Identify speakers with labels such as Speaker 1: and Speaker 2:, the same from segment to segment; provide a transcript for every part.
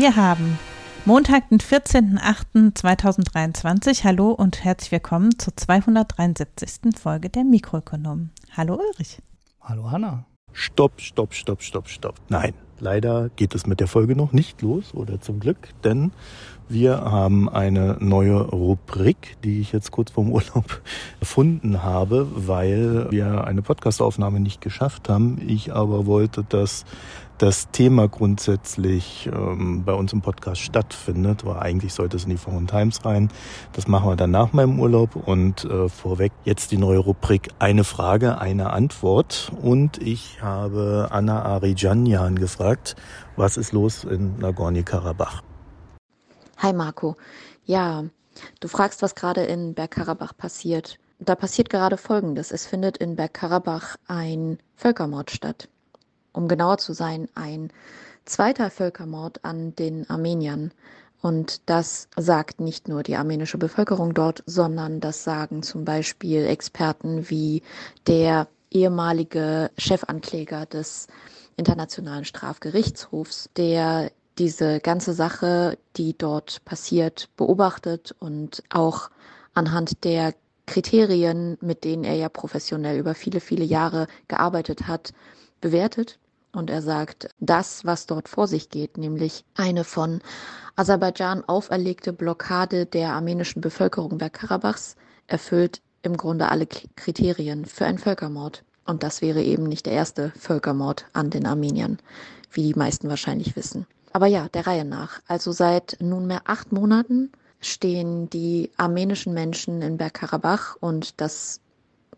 Speaker 1: Wir haben Montag, den 14.08.2023. Hallo und herzlich willkommen zur 273. Folge der Mikroökonomen. Hallo Ulrich.
Speaker 2: Hallo Hanna.
Speaker 3: Stopp, stopp, stopp, stopp, stopp. Nein, leider geht es mit der Folge noch nicht los oder zum Glück, denn wir haben eine neue Rubrik, die ich jetzt kurz vorm Urlaub erfunden habe, weil wir eine Podcastaufnahme nicht geschafft haben. Ich aber wollte, dass das Thema grundsätzlich ähm, bei uns im Podcast stattfindet, weil eigentlich sollte es in die Foreign Times rein. Das machen wir dann nach meinem Urlaub und äh, vorweg jetzt die neue Rubrik Eine Frage, eine Antwort. Und ich habe Anna Arijanjan gefragt, was ist los in Nagorny-Karabach?
Speaker 4: Hi Marco. Ja, du fragst, was gerade in Bergkarabach passiert. Da passiert gerade Folgendes. Es findet in Bergkarabach ein Völkermord statt. Um genauer zu sein, ein zweiter Völkermord an den Armeniern. Und das sagt nicht nur die armenische Bevölkerung dort, sondern das sagen zum Beispiel Experten wie der ehemalige Chefankläger des Internationalen Strafgerichtshofs, der diese ganze Sache, die dort passiert, beobachtet und auch anhand der Kriterien, mit denen er ja professionell über viele, viele Jahre gearbeitet hat, bewertet. Und er sagt, das, was dort vor sich geht, nämlich eine von Aserbaidschan auferlegte Blockade der armenischen Bevölkerung Bergkarabachs, erfüllt im Grunde alle Kriterien für einen Völkermord. Und das wäre eben nicht der erste Völkermord an den Armeniern, wie die meisten wahrscheinlich wissen. Aber ja, der Reihe nach. Also seit nunmehr acht Monaten stehen die armenischen Menschen in Bergkarabach und das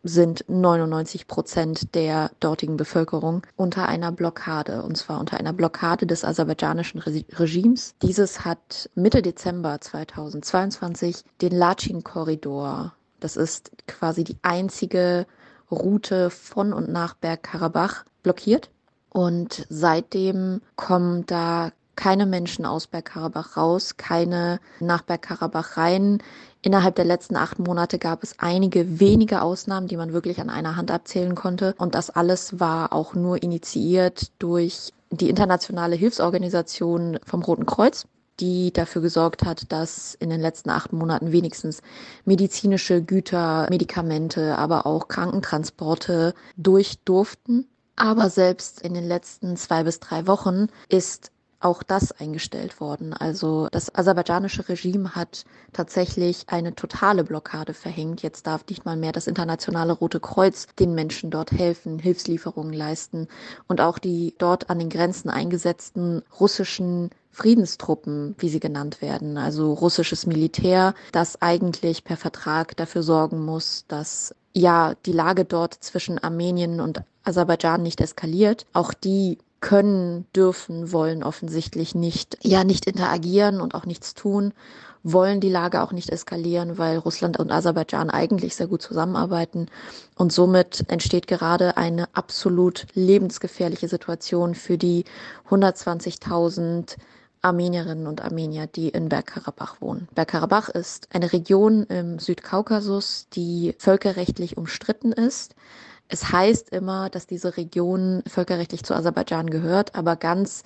Speaker 4: sind 99 Prozent der dortigen Bevölkerung unter einer Blockade, und zwar unter einer Blockade des aserbaidschanischen Regimes. Dieses hat Mitte Dezember 2022 den Lachin-Korridor, das ist quasi die einzige Route von und nach Bergkarabach, blockiert. Und seitdem kommen da keine Menschen aus Bergkarabach raus, keine nach Bergkarabach rein. Innerhalb der letzten acht Monate gab es einige wenige Ausnahmen, die man wirklich an einer Hand abzählen konnte. Und das alles war auch nur initiiert durch die internationale Hilfsorganisation vom Roten Kreuz, die dafür gesorgt hat, dass in den letzten acht Monaten wenigstens medizinische Güter, Medikamente, aber auch Krankentransporte durch durften. Aber selbst in den letzten zwei bis drei Wochen ist auch das eingestellt worden. Also das aserbaidschanische Regime hat tatsächlich eine totale Blockade verhängt. Jetzt darf nicht mal mehr das internationale Rote Kreuz den Menschen dort helfen, Hilfslieferungen leisten und auch die dort an den Grenzen eingesetzten russischen Friedenstruppen, wie sie genannt werden, also russisches Militär, das eigentlich per Vertrag dafür sorgen muss, dass ja die Lage dort zwischen Armenien und Aserbaidschan nicht eskaliert. Auch die können, dürfen, wollen offensichtlich nicht, ja, nicht interagieren und auch nichts tun, wollen die Lage auch nicht eskalieren, weil Russland und Aserbaidschan eigentlich sehr gut zusammenarbeiten. Und somit entsteht gerade eine absolut lebensgefährliche Situation für die 120.000 Armenierinnen und Armenier, die in Bergkarabach wohnen. Bergkarabach ist eine Region im Südkaukasus, die völkerrechtlich umstritten ist. Es heißt immer, dass diese Region völkerrechtlich zu Aserbaidschan gehört, aber ganz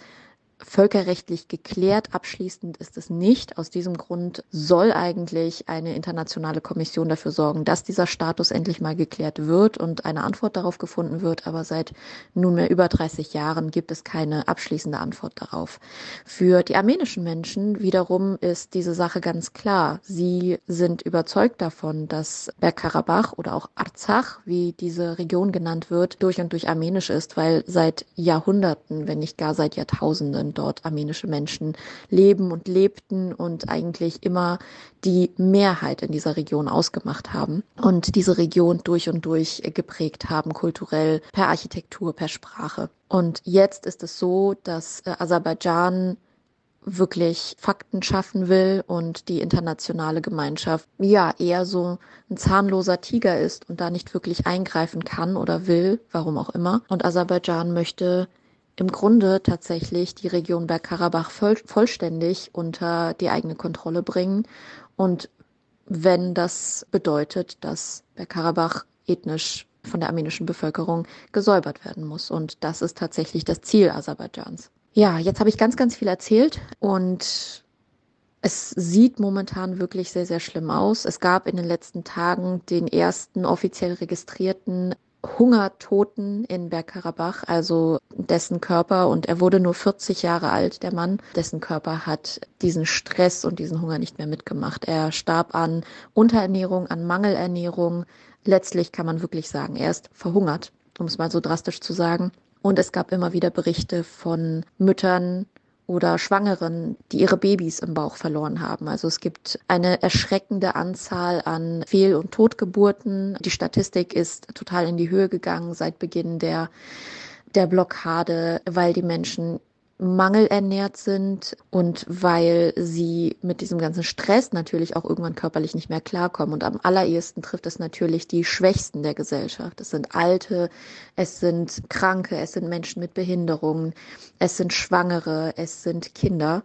Speaker 4: völkerrechtlich geklärt. Abschließend ist es nicht. Aus diesem Grund soll eigentlich eine internationale Kommission dafür sorgen, dass dieser Status endlich mal geklärt wird und eine Antwort darauf gefunden wird. Aber seit nunmehr über 30 Jahren gibt es keine abschließende Antwort darauf. Für die armenischen Menschen wiederum ist diese Sache ganz klar. Sie sind überzeugt davon, dass Bergkarabach oder auch Arzach, wie diese Region genannt wird, durch und durch armenisch ist, weil seit Jahrhunderten, wenn nicht gar seit Jahrtausenden Jahren dort armenische Menschen leben und lebten und eigentlich immer die Mehrheit in dieser Region ausgemacht haben und diese Region durch und durch geprägt haben, kulturell, per Architektur, per Sprache. Und jetzt ist es so, dass äh, Aserbaidschan wirklich Fakten schaffen will und die internationale Gemeinschaft ja eher so ein zahnloser Tiger ist und da nicht wirklich eingreifen kann oder will, warum auch immer. Und Aserbaidschan möchte im Grunde tatsächlich die Region Bergkarabach voll, vollständig unter die eigene Kontrolle bringen. Und wenn das bedeutet, dass Bergkarabach ethnisch von der armenischen Bevölkerung gesäubert werden muss. Und das ist tatsächlich das Ziel Aserbaidschans. Ja, jetzt habe ich ganz, ganz viel erzählt und es sieht momentan wirklich sehr, sehr schlimm aus. Es gab in den letzten Tagen den ersten offiziell registrierten Hungertoten in Bergkarabach, also dessen Körper, und er wurde nur 40 Jahre alt, der Mann, dessen Körper hat diesen Stress und diesen Hunger nicht mehr mitgemacht. Er starb an Unterernährung, an Mangelernährung. Letztlich kann man wirklich sagen, er ist verhungert, um es mal so drastisch zu sagen. Und es gab immer wieder Berichte von Müttern, oder Schwangeren, die ihre Babys im Bauch verloren haben. Also es gibt eine erschreckende Anzahl an Fehl- und Totgeburten. Die Statistik ist total in die Höhe gegangen seit Beginn der der Blockade, weil die Menschen mangelernährt sind und weil sie mit diesem ganzen Stress natürlich auch irgendwann körperlich nicht mehr klarkommen. Und am allerersten trifft es natürlich die Schwächsten der Gesellschaft. Es sind Alte, es sind Kranke, es sind Menschen mit Behinderungen, es sind Schwangere, es sind Kinder,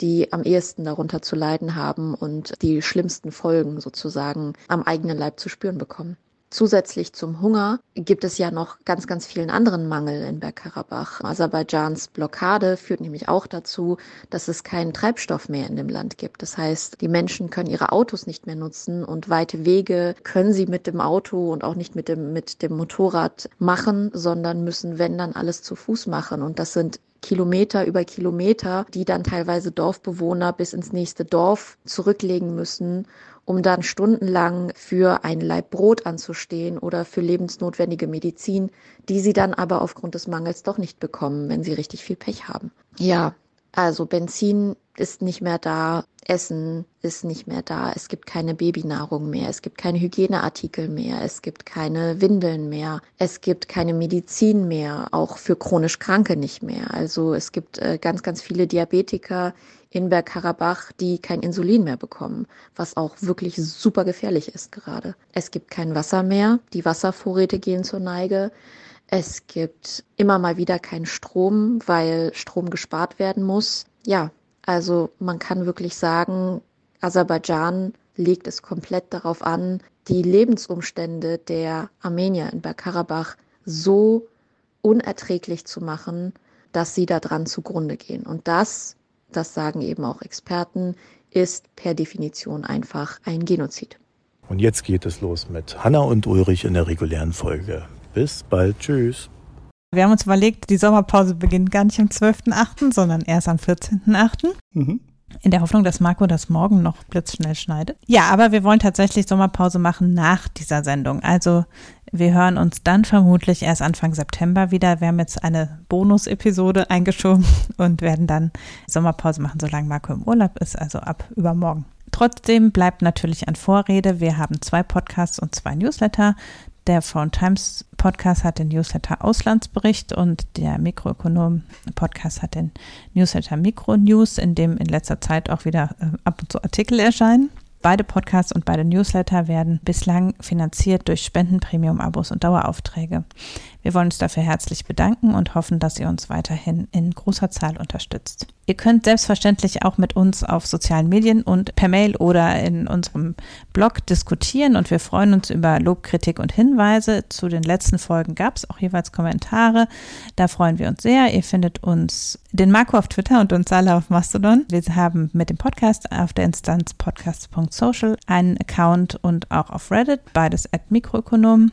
Speaker 4: die am ehesten darunter zu leiden haben und die schlimmsten Folgen sozusagen am eigenen Leib zu spüren bekommen. Zusätzlich zum Hunger gibt es ja noch ganz, ganz vielen anderen Mangel in Bergkarabach. Aserbaidschans Blockade führt nämlich auch dazu, dass es keinen Treibstoff mehr in dem Land gibt. Das heißt, die Menschen können ihre Autos nicht mehr nutzen und weite Wege können sie mit dem Auto und auch nicht mit dem, mit dem Motorrad machen, sondern müssen, wenn dann, alles zu Fuß machen. Und das sind Kilometer über Kilometer, die dann teilweise Dorfbewohner bis ins nächste Dorf zurücklegen müssen um dann stundenlang für ein Laib Brot anzustehen oder für lebensnotwendige Medizin, die sie dann aber aufgrund des Mangels doch nicht bekommen, wenn sie richtig viel Pech haben. Ja, also Benzin ist nicht mehr da, Essen ist nicht mehr da, es gibt keine Babynahrung mehr, es gibt keine Hygieneartikel mehr, es gibt keine Windeln mehr, es gibt keine Medizin mehr, auch für chronisch Kranke nicht mehr. Also es gibt äh, ganz, ganz viele Diabetiker in Bergkarabach, die kein Insulin mehr bekommen, was auch wirklich super gefährlich ist gerade. Es gibt kein Wasser mehr, die Wasservorräte gehen zur Neige. Es gibt immer mal wieder keinen Strom, weil Strom gespart werden muss. Ja, also man kann wirklich sagen, Aserbaidschan legt es komplett darauf an, die Lebensumstände der Armenier in Bergkarabach so unerträglich zu machen, dass sie daran zugrunde gehen. Und das das sagen eben auch Experten, ist per Definition einfach ein Genozid.
Speaker 3: Und jetzt geht es los mit Hanna und Ulrich in der regulären Folge. Bis bald. Tschüss.
Speaker 1: Wir haben uns überlegt, die Sommerpause beginnt gar nicht am 12.8., sondern erst am 14.8. Mhm. In der Hoffnung, dass Marco das morgen noch blitzschnell schneidet. Ja, aber wir wollen tatsächlich Sommerpause machen nach dieser Sendung. Also wir hören uns dann vermutlich erst Anfang September wieder. Wir haben jetzt eine Bonus-Episode eingeschoben und werden dann Sommerpause machen, solange Marco im Urlaub ist, also ab übermorgen. Trotzdem bleibt natürlich an Vorrede. Wir haben zwei Podcasts und zwei Newsletter. Der Foreign Times Podcast hat den Newsletter Auslandsbericht und der Mikroökonom Podcast hat den Newsletter Mikro News, in dem in letzter Zeit auch wieder äh, ab und zu Artikel erscheinen. Beide Podcasts und beide Newsletter werden bislang finanziert durch Spenden, Premium-Abos und Daueraufträge. Wir wollen uns dafür herzlich bedanken und hoffen, dass ihr uns weiterhin in großer Zahl unterstützt. Ihr könnt selbstverständlich auch mit uns auf sozialen Medien und per Mail oder in unserem Blog diskutieren und wir freuen uns über Lob, Kritik und Hinweise. Zu den letzten Folgen gab es auch jeweils Kommentare. Da freuen wir uns sehr. Ihr findet uns den Marco auf Twitter und uns alle auf Mastodon. Wir haben mit dem Podcast auf der Instanz podcast.social einen Account und auch auf Reddit, beides at Mikroökonom.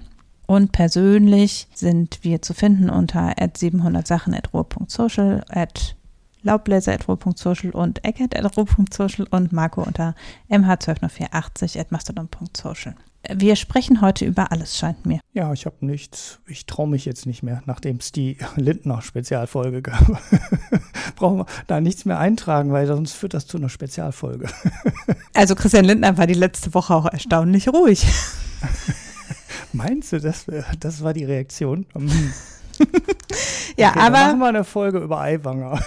Speaker 1: Und persönlich sind wir zu finden unter 700sachen.ruhr.social, at laubbläser.ruhr.social und eckert.ruhr.social und Marco unter mh120480 at mastodon.social. Wir sprechen heute über alles, scheint mir.
Speaker 2: Ja, ich habe nichts. Ich traue mich jetzt nicht mehr, nachdem es die Lindner-Spezialfolge gab. Brauchen wir da nichts mehr eintragen, weil sonst führt das zu einer Spezialfolge.
Speaker 1: also Christian Lindner war die letzte Woche auch erstaunlich ruhig.
Speaker 2: Meinst du, das, das war die Reaktion? Hm.
Speaker 1: ja,
Speaker 2: okay,
Speaker 1: aber.
Speaker 2: Dann machen wir eine Folge über Eiwanger.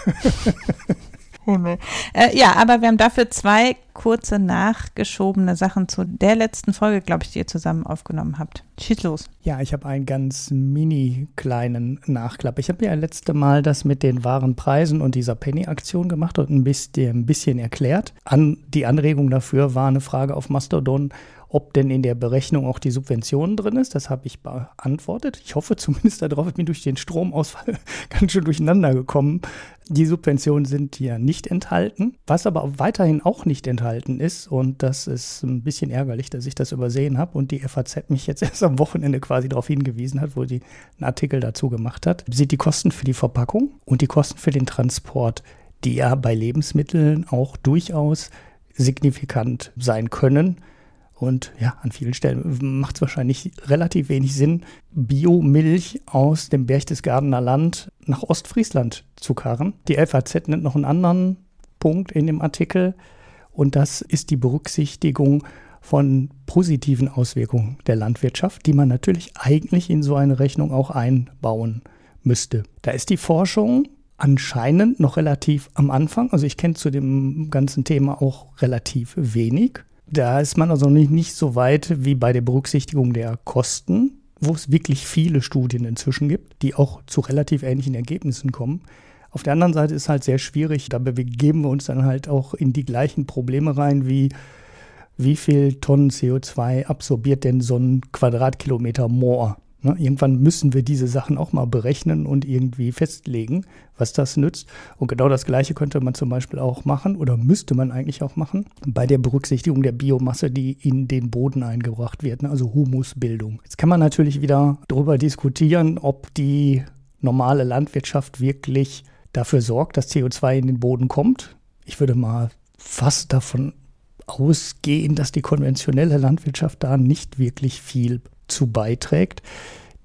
Speaker 1: Himmel. Äh, ja, aber wir haben dafür zwei kurze nachgeschobene Sachen zu der letzten Folge, glaube ich, die ihr zusammen aufgenommen habt. Schieß los.
Speaker 2: Ja, ich habe einen ganz mini kleinen Nachklapp. Ich habe ja letzte Mal das mit den wahren Preisen und dieser Penny-Aktion gemacht und ein bisschen, ein bisschen erklärt. An, die Anregung dafür war eine Frage auf Mastodon, ob denn in der Berechnung auch die Subvention drin ist. Das habe ich beantwortet. Ich hoffe zumindest darauf, ich bin durch den Stromausfall ganz schön durcheinander gekommen. Die Subventionen sind hier nicht enthalten. Was aber weiterhin auch nicht enthalten ist, und das ist ein bisschen ärgerlich, dass ich das übersehen habe und die FAZ mich jetzt erst am Wochenende quasi darauf hingewiesen hat, wo sie einen Artikel dazu gemacht hat, sind die Kosten für die Verpackung und die Kosten für den Transport, die ja bei Lebensmitteln auch durchaus signifikant sein können. Und ja, an vielen Stellen macht es wahrscheinlich relativ wenig Sinn, Biomilch aus dem Berchtesgadener Land nach Ostfriesland zu karren. Die FAZ nennt noch einen anderen Punkt in dem Artikel und das ist die Berücksichtigung von positiven Auswirkungen der Landwirtschaft, die man natürlich eigentlich in so eine Rechnung auch einbauen müsste. Da ist die Forschung anscheinend noch relativ am Anfang. Also ich kenne zu dem ganzen Thema auch relativ wenig. Da ist man also nicht, nicht so weit wie bei der Berücksichtigung der Kosten, wo es wirklich viele Studien inzwischen gibt, die auch zu relativ ähnlichen Ergebnissen kommen. Auf der anderen Seite ist halt sehr schwierig, da begeben wir uns dann halt auch in die gleichen Probleme rein wie wie viel Tonnen CO2 absorbiert denn so ein Quadratkilometer Moor? Ne, irgendwann müssen wir diese Sachen auch mal berechnen und irgendwie festlegen, was das nützt. Und genau das Gleiche könnte man zum Beispiel auch machen oder müsste man eigentlich auch machen bei der Berücksichtigung der Biomasse, die in den Boden eingebracht wird, ne? also Humusbildung. Jetzt kann man natürlich wieder darüber diskutieren, ob die normale Landwirtschaft wirklich dafür sorgt, dass CO2 in den Boden kommt. Ich würde mal fast davon ausgehen, dass die konventionelle Landwirtschaft da nicht wirklich viel zu beiträgt.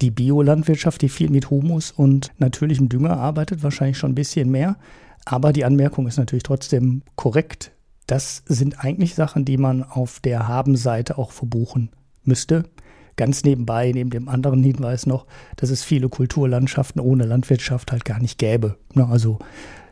Speaker 2: Die Biolandwirtschaft, die viel mit Humus und natürlichem Dünger arbeitet, wahrscheinlich schon ein bisschen mehr. Aber die Anmerkung ist natürlich trotzdem korrekt. Das sind eigentlich Sachen, die man auf der Habenseite auch verbuchen müsste. Ganz nebenbei, neben dem anderen Hinweis noch, dass es viele Kulturlandschaften ohne Landwirtschaft halt gar nicht gäbe. Also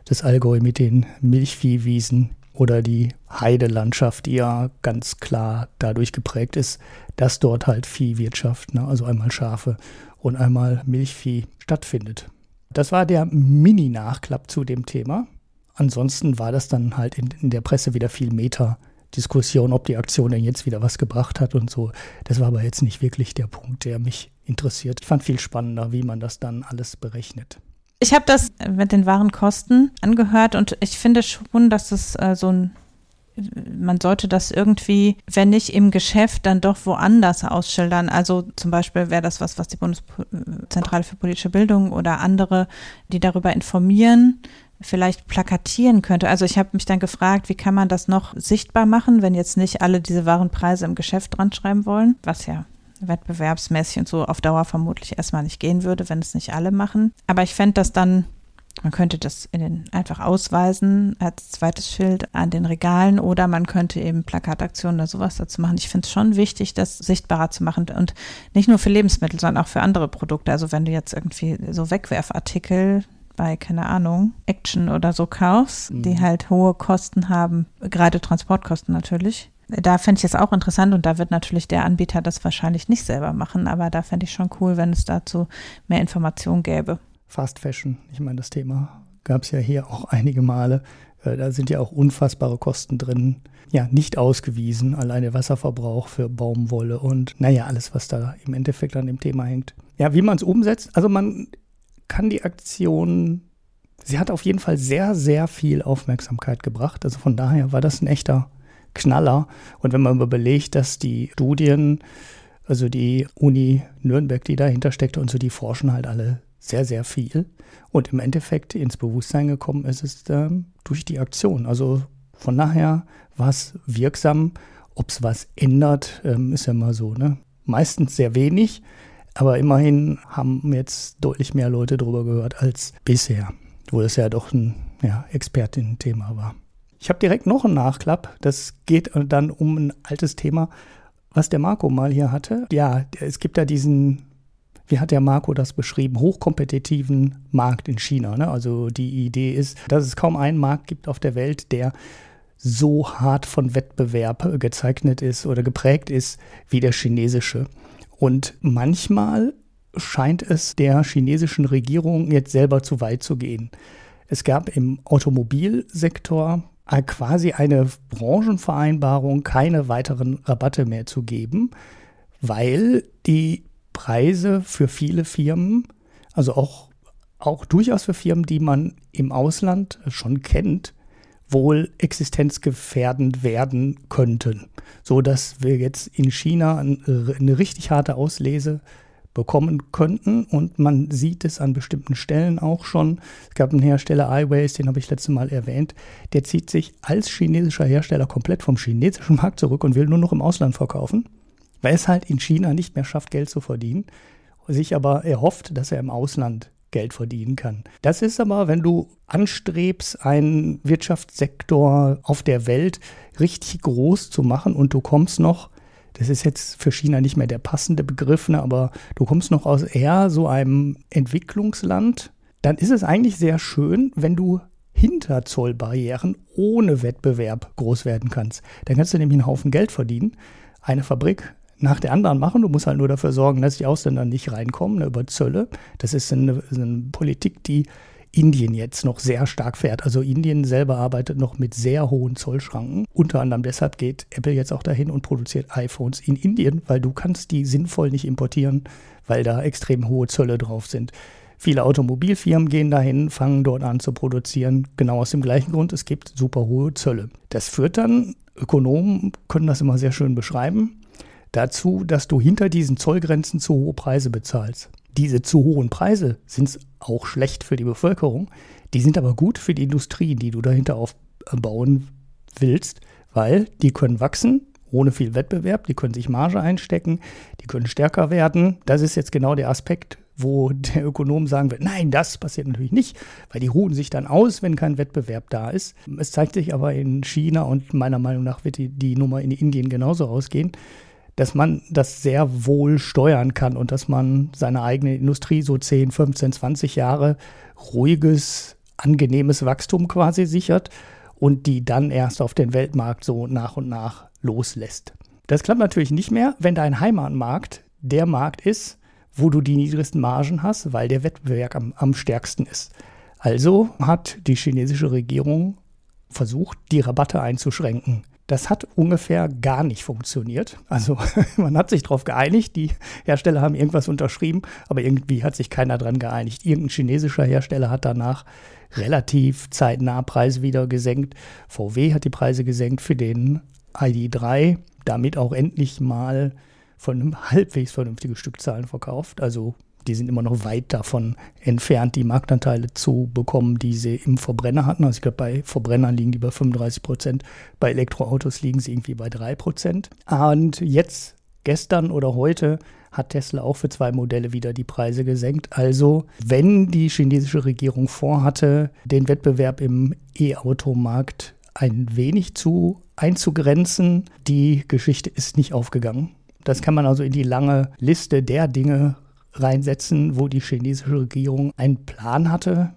Speaker 2: das Allgäu mit den Milchviehwiesen oder die Heidelandschaft, die ja ganz klar dadurch geprägt ist, dass dort halt Viehwirtschaft, ne, also einmal Schafe und einmal Milchvieh stattfindet. Das war der Mini-Nachklapp zu dem Thema. Ansonsten war das dann halt in, in der Presse wieder viel Meta-Diskussion, ob die Aktion denn jetzt wieder was gebracht hat und so. Das war aber jetzt nicht wirklich der Punkt, der mich interessiert. Ich fand viel spannender, wie man das dann alles berechnet.
Speaker 1: Ich habe das mit den Warenkosten angehört und ich finde schon, dass es äh, so ein man sollte das irgendwie, wenn nicht im Geschäft, dann doch woanders ausschildern. Also zum Beispiel wäre das was, was die Bundeszentrale für politische Bildung oder andere, die darüber informieren, vielleicht plakatieren könnte. Also ich habe mich dann gefragt, wie kann man das noch sichtbar machen, wenn jetzt nicht alle diese Warenpreise im Geschäft dran schreiben wollen, was ja wettbewerbsmäßig und so auf Dauer vermutlich erstmal nicht gehen würde, wenn es nicht alle machen. Aber ich fände das dann man könnte das den, einfach ausweisen als zweites Schild an den Regalen oder man könnte eben Plakataktionen oder sowas dazu machen. Ich finde es schon wichtig, das sichtbarer zu machen und nicht nur für Lebensmittel, sondern auch für andere Produkte. Also wenn du jetzt irgendwie so Wegwerfartikel bei, keine Ahnung, Action oder so kaufst, mhm. die halt hohe Kosten haben, gerade Transportkosten natürlich. Da fände ich es auch interessant und da wird natürlich der Anbieter das wahrscheinlich nicht selber machen, aber da fände ich schon cool, wenn es dazu mehr Informationen gäbe.
Speaker 2: Fast Fashion. Ich meine, das Thema gab es ja hier auch einige Male. Äh, da sind ja auch unfassbare Kosten drin. Ja, nicht ausgewiesen. Alleine Wasserverbrauch für Baumwolle und naja, alles, was da im Endeffekt an dem Thema hängt. Ja, wie man es umsetzt. Also man kann die Aktion, sie hat auf jeden Fall sehr, sehr viel Aufmerksamkeit gebracht. Also von daher war das ein echter Knaller. Und wenn man überlegt, dass die Studien, also die Uni Nürnberg, die dahinter steckt und so, die forschen halt alle sehr, sehr viel. Und im Endeffekt ins Bewusstsein gekommen ist es ähm, durch die Aktion. Also von daher war es wirksam. Ob es was ändert, ähm, ist ja immer so. Ne? Meistens sehr wenig, aber immerhin haben jetzt deutlich mehr Leute darüber gehört als bisher, wo es ja doch ein ja, Expertinnen-Thema war. Ich habe direkt noch einen Nachklapp. Das geht dann um ein altes Thema, was der Marco mal hier hatte. Ja, es gibt da diesen wie hat der Marco das beschrieben, hochkompetitiven Markt in China. Ne? Also die Idee ist, dass es kaum einen Markt gibt auf der Welt, der so hart von Wettbewerb gezeichnet ist oder geprägt ist wie der chinesische. Und manchmal scheint es der chinesischen Regierung jetzt selber zu weit zu gehen. Es gab im Automobilsektor quasi eine Branchenvereinbarung, keine weiteren Rabatte mehr zu geben, weil die Preise für viele Firmen, also auch, auch durchaus für Firmen, die man im Ausland schon kennt, wohl existenzgefährdend werden könnten, so dass wir jetzt in China eine richtig harte Auslese bekommen könnten. Und man sieht es an bestimmten Stellen auch schon. Es gab einen Hersteller iWays, den habe ich letztes Mal erwähnt, der zieht sich als chinesischer Hersteller komplett vom chinesischen Markt zurück und will nur noch im Ausland verkaufen, weil es halt in China nicht mehr schafft, Geld zu verdienen, sich aber erhofft, dass er im Ausland Geld verdienen kann. Das ist aber, wenn du anstrebst, einen Wirtschaftssektor auf der Welt richtig groß zu machen und du kommst noch das ist jetzt für China nicht mehr der passende Begriff, ne, aber du kommst noch aus eher so einem Entwicklungsland, dann ist es eigentlich sehr schön, wenn du hinter Zollbarrieren ohne Wettbewerb groß werden kannst. Dann kannst du nämlich einen Haufen Geld verdienen, eine Fabrik nach der anderen machen. Du musst halt nur dafür sorgen, dass die Ausländer nicht reinkommen ne, über Zölle. Das ist eine, eine Politik, die Indien jetzt noch sehr stark fährt. Also Indien selber arbeitet noch mit sehr hohen Zollschranken. Unter anderem deshalb geht Apple jetzt auch dahin und produziert iPhones in Indien, weil du kannst die sinnvoll nicht importieren, weil da extrem hohe Zölle drauf sind. Viele Automobilfirmen gehen dahin, fangen dort an zu produzieren, genau aus dem gleichen Grund, es gibt super hohe Zölle. Das führt dann, Ökonomen können das immer sehr schön beschreiben, dazu, dass du hinter diesen Zollgrenzen zu hohe Preise bezahlst. Diese zu hohen Preise sind auch schlecht für die Bevölkerung, die sind aber gut für die Industrie, die du dahinter aufbauen willst, weil die können wachsen ohne viel Wettbewerb, die können sich Marge einstecken, die können stärker werden. Das ist jetzt genau der Aspekt, wo der Ökonom sagen wird, nein, das passiert natürlich nicht, weil die ruhen sich dann aus, wenn kein Wettbewerb da ist. Es zeigt sich aber in China und meiner Meinung nach wird die, die Nummer in Indien genauso ausgehen dass man das sehr wohl steuern kann und dass man seine eigene Industrie so 10, 15, 20 Jahre ruhiges, angenehmes Wachstum quasi sichert und die dann erst auf den Weltmarkt so nach und nach loslässt. Das klappt natürlich nicht mehr, wenn dein Heimatmarkt der Markt ist, wo du die niedrigsten Margen hast, weil der Wettbewerb am, am stärksten ist. Also hat die chinesische Regierung versucht, die Rabatte einzuschränken. Das hat ungefähr gar nicht funktioniert. Also man hat sich darauf geeinigt, die Hersteller haben irgendwas unterschrieben, aber irgendwie hat sich keiner dran geeinigt. Irgendein chinesischer Hersteller hat danach relativ zeitnah Preise wieder gesenkt. VW hat die Preise gesenkt für den ID3, damit auch endlich mal von einem halbwegs vernünftigen Stückzahlen verkauft. Also die sind immer noch weit davon entfernt, die Marktanteile zu bekommen, die sie im Verbrenner hatten. Also ich glaube, bei Verbrennern liegen die bei 35 Prozent, bei Elektroautos liegen sie irgendwie bei 3 Prozent. Und jetzt, gestern oder heute, hat Tesla auch für zwei Modelle wieder die Preise gesenkt. Also, wenn die chinesische Regierung vorhatte, den Wettbewerb im E-Auto-Markt ein wenig zu einzugrenzen, die Geschichte ist nicht aufgegangen. Das kann man also in die lange Liste der Dinge reinsetzen, wo die chinesische Regierung einen Plan hatte,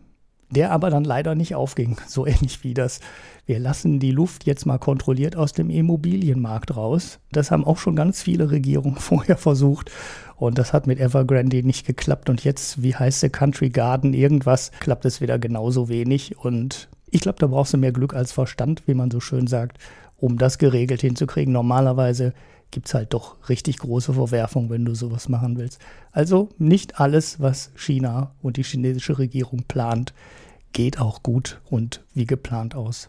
Speaker 2: der aber dann leider nicht aufging. So ähnlich wie das, wir lassen die Luft jetzt mal kontrolliert aus dem Immobilienmarkt raus. Das haben auch schon ganz viele Regierungen vorher versucht. Und das hat mit Evergrande nicht geklappt. Und jetzt, wie heißt der Country Garden, irgendwas, klappt es wieder genauso wenig. Und ich glaube, da brauchst du mehr Glück als Verstand, wie man so schön sagt, um das geregelt hinzukriegen. Normalerweise gibt es halt doch richtig große Verwerfungen, wenn du sowas machen willst. Also nicht alles, was China und die chinesische Regierung plant, geht auch gut und wie geplant aus.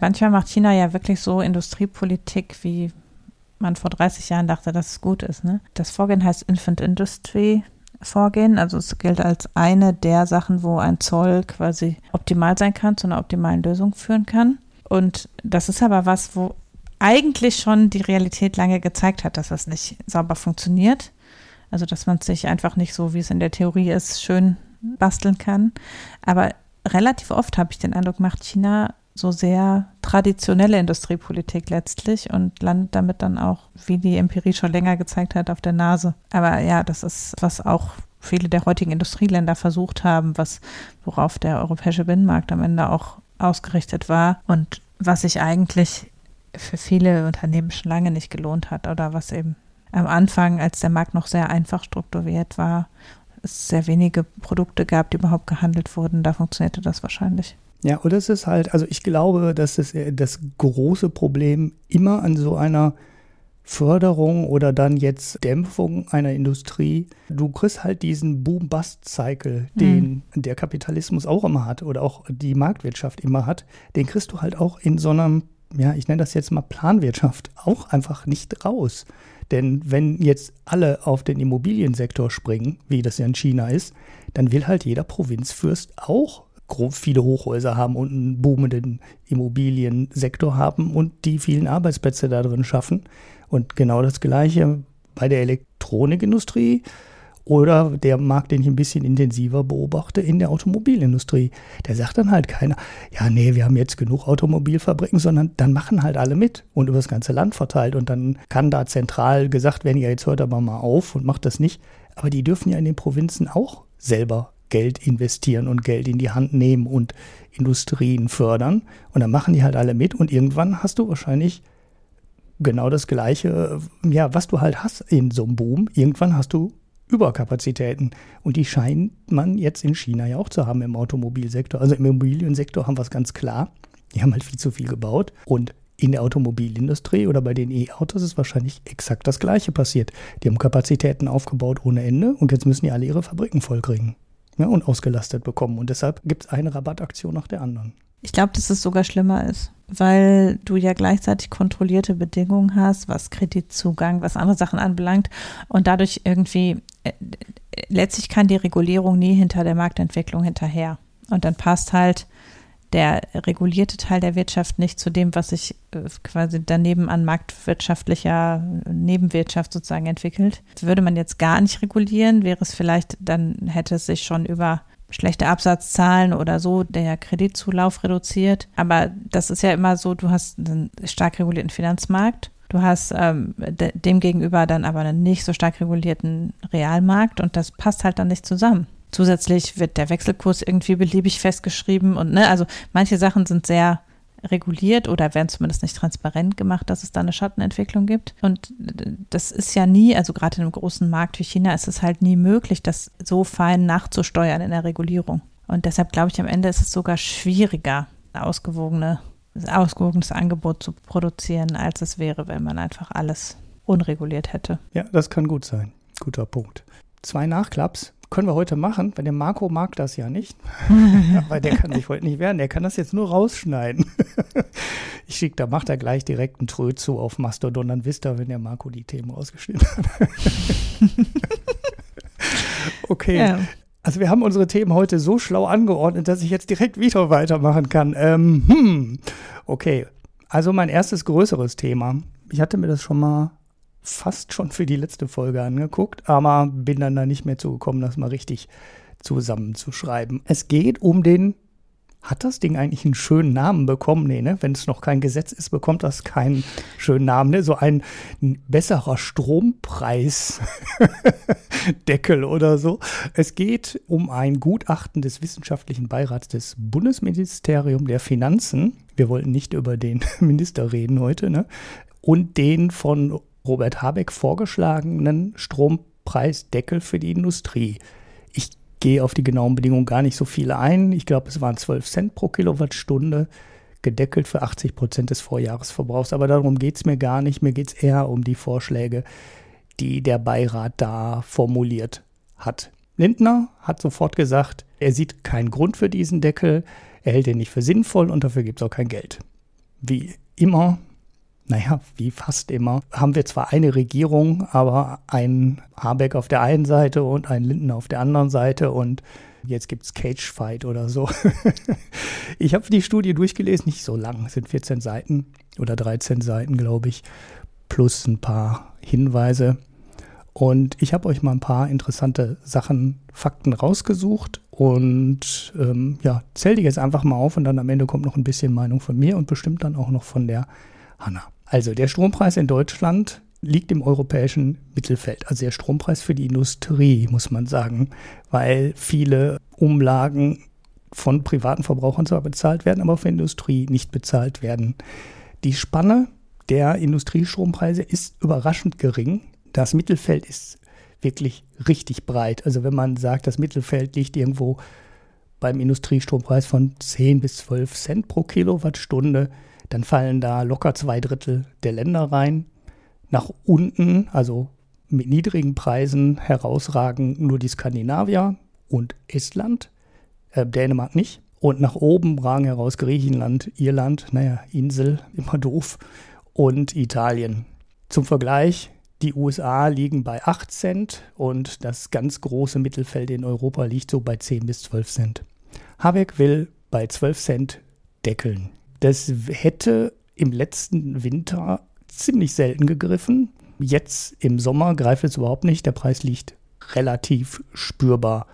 Speaker 1: Manchmal macht China ja wirklich so Industriepolitik, wie man vor 30 Jahren dachte, dass es gut ist. Ne? Das Vorgehen heißt Infant Industry Vorgehen. Also es gilt als eine der Sachen, wo ein Zoll quasi optimal sein kann, zu einer optimalen Lösung führen kann. Und das ist aber was, wo eigentlich schon die Realität lange gezeigt hat, dass das nicht sauber funktioniert. Also, dass man sich einfach nicht so, wie es in der Theorie ist, schön basteln kann. Aber relativ oft habe ich den Eindruck, macht China so sehr traditionelle Industriepolitik letztlich und landet damit dann auch, wie die Empirie schon länger gezeigt hat, auf der Nase. Aber ja, das ist, was auch viele der heutigen Industrieländer versucht haben, was, worauf der europäische Binnenmarkt am Ende auch ausgerichtet war und was sich eigentlich für viele Unternehmen schon lange nicht gelohnt hat oder was eben am Anfang, als der Markt noch sehr einfach strukturiert war, es sehr wenige Produkte gab, die überhaupt gehandelt wurden, da funktionierte das wahrscheinlich.
Speaker 2: Ja, und es ist halt, also ich glaube, dass das, das große Problem immer an so einer Förderung oder dann jetzt Dämpfung einer Industrie. Du kriegst halt diesen Boom-Bust-Cycle, den mhm. der Kapitalismus auch immer hat oder auch die Marktwirtschaft immer hat. Den kriegst du halt auch in so einem, ja, ich nenne das jetzt mal Planwirtschaft, auch einfach nicht raus. Denn wenn jetzt alle auf den Immobiliensektor springen, wie das ja in China ist, dann will halt jeder Provinzfürst auch viele Hochhäuser haben und einen boomenden Immobiliensektor haben und die vielen Arbeitsplätze da drin schaffen. Und genau das Gleiche bei der Elektronikindustrie oder der Markt, den ich ein bisschen intensiver beobachte, in der Automobilindustrie. Der sagt dann halt keiner, ja, nee, wir haben jetzt genug Automobilfabriken, sondern dann machen halt alle mit und über das ganze Land verteilt. Und dann kann da zentral gesagt werden, ja, jetzt hört aber mal auf und macht das nicht. Aber die dürfen ja in den Provinzen auch selber Geld investieren und Geld in die Hand nehmen und Industrien fördern. Und dann machen die halt alle mit und irgendwann hast du wahrscheinlich genau das Gleiche, ja, was du halt hast in so einem Boom. Irgendwann hast du Überkapazitäten. Und die scheint man jetzt in China ja auch zu haben im Automobilsektor. Also im Immobiliensektor haben wir es ganz klar. Die haben halt viel zu viel gebaut. Und in der Automobilindustrie oder bei den E-Autos ist wahrscheinlich exakt das Gleiche passiert. Die haben Kapazitäten aufgebaut ohne Ende und jetzt müssen die alle ihre Fabriken vollkriegen ja, und ausgelastet bekommen. Und deshalb gibt es eine Rabattaktion nach der anderen.
Speaker 1: Ich glaube, dass es sogar schlimmer ist, weil du ja gleichzeitig kontrollierte Bedingungen hast, was Kreditzugang, was andere Sachen anbelangt und dadurch irgendwie letztlich kann die Regulierung nie hinter der Marktentwicklung hinterher. Und dann passt halt der regulierte Teil der Wirtschaft nicht zu dem, was sich äh, quasi daneben an marktwirtschaftlicher Nebenwirtschaft sozusagen entwickelt. Würde man jetzt gar nicht regulieren, wäre es vielleicht, dann hätte es sich schon über schlechte Absatzzahlen oder so der Kreditzulauf reduziert. Aber das ist ja immer so, du hast einen stark regulierten Finanzmarkt. Du hast ähm, de demgegenüber dann aber einen nicht so stark regulierten Realmarkt und das passt halt dann nicht zusammen. Zusätzlich wird der Wechselkurs irgendwie beliebig festgeschrieben und ne, also manche Sachen sind sehr reguliert oder werden zumindest nicht transparent gemacht, dass es da eine Schattenentwicklung gibt. Und das ist ja nie, also gerade in einem großen Markt wie China ist es halt nie möglich, das so fein nachzusteuern in der Regulierung. Und deshalb glaube ich, am Ende ist es sogar schwieriger, ein ausgewogene, ausgewogenes Angebot zu produzieren, als es wäre, wenn man einfach alles unreguliert hätte.
Speaker 2: Ja, das kann gut sein. Guter Punkt. Zwei Nachklaps können wir heute machen, weil der Marco mag das ja nicht. Weil der kann sich heute nicht wehren. Der kann das jetzt nur rausschneiden. ich schicke, da macht er gleich direkt einen Trö zu auf Mastodon. Dann wisst ihr, wenn der Marco die Themen rausgeschnitten hat. okay. Ja. Also wir haben unsere Themen heute so schlau angeordnet, dass ich jetzt direkt wieder weitermachen kann. Ähm, hm. Okay. Also mein erstes größeres Thema. Ich hatte mir das schon mal fast schon für die letzte Folge angeguckt, aber bin dann da nicht mehr zugekommen, das mal richtig zusammenzuschreiben. Es geht um den hat das Ding eigentlich einen schönen Namen bekommen? Nee, ne? Wenn es noch kein Gesetz ist, bekommt das keinen schönen Namen. Ne? So ein besserer Strompreisdeckel oder so. Es geht um ein Gutachten des Wissenschaftlichen Beirats des Bundesministeriums der Finanzen. Wir wollten nicht über den Minister reden heute, ne? Und den von Robert Habeck vorgeschlagenen Strompreisdeckel für die Industrie. Gehe auf die genauen Bedingungen gar nicht so viele ein. Ich glaube, es waren 12 Cent pro Kilowattstunde, gedeckelt für 80 Prozent des Vorjahresverbrauchs. Aber darum geht es mir gar nicht. Mir geht es eher um die Vorschläge, die der Beirat da formuliert hat. Lindner hat sofort gesagt, er sieht keinen Grund für diesen Deckel, er hält ihn nicht für sinnvoll und dafür gibt es auch kein Geld. Wie immer naja, wie fast immer, haben wir zwar eine Regierung, aber ein Habeck auf der einen Seite und ein Linden auf der anderen Seite und jetzt gibt es Cage-Fight oder so. ich habe die Studie durchgelesen, nicht so lang, sind 14 Seiten oder 13 Seiten, glaube ich, plus ein paar Hinweise. Und ich habe euch mal ein paar interessante Sachen, Fakten rausgesucht und ähm, ja, zähl die jetzt einfach mal auf und dann am Ende kommt noch ein bisschen Meinung von mir und bestimmt dann auch noch von der Hanna. Also der Strompreis in Deutschland liegt im europäischen Mittelfeld. Also der Strompreis für die Industrie, muss man sagen, weil viele Umlagen von privaten Verbrauchern zwar bezahlt werden, aber für Industrie nicht bezahlt werden. Die Spanne der Industriestrompreise ist überraschend gering. Das Mittelfeld ist wirklich richtig breit. Also wenn man sagt, das Mittelfeld liegt irgendwo beim Industriestrompreis von 10 bis 12 Cent pro Kilowattstunde. Dann fallen da locker zwei Drittel der Länder rein. Nach unten, also mit niedrigen Preisen, herausragen nur die Skandinavier und Estland, äh, Dänemark nicht. Und nach oben ragen heraus Griechenland, Irland, naja, Insel, immer doof, und Italien. Zum Vergleich, die USA liegen bei 8 Cent und das ganz große Mittelfeld in Europa liegt so bei 10 bis 12 Cent. Habeck will bei 12 Cent deckeln. Das hätte im letzten Winter ziemlich selten gegriffen. Jetzt im Sommer greift es überhaupt nicht. Der Preis liegt relativ spürbar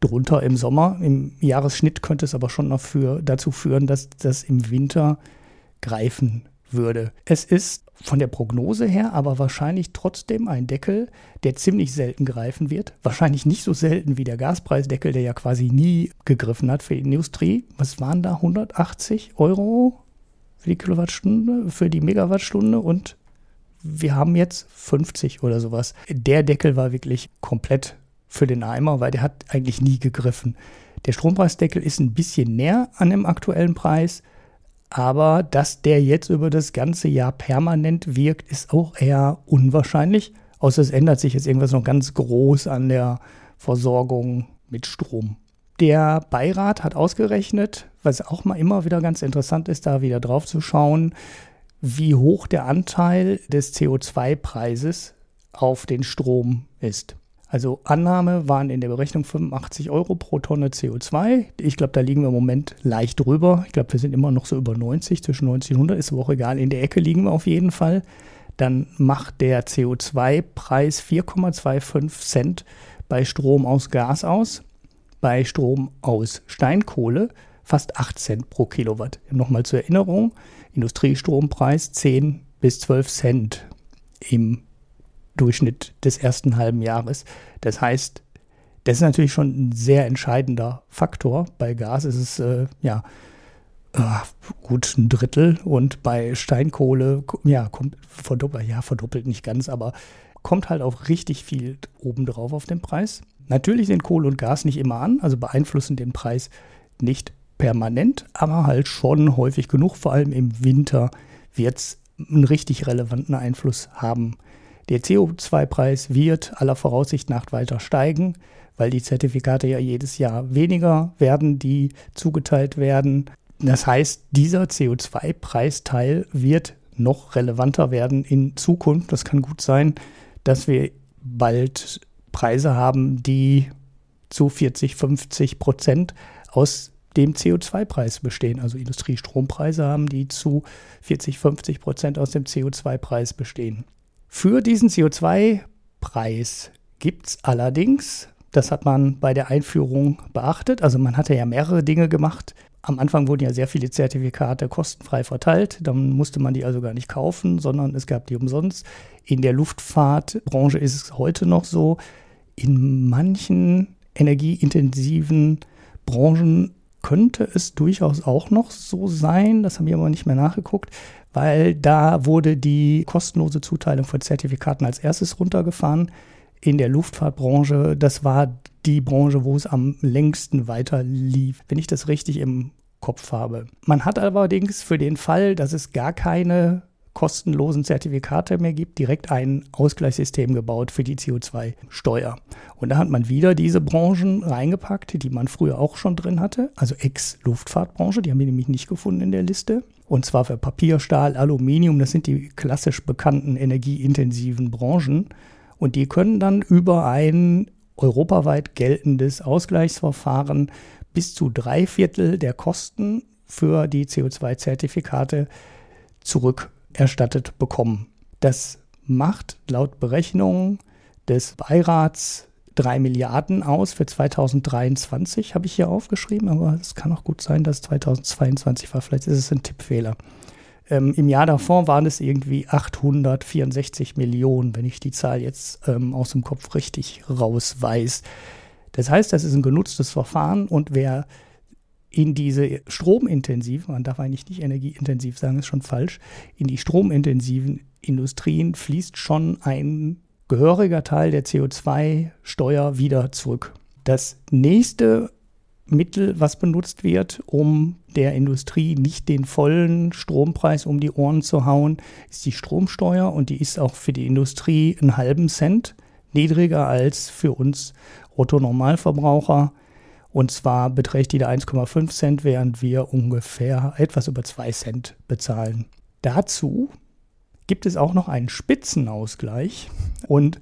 Speaker 2: drunter im Sommer. Im Jahresschnitt könnte es aber schon dafür, dazu führen, dass das im Winter greifen würde. Es ist von der Prognose her aber wahrscheinlich trotzdem ein Deckel, der ziemlich selten greifen wird. Wahrscheinlich nicht so selten wie der Gaspreisdeckel, der ja quasi nie gegriffen hat für die Industrie. Was waren da? 180 Euro für die Kilowattstunde, für die Megawattstunde und wir haben jetzt 50 oder sowas. Der Deckel war wirklich komplett für den Eimer, weil der hat eigentlich nie gegriffen. Der Strompreisdeckel ist ein bisschen näher an dem aktuellen Preis, aber dass der jetzt über das ganze Jahr permanent wirkt, ist auch eher unwahrscheinlich. Außer es ändert sich jetzt irgendwas noch ganz groß an der Versorgung mit Strom. Der Beirat hat ausgerechnet, was auch mal immer wieder ganz interessant ist, da wieder drauf zu schauen, wie hoch der Anteil des CO2-Preises auf den Strom ist. Also Annahme waren in der Berechnung 85 Euro pro Tonne CO2. Ich glaube, da liegen wir im Moment leicht drüber. Ich glaube, wir sind immer noch so über 90, zwischen 90 und 100, ist aber auch egal. In der Ecke liegen wir auf jeden Fall. Dann macht der CO2-Preis 4,25 Cent bei Strom aus Gas aus, bei Strom aus Steinkohle fast 8 Cent pro Kilowatt. Nochmal zur Erinnerung, Industriestrompreis 10 bis 12 Cent im Durchschnitt des ersten halben Jahres. Das heißt, das ist natürlich schon ein sehr entscheidender Faktor. Bei Gas ist es äh, ja äh, gut ein Drittel und bei Steinkohle ja kommt verdoppelt, ja verdoppelt nicht ganz, aber kommt halt auch richtig viel obendrauf auf den Preis. Natürlich sind Kohle und Gas nicht immer an, also beeinflussen den Preis nicht permanent, aber halt schon häufig genug. Vor allem im Winter wird es einen richtig relevanten Einfluss haben der CO2-Preis wird aller Voraussicht nach weiter steigen, weil die Zertifikate ja jedes Jahr weniger werden, die zugeteilt werden. Das heißt, dieser CO2-Preisteil wird noch relevanter werden in Zukunft. Das kann gut sein, dass wir bald Preise haben, die zu 40, 50 Prozent aus dem CO2-Preis bestehen. Also Industriestrompreise haben, die zu 40, 50 Prozent aus dem CO2-Preis bestehen. Für diesen CO2-Preis gibt es allerdings, das hat man bei der Einführung beachtet, also man hatte ja mehrere Dinge gemacht. Am Anfang wurden ja sehr viele Zertifikate kostenfrei verteilt, dann musste man die also gar nicht kaufen, sondern es gab die umsonst. In der Luftfahrtbranche ist es heute noch so, in manchen energieintensiven Branchen könnte es durchaus auch noch so sein, das haben wir aber nicht mehr nachgeguckt, weil da wurde die kostenlose Zuteilung von Zertifikaten als erstes runtergefahren. In der Luftfahrtbranche, das war die Branche, wo es am längsten weiter lief, wenn ich das richtig im Kopf habe. Man hat allerdings für den Fall, dass es gar keine kostenlosen Zertifikate mehr gibt, direkt ein Ausgleichssystem gebaut für die CO2-Steuer. Und da hat man wieder diese Branchen reingepackt, die man früher auch schon drin hatte, also Ex-Luftfahrtbranche, die haben wir nämlich nicht gefunden in der Liste. Und zwar für Papier, Stahl, Aluminium, das sind die klassisch bekannten energieintensiven Branchen. Und die können dann über ein europaweit geltendes Ausgleichsverfahren bis zu drei Viertel der Kosten für die CO2-Zertifikate zurück erstattet bekommen. Das macht laut Berechnungen des Beirats 3 Milliarden aus für 2023, habe ich hier aufgeschrieben, aber es kann auch gut sein, dass 2022 war. Vielleicht ist es ein Tippfehler. Ähm, Im Jahr davor waren es irgendwie 864 Millionen, wenn ich die Zahl jetzt ähm, aus dem Kopf richtig rausweis. Das heißt, das ist ein genutztes Verfahren und wer in diese stromintensiven, man darf eigentlich nicht energieintensiv sagen, ist schon falsch, in die stromintensiven Industrien fließt schon ein gehöriger Teil der CO2-Steuer wieder zurück. Das nächste Mittel, was benutzt wird, um der Industrie nicht den vollen Strompreis um die Ohren zu hauen, ist die Stromsteuer und die ist auch für die Industrie einen halben Cent niedriger als für uns Otto-Normalverbraucher. Und zwar beträgt die da 1,5 Cent, während wir ungefähr etwas über 2 Cent bezahlen. Dazu gibt es auch noch einen Spitzenausgleich. Und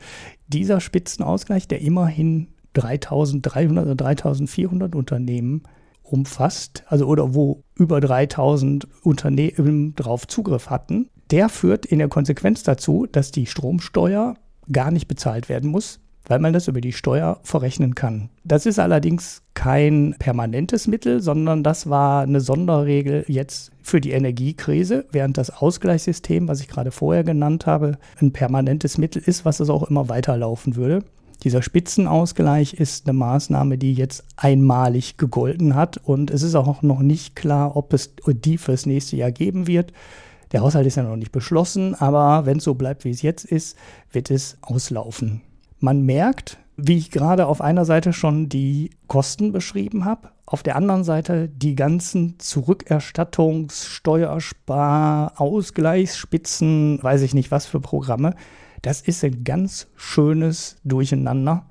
Speaker 2: dieser Spitzenausgleich, der immerhin 3300 oder 3400 Unternehmen umfasst, also oder wo über 3000 Unternehmen drauf Zugriff hatten, der führt in der Konsequenz dazu, dass die Stromsteuer gar nicht bezahlt werden muss, weil man das über die Steuer verrechnen kann. Das ist allerdings kein permanentes Mittel, sondern das war eine Sonderregel jetzt für die Energiekrise, während das Ausgleichssystem, was ich gerade vorher genannt habe, ein permanentes Mittel ist, was es auch immer weiterlaufen würde. Dieser Spitzenausgleich ist eine Maßnahme, die jetzt einmalig gegolten hat und es ist auch noch nicht klar, ob es die fürs nächste Jahr geben wird. Der Haushalt ist ja noch nicht beschlossen, aber wenn es so bleibt, wie es jetzt ist, wird es auslaufen. Man merkt, wie ich gerade auf einer Seite schon die Kosten beschrieben habe, auf der anderen Seite die ganzen Zurückerstattungs-, Steuerspar-, Ausgleichsspitzen, weiß ich nicht was für Programme. Das ist ein ganz schönes Durcheinander.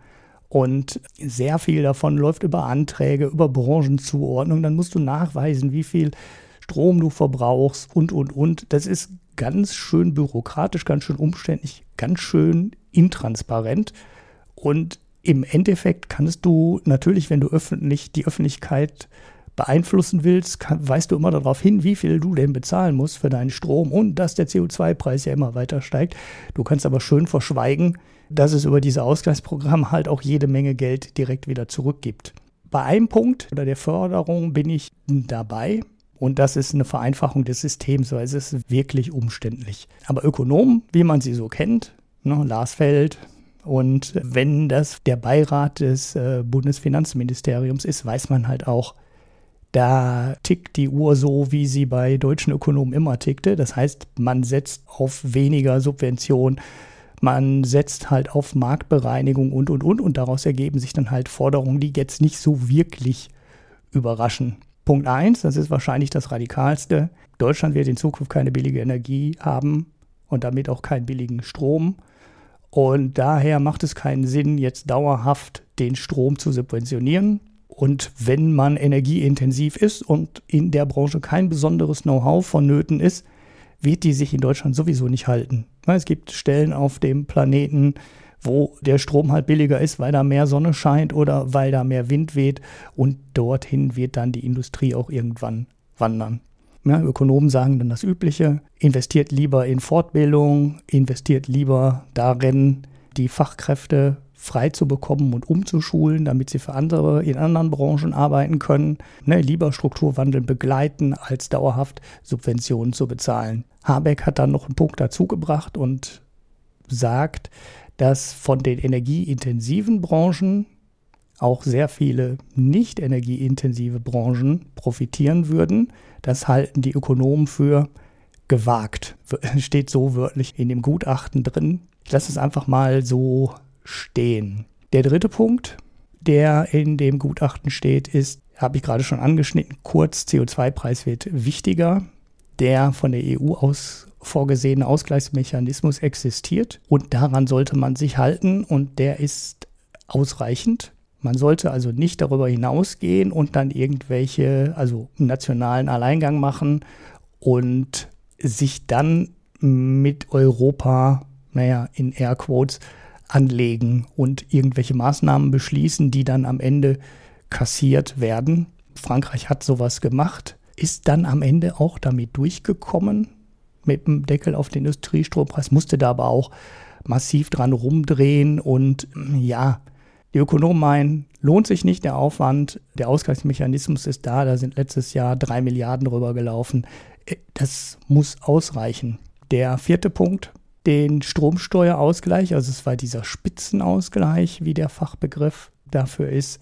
Speaker 2: Und sehr viel davon läuft über Anträge, über Branchenzuordnung. Dann musst du nachweisen, wie viel Strom du verbrauchst und, und, und. Das ist ganz schön bürokratisch, ganz schön umständlich, ganz schön intransparent. Und im Endeffekt kannst du natürlich, wenn du öffentlich die Öffentlichkeit beeinflussen willst, kann, weißt du immer darauf hin, wie viel du denn bezahlen musst für deinen Strom und dass der CO2-Preis ja immer weiter steigt. Du kannst aber schön verschweigen, dass es über diese Ausgleichsprogramme halt auch jede Menge Geld direkt wieder zurückgibt. Bei einem Punkt oder der Förderung bin ich dabei. Und das ist eine Vereinfachung des Systems, weil es ist wirklich umständlich. Aber Ökonomen, wie man sie so kennt, ne, Lars Feld, und wenn das der Beirat des äh, Bundesfinanzministeriums ist, weiß man halt auch, da tickt die Uhr so, wie sie bei deutschen Ökonomen immer tickte. Das heißt, man setzt auf weniger Subvention, man setzt halt auf Marktbereinigung und, und, und. Und daraus ergeben sich dann halt Forderungen, die jetzt nicht so wirklich überraschen. Punkt 1, das ist wahrscheinlich das Radikalste. Deutschland wird in Zukunft keine billige Energie haben und damit auch keinen billigen Strom. Und daher macht es keinen Sinn, jetzt dauerhaft den Strom zu subventionieren. Und wenn man energieintensiv ist und in der Branche kein besonderes Know-how vonnöten ist, wird die sich in Deutschland sowieso nicht halten. Es gibt Stellen auf dem Planeten, wo der Strom halt billiger ist, weil da mehr Sonne scheint oder weil da mehr Wind weht und dorthin wird dann die Industrie auch irgendwann wandern. Ja, Ökonomen sagen dann das Übliche, investiert lieber in Fortbildung, investiert lieber darin, die Fachkräfte frei zu bekommen und umzuschulen, damit sie für andere in anderen Branchen arbeiten können. Ne, lieber Strukturwandel begleiten, als dauerhaft Subventionen zu bezahlen. Habeck hat dann noch einen Punkt dazugebracht und sagt, dass von den energieintensiven Branchen auch sehr viele nicht energieintensive Branchen profitieren würden. Das halten die Ökonomen für gewagt. Steht so wörtlich in dem Gutachten drin. Ich lasse es einfach mal so stehen. Der dritte Punkt, der in dem Gutachten steht, ist, habe ich gerade schon angeschnitten, kurz CO2-Preis wird wichtiger. Der von der EU aus vorgesehene Ausgleichsmechanismus existiert und daran sollte man sich halten und der ist ausreichend. Man sollte also nicht darüber hinausgehen und dann irgendwelche, also nationalen Alleingang machen und sich dann mit Europa, naja, in Airquotes, anlegen und irgendwelche Maßnahmen beschließen, die dann am Ende kassiert werden. Frankreich hat sowas gemacht, ist dann am Ende auch damit durchgekommen mit dem Deckel auf den Industriestrompreis, musste da aber auch massiv dran rumdrehen und ja, die Ökonomen meinen, lohnt sich nicht der Aufwand, der Ausgleichsmechanismus ist da, da sind letztes Jahr drei Milliarden rübergelaufen. Das muss ausreichen. Der vierte Punkt, den Stromsteuerausgleich, also es war dieser Spitzenausgleich, wie der Fachbegriff dafür ist,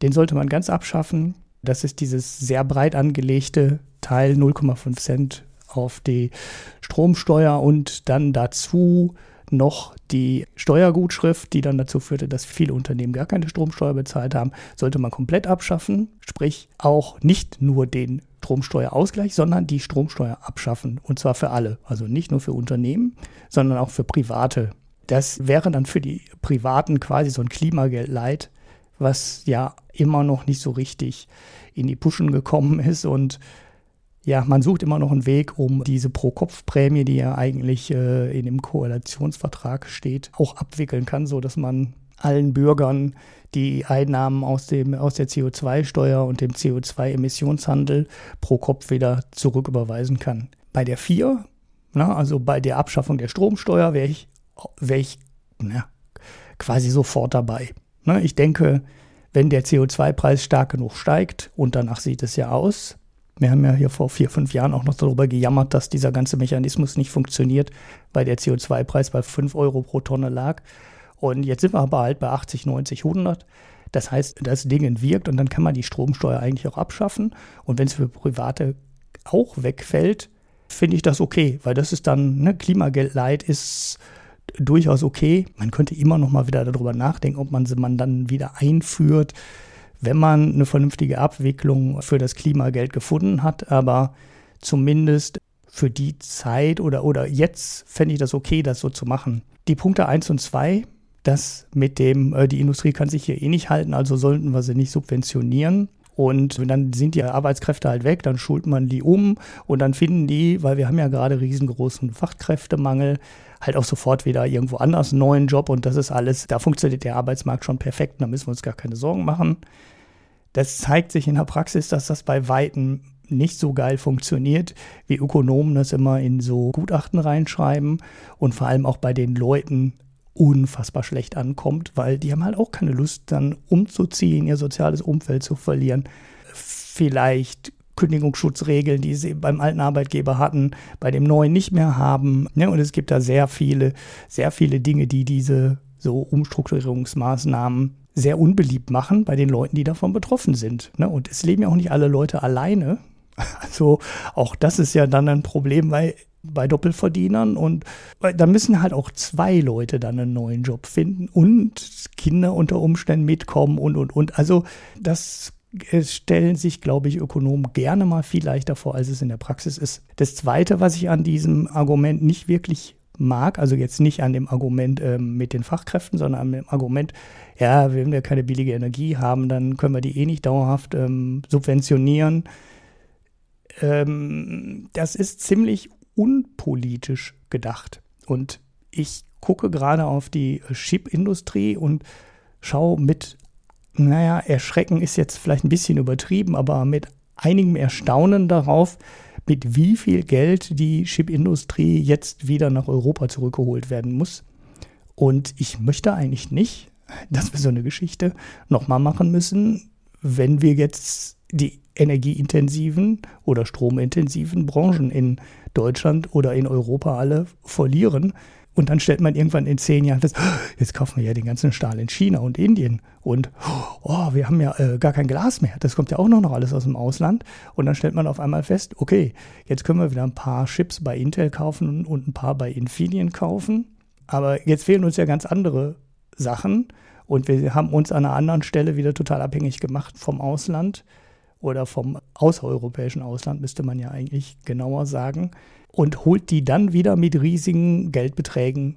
Speaker 2: den sollte man ganz abschaffen. Das ist dieses sehr breit angelegte Teil 0,5 Cent auf die Stromsteuer und dann dazu noch die Steuergutschrift, die dann dazu führte, dass viele Unternehmen gar keine Stromsteuer bezahlt haben, sollte man komplett abschaffen. Sprich, auch nicht nur den Stromsteuerausgleich, sondern die Stromsteuer abschaffen. Und zwar für alle. Also nicht nur für Unternehmen, sondern auch für Private. Das wäre dann für die Privaten quasi so ein Klimageld was ja immer noch nicht so richtig in die Puschen gekommen ist und ja, man sucht immer noch einen Weg, um diese Pro-Kopf-Prämie, die ja eigentlich äh, in dem Koalitionsvertrag steht, auch abwickeln kann, sodass man allen Bürgern die Einnahmen aus, dem, aus der CO2-Steuer und dem CO2-Emissionshandel pro Kopf wieder zurücküberweisen kann. Bei der 4, na, also bei der Abschaffung der Stromsteuer, wäre ich, wär ich na, quasi sofort dabei. Na, ich denke, wenn der CO2-Preis stark genug steigt, und danach sieht es ja aus, wir haben ja hier vor vier, fünf Jahren auch noch darüber gejammert, dass dieser ganze Mechanismus nicht funktioniert, weil der CO2-Preis bei 5 Euro pro Tonne lag. Und jetzt sind wir aber halt bei 80, 90, 100. Das heißt, das Ding wirkt und dann kann man die Stromsteuer eigentlich auch abschaffen. Und wenn es für Private auch wegfällt, finde ich das okay, weil das ist dann, ne, Klimageld ist durchaus okay. Man könnte immer noch mal wieder darüber nachdenken, ob man sie man dann wieder einführt wenn man eine vernünftige Abwicklung für das Klimageld gefunden hat. Aber zumindest für die Zeit oder, oder jetzt fände ich das okay, das so zu machen. Die Punkte 1 und 2, das mit dem, äh, die Industrie kann sich hier eh nicht halten, also sollten wir sie nicht subventionieren. Und dann sind die Arbeitskräfte halt weg, dann schult man die um und dann finden die, weil wir haben ja gerade riesengroßen Fachkräftemangel, halt auch sofort wieder irgendwo anders einen neuen Job und das ist alles, da funktioniert der Arbeitsmarkt schon perfekt, da müssen wir uns gar keine Sorgen machen. Das zeigt sich in der Praxis, dass das bei Weitem nicht so geil funktioniert, wie Ökonomen das immer in so Gutachten reinschreiben und vor allem auch bei den Leuten unfassbar schlecht ankommt, weil die haben halt auch keine Lust, dann umzuziehen, ihr soziales Umfeld zu verlieren. Vielleicht Kündigungsschutzregeln, die sie beim alten Arbeitgeber hatten, bei dem neuen nicht mehr haben. Ne? Und es gibt da sehr viele, sehr viele Dinge, die diese so Umstrukturierungsmaßnahmen sehr unbeliebt machen bei den Leuten, die davon betroffen sind. Ne? Und es leben ja auch nicht alle Leute alleine. Also auch das ist ja dann ein Problem bei, bei Doppelverdienern. Und da müssen halt auch zwei Leute dann einen neuen Job finden und Kinder unter Umständen mitkommen und, und, und. Also das stellen sich, glaube ich, Ökonomen gerne mal viel leichter vor, als es in der Praxis ist. Das Zweite, was ich an diesem Argument nicht wirklich mag, also jetzt nicht an dem Argument ähm, mit den Fachkräften, sondern an dem Argument, ja, wenn wir keine billige Energie haben, dann können wir die eh nicht dauerhaft ähm, subventionieren. Ähm, das ist ziemlich unpolitisch gedacht. Und ich gucke gerade auf die Chip-Industrie und schaue mit, naja, Erschrecken ist jetzt vielleicht ein bisschen übertrieben, aber mit einigem Erstaunen darauf, mit wie viel Geld die Chipindustrie jetzt wieder nach Europa zurückgeholt werden muss. Und ich möchte eigentlich nicht, dass wir so eine Geschichte nochmal machen müssen, wenn wir jetzt die energieintensiven oder stromintensiven Branchen in Deutschland oder in Europa alle verlieren, und dann stellt man irgendwann in zehn Jahren fest, jetzt kaufen wir ja den ganzen Stahl in China und Indien. Und oh, wir haben ja äh, gar kein Glas mehr. Das kommt ja auch noch alles aus dem Ausland. Und dann stellt man auf einmal fest, okay, jetzt können wir wieder ein paar Chips bei Intel kaufen und ein paar bei Infineon kaufen. Aber jetzt fehlen uns ja ganz andere Sachen. Und wir haben uns an einer anderen Stelle wieder total abhängig gemacht vom Ausland oder vom außereuropäischen Ausland, müsste man ja eigentlich genauer sagen und holt die dann wieder mit riesigen Geldbeträgen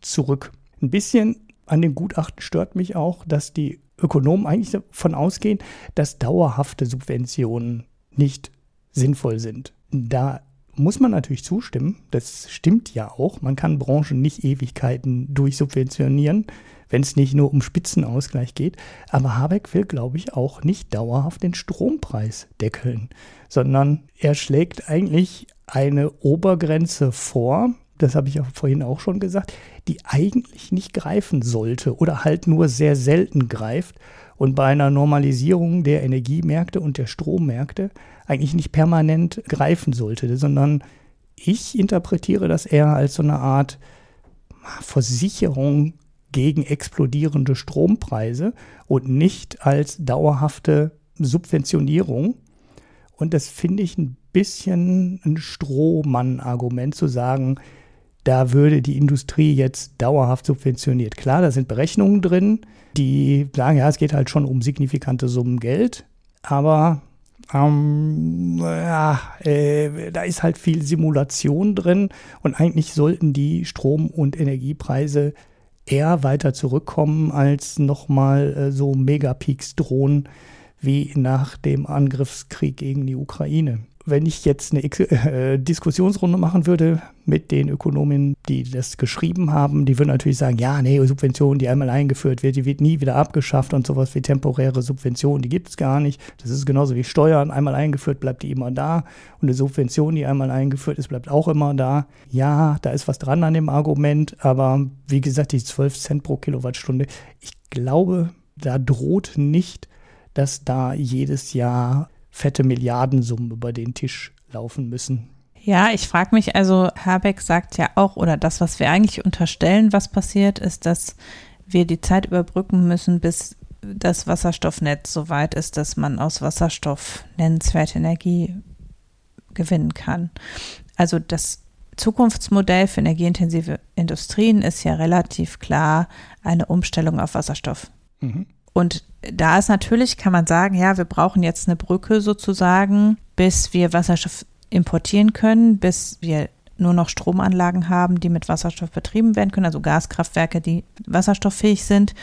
Speaker 2: zurück. Ein bisschen an den Gutachten stört mich auch, dass die Ökonomen eigentlich davon ausgehen, dass dauerhafte Subventionen nicht sinnvoll sind. Da muss man natürlich zustimmen, das stimmt ja auch. Man kann Branchen nicht Ewigkeiten durchsubventionieren, wenn es nicht nur um Spitzenausgleich geht. Aber Habeck will, glaube ich, auch nicht dauerhaft den Strompreis deckeln, sondern er schlägt eigentlich eine Obergrenze vor, das habe ich ja vorhin auch schon gesagt, die eigentlich nicht greifen sollte oder halt nur sehr selten greift und bei einer Normalisierung der Energiemärkte und der Strommärkte eigentlich nicht permanent greifen sollte, sondern ich interpretiere das eher als so eine Art Versicherung gegen explodierende Strompreise und nicht als dauerhafte Subventionierung. Und das finde ich ein bisschen ein Strohmann-Argument zu sagen, da würde die Industrie jetzt dauerhaft subventioniert. Klar, da sind Berechnungen drin, die sagen, ja, es geht halt schon um signifikante Summen Geld, aber ähm, ja, äh, da ist halt viel Simulation drin und eigentlich sollten die Strom- und Energiepreise eher weiter zurückkommen, als nochmal äh, so Megapeaks drohen wie nach dem Angriffskrieg gegen die Ukraine wenn ich jetzt eine äh, Diskussionsrunde machen würde mit den Ökonomen, die das geschrieben haben, die würden natürlich sagen, ja, nee, Subvention, die einmal eingeführt wird, die wird nie wieder abgeschafft und sowas wie temporäre Subvention, die gibt es gar nicht. Das ist genauso wie Steuern, einmal eingeführt, bleibt die immer da. Und eine Subvention, die einmal eingeführt ist, bleibt auch immer da. Ja, da ist was dran an dem Argument, aber wie gesagt, die 12 Cent pro Kilowattstunde, ich glaube, da droht nicht, dass da jedes Jahr fette Milliardensummen über den Tisch laufen müssen.
Speaker 1: Ja, ich frage mich, also Habeck sagt ja auch, oder das, was wir eigentlich unterstellen, was passiert, ist, dass wir die Zeit überbrücken müssen, bis das Wasserstoffnetz so weit ist, dass man aus Wasserstoff nennenswerte Energie gewinnen kann. Also das Zukunftsmodell für energieintensive Industrien ist ja relativ klar eine Umstellung auf Wasserstoff. Mhm. Und da ist natürlich, kann man sagen, ja, wir brauchen jetzt eine Brücke sozusagen, bis wir Wasserstoff importieren können, bis wir nur noch Stromanlagen haben, die mit Wasserstoff betrieben werden können, also Gaskraftwerke, die wasserstofffähig sind.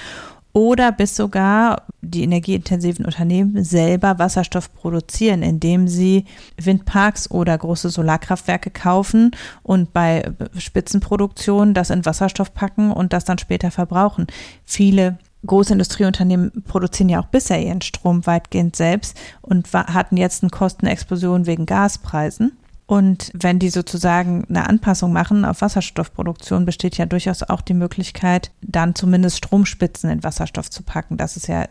Speaker 1: Oder bis sogar die energieintensiven Unternehmen selber Wasserstoff produzieren, indem sie Windparks oder große Solarkraftwerke kaufen und bei Spitzenproduktion das in Wasserstoff packen und das dann später verbrauchen. Viele große Industrieunternehmen produzieren ja auch bisher ihren Strom weitgehend selbst und hatten jetzt eine Kostenexplosion wegen Gaspreisen. Und wenn die sozusagen eine Anpassung machen auf Wasserstoffproduktion, besteht ja durchaus auch die Möglichkeit, dann zumindest Stromspitzen in Wasserstoff zu packen. Das ist ja äh,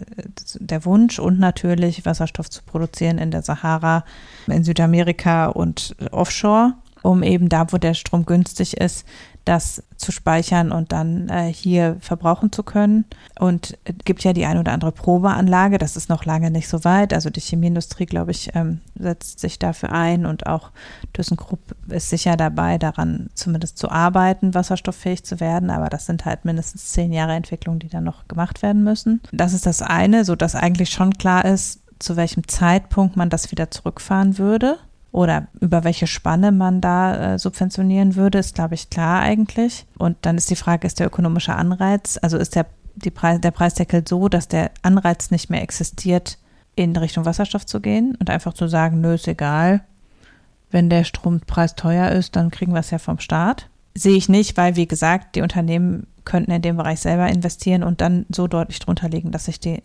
Speaker 1: der Wunsch und natürlich Wasserstoff zu produzieren in der Sahara, in Südamerika und offshore, um eben da, wo der Strom günstig ist, das zu speichern und dann äh, hier verbrauchen zu können. Und es gibt ja die ein oder andere Probeanlage, das ist noch lange nicht so weit. Also die Chemieindustrie, glaube ich, ähm, setzt sich dafür ein und auch ThyssenKrupp ist sicher dabei, daran zumindest zu arbeiten, wasserstofffähig zu werden. Aber das sind halt mindestens zehn Jahre Entwicklung, die dann noch gemacht werden müssen. Das ist das eine, sodass eigentlich schon klar ist, zu welchem Zeitpunkt man das wieder zurückfahren würde oder über welche Spanne man da äh, subventionieren würde, ist, glaube ich, klar eigentlich. Und dann ist die Frage, ist der ökonomische Anreiz, also ist der, die Preis, der Preisdeckel so, dass der Anreiz nicht mehr existiert, in Richtung Wasserstoff zu gehen und einfach zu sagen, nö, ist egal, wenn der Strompreis teuer ist, dann kriegen wir es ja vom Staat. Sehe ich nicht, weil, wie gesagt, die Unternehmen könnten in dem Bereich selber investieren und dann so deutlich drunter liegen, dass sich die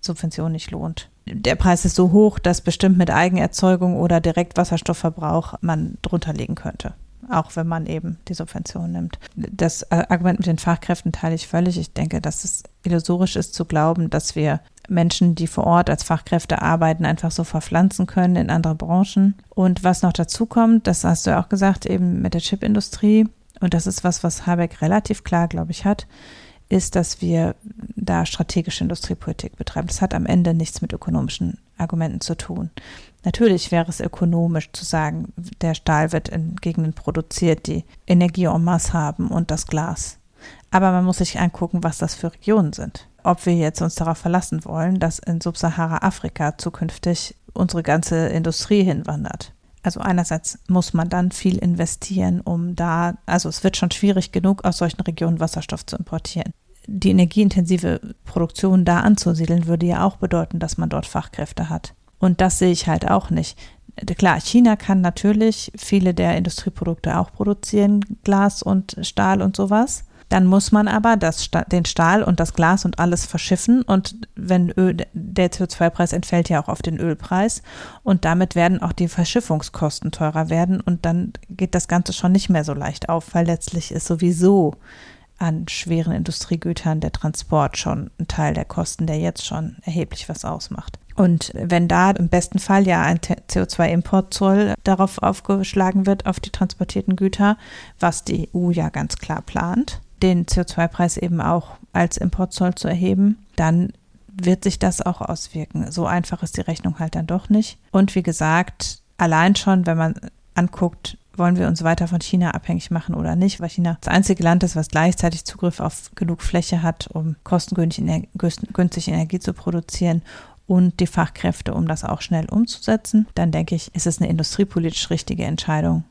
Speaker 1: Subvention nicht lohnt der Preis ist so hoch, dass bestimmt mit Eigenerzeugung oder Direktwasserstoffverbrauch man drunter liegen könnte. Auch wenn man eben die Subvention nimmt. Das äh, Argument mit den Fachkräften teile ich völlig. Ich denke, dass es illusorisch ist zu glauben, dass wir Menschen, die vor Ort als Fachkräfte arbeiten, einfach so verpflanzen können in andere Branchen. Und was noch dazu kommt, das hast du ja auch gesagt, eben mit der Chipindustrie. Und das ist was, was Habeck relativ klar, glaube ich, hat ist, dass wir da strategische Industriepolitik betreiben. Das hat am Ende nichts mit ökonomischen Argumenten zu tun. Natürlich wäre es ökonomisch zu sagen, der Stahl wird in Gegenden produziert, die Energie en masse haben und das Glas. Aber man muss sich angucken, was das für Regionen sind. Ob wir jetzt uns darauf verlassen wollen, dass in Subsahara-Afrika zukünftig unsere ganze Industrie hinwandert. Also einerseits muss man dann viel investieren, um da, also es wird schon schwierig genug, aus solchen Regionen Wasserstoff zu importieren. Die energieintensive Produktion da anzusiedeln, würde ja auch bedeuten, dass man dort Fachkräfte hat. Und das sehe ich halt auch nicht. Klar, China kann natürlich viele der Industrieprodukte auch produzieren, Glas und Stahl und sowas. Dann muss man aber das, den Stahl und das Glas und alles verschiffen und wenn Öl, der CO2-Preis entfällt ja auch auf den Ölpreis und damit werden auch die Verschiffungskosten teurer werden und dann geht das Ganze schon nicht mehr so leicht auf, weil letztlich ist sowieso an schweren Industriegütern der Transport schon ein Teil der Kosten, der jetzt schon erheblich was ausmacht. Und wenn da im besten Fall ja ein CO2-Importzoll darauf aufgeschlagen wird, auf die transportierten Güter, was die EU ja ganz klar plant, den CO2-Preis eben auch als Importzoll zu erheben, dann wird sich das auch auswirken. So einfach ist die Rechnung halt dann doch nicht. Und wie gesagt, allein schon, wenn man anguckt, wollen wir uns weiter von China abhängig machen oder nicht, weil China das einzige Land ist, was gleichzeitig Zugriff auf genug Fläche hat, um kostengünstig Energie zu produzieren und die Fachkräfte, um das auch schnell umzusetzen, dann denke ich, ist es eine industriepolitisch richtige Entscheidung,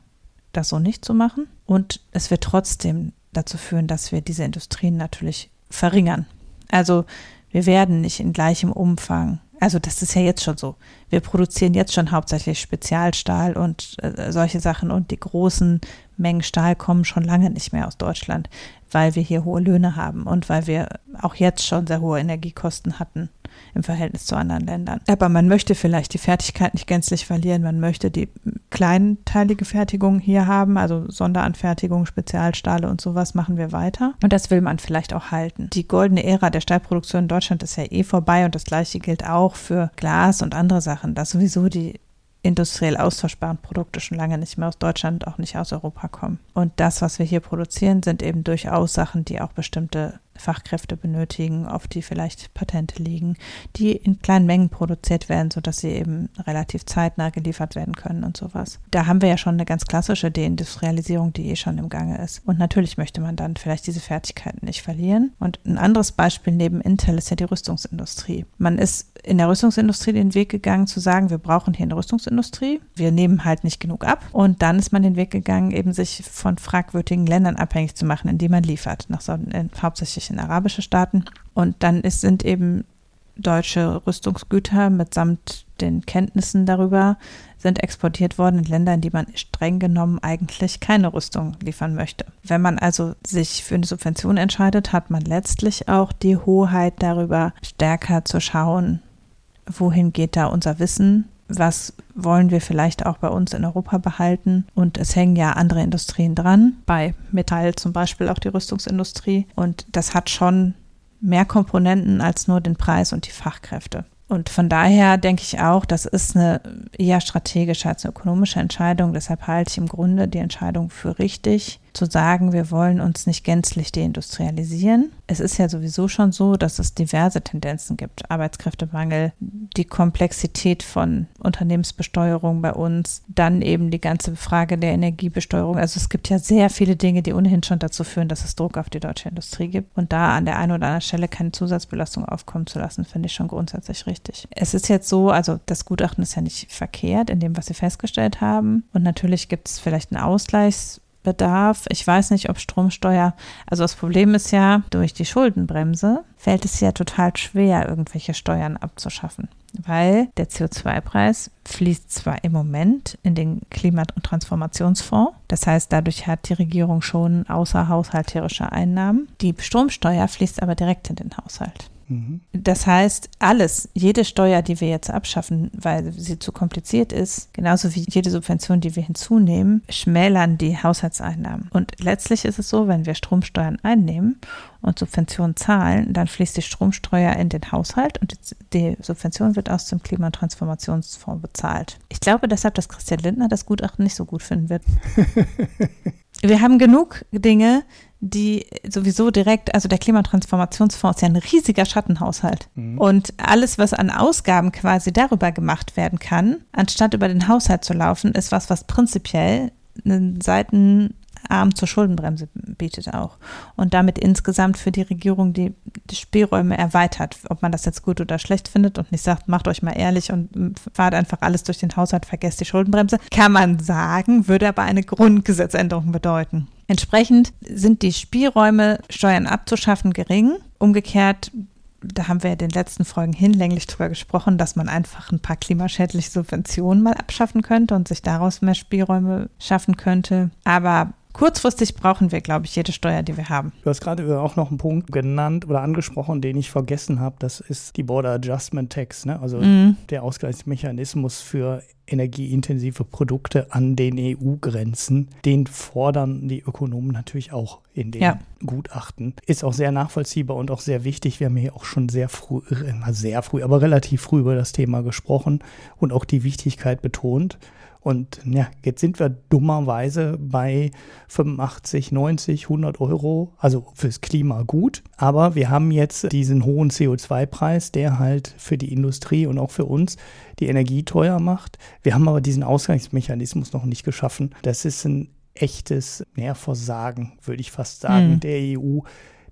Speaker 1: das so nicht zu machen. Und es wird trotzdem dazu führen, dass wir diese Industrien natürlich verringern. Also wir werden nicht in gleichem Umfang, also das ist ja jetzt schon so. Wir produzieren jetzt schon hauptsächlich Spezialstahl und äh, solche Sachen und die großen Mengen Stahl kommen schon lange nicht mehr aus Deutschland, weil wir hier hohe Löhne haben und weil wir auch jetzt schon sehr hohe Energiekosten hatten im Verhältnis zu anderen Ländern. Aber man möchte vielleicht die Fertigkeit nicht gänzlich verlieren. Man möchte die kleinteilige Fertigung hier haben, also Sonderanfertigung, Spezialstahle und sowas machen wir weiter. Und das will man vielleicht auch halten. Die goldene Ära der Stahlproduktion in Deutschland ist ja eh vorbei und das gleiche gilt auch für Glas und andere Sachen, dass sowieso die industriell austauschbaren Produkte schon lange nicht mehr aus Deutschland, auch nicht aus Europa kommen. Und das, was wir hier produzieren, sind eben durchaus Sachen, die auch bestimmte Fachkräfte benötigen, auf die vielleicht Patente liegen, die in kleinen Mengen produziert werden, sodass sie eben relativ zeitnah geliefert werden können und sowas. Da haben wir ja schon eine ganz klassische Deindustrialisierung, die eh schon im Gange ist. Und natürlich möchte man dann vielleicht diese Fertigkeiten nicht verlieren. Und ein anderes Beispiel neben Intel ist ja die Rüstungsindustrie. Man ist in der Rüstungsindustrie den Weg gegangen zu sagen, wir brauchen hier eine Rüstungsindustrie, wir nehmen halt nicht genug ab. Und dann ist man den Weg gegangen, eben sich von fragwürdigen Ländern abhängig zu machen, indem man liefert, nach so, in, hauptsächlich in arabische Staaten. Und dann ist, sind eben deutsche Rüstungsgüter mitsamt den Kenntnissen darüber sind exportiert worden in Länder, in die man streng genommen eigentlich keine Rüstung liefern möchte. Wenn man also sich für eine Subvention entscheidet, hat man letztlich auch die Hoheit darüber, stärker zu schauen, wohin geht da unser Wissen, was wollen wir vielleicht auch bei uns in Europa behalten. Und es hängen ja andere Industrien dran, bei Metall zum Beispiel auch die Rüstungsindustrie. Und das hat schon mehr Komponenten als nur den Preis und die Fachkräfte. Und von daher denke ich auch, das ist eine eher strategische als eine ökonomische Entscheidung. Deshalb halte ich im Grunde die Entscheidung für richtig, zu sagen, wir wollen uns nicht gänzlich deindustrialisieren. Es ist ja sowieso schon so, dass es diverse Tendenzen gibt. Arbeitskräftemangel, die Komplexität von Unternehmensbesteuerung bei uns, dann eben die ganze Frage der Energiebesteuerung. Also es gibt ja sehr viele Dinge, die ohnehin schon dazu führen, dass es Druck auf die deutsche Industrie gibt. Und da an der einen oder anderen Stelle keine Zusatzbelastung aufkommen zu lassen, finde ich schon grundsätzlich richtig. Es ist jetzt so, also das Gutachten ist ja nicht verkehrt in dem, was Sie festgestellt haben. Und natürlich gibt es vielleicht einen Ausgleichs Bedarf. Ich weiß nicht, ob Stromsteuer, also das Problem ist ja, durch die Schuldenbremse fällt es ja total schwer, irgendwelche Steuern abzuschaffen, weil der CO2-Preis fließt zwar im Moment in den Klima- und Transformationsfonds, das heißt, dadurch hat die Regierung schon außerhaushalterische Einnahmen. Die Stromsteuer fließt aber direkt in den Haushalt. Mhm. Das heißt, alles, jede Steuer, die wir jetzt abschaffen, weil sie zu kompliziert ist, genauso wie jede Subvention, die wir hinzunehmen, schmälern die Haushaltseinnahmen. Und letztlich ist es so, wenn wir Stromsteuern einnehmen und Subventionen zahlen, dann fließt die Stromsteuer in den Haushalt und die Subvention wird aus dem Klima- und Transformationsfonds bezahlt. Ich glaube deshalb, dass Christian Lindner das Gutachten nicht so gut finden wird. wir haben genug Dinge, die sowieso direkt, also der Klimatransformationsfonds ist ja ein riesiger Schattenhaushalt. Mhm. Und alles, was an Ausgaben quasi darüber gemacht werden kann, anstatt über den Haushalt zu laufen, ist was, was prinzipiell einen Seitenarm zur Schuldenbremse bietet auch. Und damit insgesamt für die Regierung die, die Spielräume erweitert. Ob man das jetzt gut oder schlecht findet und nicht sagt, macht euch mal ehrlich und fahrt einfach alles durch den Haushalt, vergesst die Schuldenbremse, kann man sagen, würde aber eine Grundgesetzänderung bedeuten. Entsprechend sind die Spielräume, Steuern abzuschaffen, gering. Umgekehrt da haben wir ja in den letzten Folgen hinlänglich drüber gesprochen, dass man einfach ein paar klimaschädliche Subventionen mal abschaffen könnte und sich daraus mehr Spielräume schaffen könnte. Aber kurzfristig brauchen wir, glaube ich, jede Steuer, die wir haben.
Speaker 2: Du hast gerade auch noch einen Punkt genannt oder angesprochen, den ich vergessen habe. Das ist die Border Adjustment Tax, ne? also mm. der Ausgleichsmechanismus für energieintensive Produkte an den EU-Grenzen. Den fordern die Ökonomen natürlich auch in den ja. Gutachten. Ist auch sehr nachvollziehbar und auch sehr wichtig. Wir haben hier auch schon sehr früh, sehr früh, aber relativ früh über das Thema gesprochen und auch die Wichtigkeit betont. Und ja, jetzt sind wir dummerweise bei 85, 90, 100 Euro, also fürs Klima gut. Aber wir haben jetzt diesen hohen CO2-Preis, der halt für die Industrie und auch für uns die Energie teuer macht. Wir haben aber diesen Ausgleichsmechanismus noch nicht geschaffen. Das ist ein echtes Nährversagen, würde ich fast sagen, mhm. der EU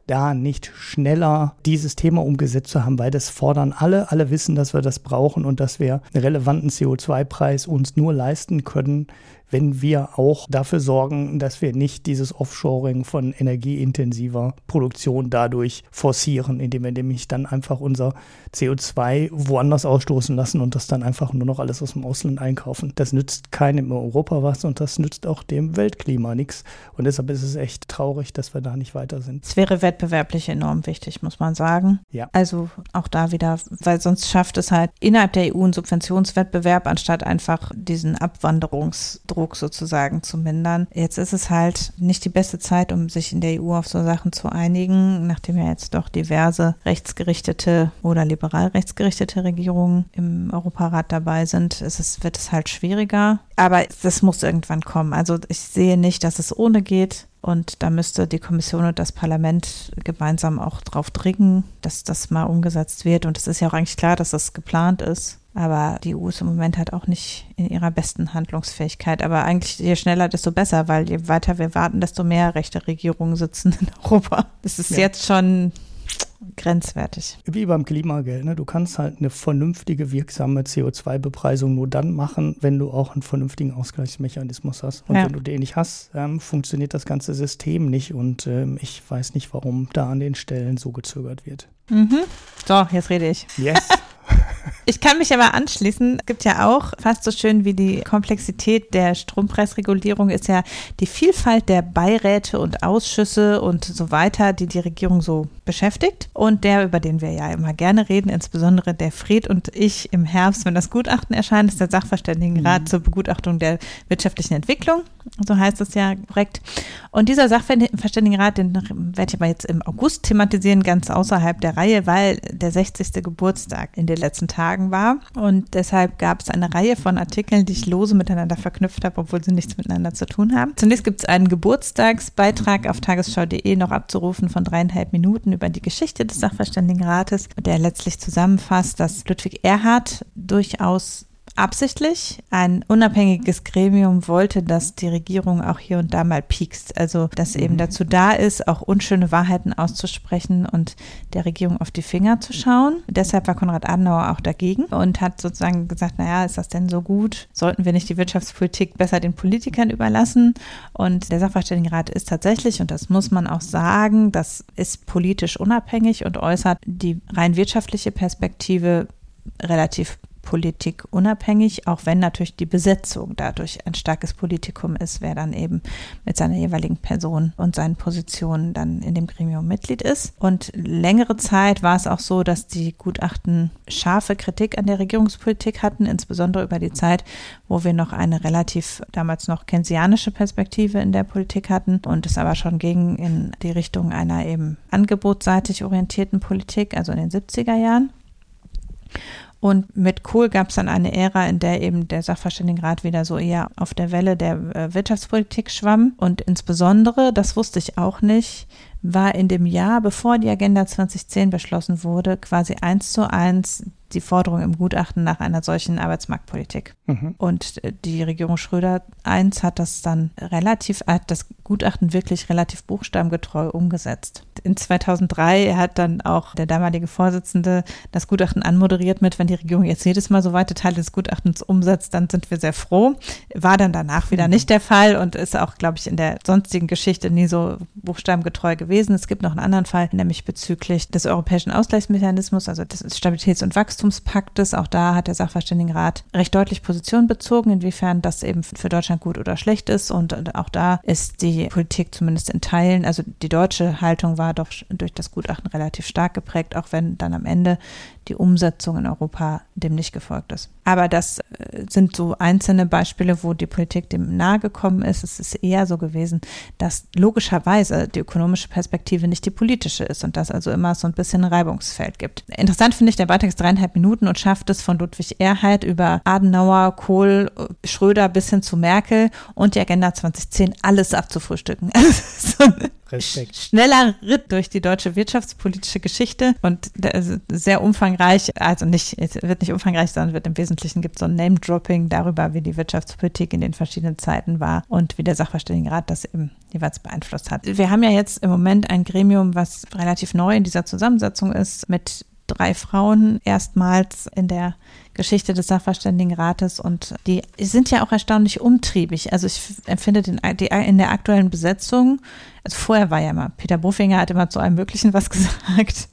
Speaker 2: da nicht schneller dieses Thema umgesetzt zu haben, weil das fordern alle. Alle wissen, dass wir das brauchen und dass wir einen relevanten CO2-Preis uns nur leisten können, wenn wir auch dafür sorgen, dass wir nicht dieses Offshoring von energieintensiver Produktion dadurch forcieren, indem wir nämlich dann einfach unser CO2 woanders ausstoßen lassen und das dann einfach nur noch alles aus dem Ausland einkaufen. Das nützt keinem in Europa was und das nützt auch dem Weltklima nichts. Und deshalb ist es echt traurig, dass wir da nicht weiter sind.
Speaker 1: Es wäre wettbewerblich enorm wichtig, muss man sagen. Ja. Also auch da wieder, weil sonst schafft es halt innerhalb der EU einen Subventionswettbewerb, anstatt einfach diesen Abwanderungsdruck Druck sozusagen zu mindern. Jetzt ist es halt nicht die beste Zeit, um sich in der EU auf so Sachen zu einigen, nachdem ja jetzt doch diverse rechtsgerichtete oder liberal rechtsgerichtete Regierungen im Europarat dabei sind. Es ist, wird es halt schwieriger. Aber das muss irgendwann kommen. Also ich sehe nicht, dass es ohne geht. Und da müsste die Kommission und das Parlament gemeinsam auch drauf dringen, dass das mal umgesetzt wird. Und es ist ja auch eigentlich klar, dass das geplant ist. Aber die EU ist im Moment halt auch nicht in ihrer besten Handlungsfähigkeit. Aber eigentlich je schneller, desto besser, weil je weiter wir warten, desto mehr rechte Regierungen sitzen in Europa. Das ist ja. jetzt schon grenzwertig.
Speaker 2: Wie beim Klimageld. Ne? Du kannst halt eine vernünftige, wirksame CO2-Bepreisung nur dann machen, wenn du auch einen vernünftigen Ausgleichsmechanismus hast. Und ja. wenn du den nicht hast, ähm, funktioniert das ganze System nicht. Und ähm, ich weiß nicht, warum da an den Stellen so gezögert wird.
Speaker 1: Mhm. So, jetzt rede ich.
Speaker 2: Yes.
Speaker 1: Ich kann mich aber anschließen. Es gibt ja auch fast so schön wie die Komplexität der Strompreisregulierung ist ja die Vielfalt der Beiräte und Ausschüsse und so weiter, die die Regierung so beschäftigt. Und der, über den wir ja immer gerne reden, insbesondere der Fred und ich im Herbst, wenn das Gutachten erscheint, ist der Sachverständigenrat mhm. zur Begutachtung der wirtschaftlichen Entwicklung. So heißt es ja korrekt. Und dieser Sachverständigenrat, den werde ich aber jetzt im August thematisieren, ganz außerhalb der Reihe, weil der 60. Geburtstag in den letzten Tagen war. Und deshalb gab es eine Reihe von Artikeln, die ich lose miteinander verknüpft habe, obwohl sie nichts miteinander zu tun haben. Zunächst gibt es einen Geburtstagsbeitrag auf tagesschau.de noch abzurufen von dreieinhalb Minuten über die Geschichte des Sachverständigenrates, der letztlich zusammenfasst, dass Ludwig Erhard durchaus absichtlich. Ein unabhängiges Gremium wollte, dass die Regierung auch hier und da mal piekst. Also, dass eben mhm. dazu da ist, auch unschöne Wahrheiten auszusprechen und der Regierung auf die Finger zu schauen. Deshalb war Konrad Adenauer auch dagegen und hat sozusagen gesagt, naja, ist das denn so gut? Sollten wir nicht die Wirtschaftspolitik besser den Politikern überlassen? Und der Sachverständigenrat ist tatsächlich, und das muss man auch sagen, das ist politisch unabhängig und äußert die rein wirtschaftliche Perspektive relativ Politik unabhängig, auch wenn natürlich die Besetzung dadurch ein starkes Politikum ist, wer dann eben mit seiner jeweiligen Person und seinen Positionen dann in dem Gremium Mitglied ist. Und längere Zeit war es auch so, dass die Gutachten scharfe Kritik an der Regierungspolitik hatten, insbesondere über die Zeit, wo wir noch eine relativ damals noch keynesianische Perspektive in der Politik hatten und es aber schon ging in die Richtung einer eben angebotsseitig orientierten Politik, also in den 70er Jahren. Und mit Kohl gab es dann eine Ära, in der eben der Sachverständigenrat wieder so eher auf der Welle der äh, Wirtschaftspolitik schwamm. Und insbesondere, das wusste ich auch nicht, war in dem Jahr, bevor die Agenda 2010 beschlossen wurde, quasi eins zu eins die Forderung im Gutachten nach einer solchen Arbeitsmarktpolitik. Mhm. Und äh, die Regierung Schröder I hat das dann relativ, hat das Gutachten wirklich relativ buchstabengetreu umgesetzt. In 2003 hat dann auch der damalige Vorsitzende das Gutachten anmoderiert mit, wenn die Regierung jetzt jedes Mal so weite Teile des Gutachtens umsetzt, dann sind wir sehr froh. War dann danach wieder mhm. nicht der Fall und ist auch, glaube ich, in der sonstigen Geschichte nie so buchstabengetreu gewesen. Es gibt noch einen anderen Fall, nämlich bezüglich des europäischen Ausgleichsmechanismus, also des Stabilitäts- und Wachstums Wachstumspaktes. Auch da hat der Sachverständigenrat recht deutlich Position bezogen, inwiefern das eben für Deutschland gut oder schlecht ist. Und auch da ist die Politik zumindest in Teilen, also die deutsche Haltung war doch durch das Gutachten relativ stark geprägt, auch wenn dann am Ende die Umsetzung in Europa dem nicht gefolgt ist. Aber das äh, sind so einzelne Beispiele, wo die Politik dem nahe gekommen ist. Es ist eher so gewesen, dass logischerweise die ökonomische Perspektive nicht die politische ist und das also immer so ein bisschen Reibungsfeld gibt. Interessant finde ich, der Beitrag ist dreieinhalb Minuten und schafft es von Ludwig Erhard über Adenauer, Kohl, Schröder bis hin zu Merkel und die Agenda 2010 alles abzufrühstücken. Also so Respekt. schneller Ritt durch die deutsche wirtschaftspolitische Geschichte und sehr umfangreich, also nicht, es wird nicht umfangreich, sondern wird im Wesentlichen gibt so ein Name-Dropping darüber, wie die Wirtschaftspolitik in den verschiedenen Zeiten war und wie der Sachverständigenrat das eben jeweils beeinflusst hat. Wir haben ja jetzt im Moment ein Gremium, was relativ neu in dieser Zusammensetzung ist, mit drei Frauen erstmals in der Geschichte des Sachverständigenrates und die sind ja auch erstaunlich umtriebig. Also ich empfinde den, die, in der aktuellen Besetzung, also vorher war ja immer, Peter Bofinger hat immer zu allem Möglichen was gesagt.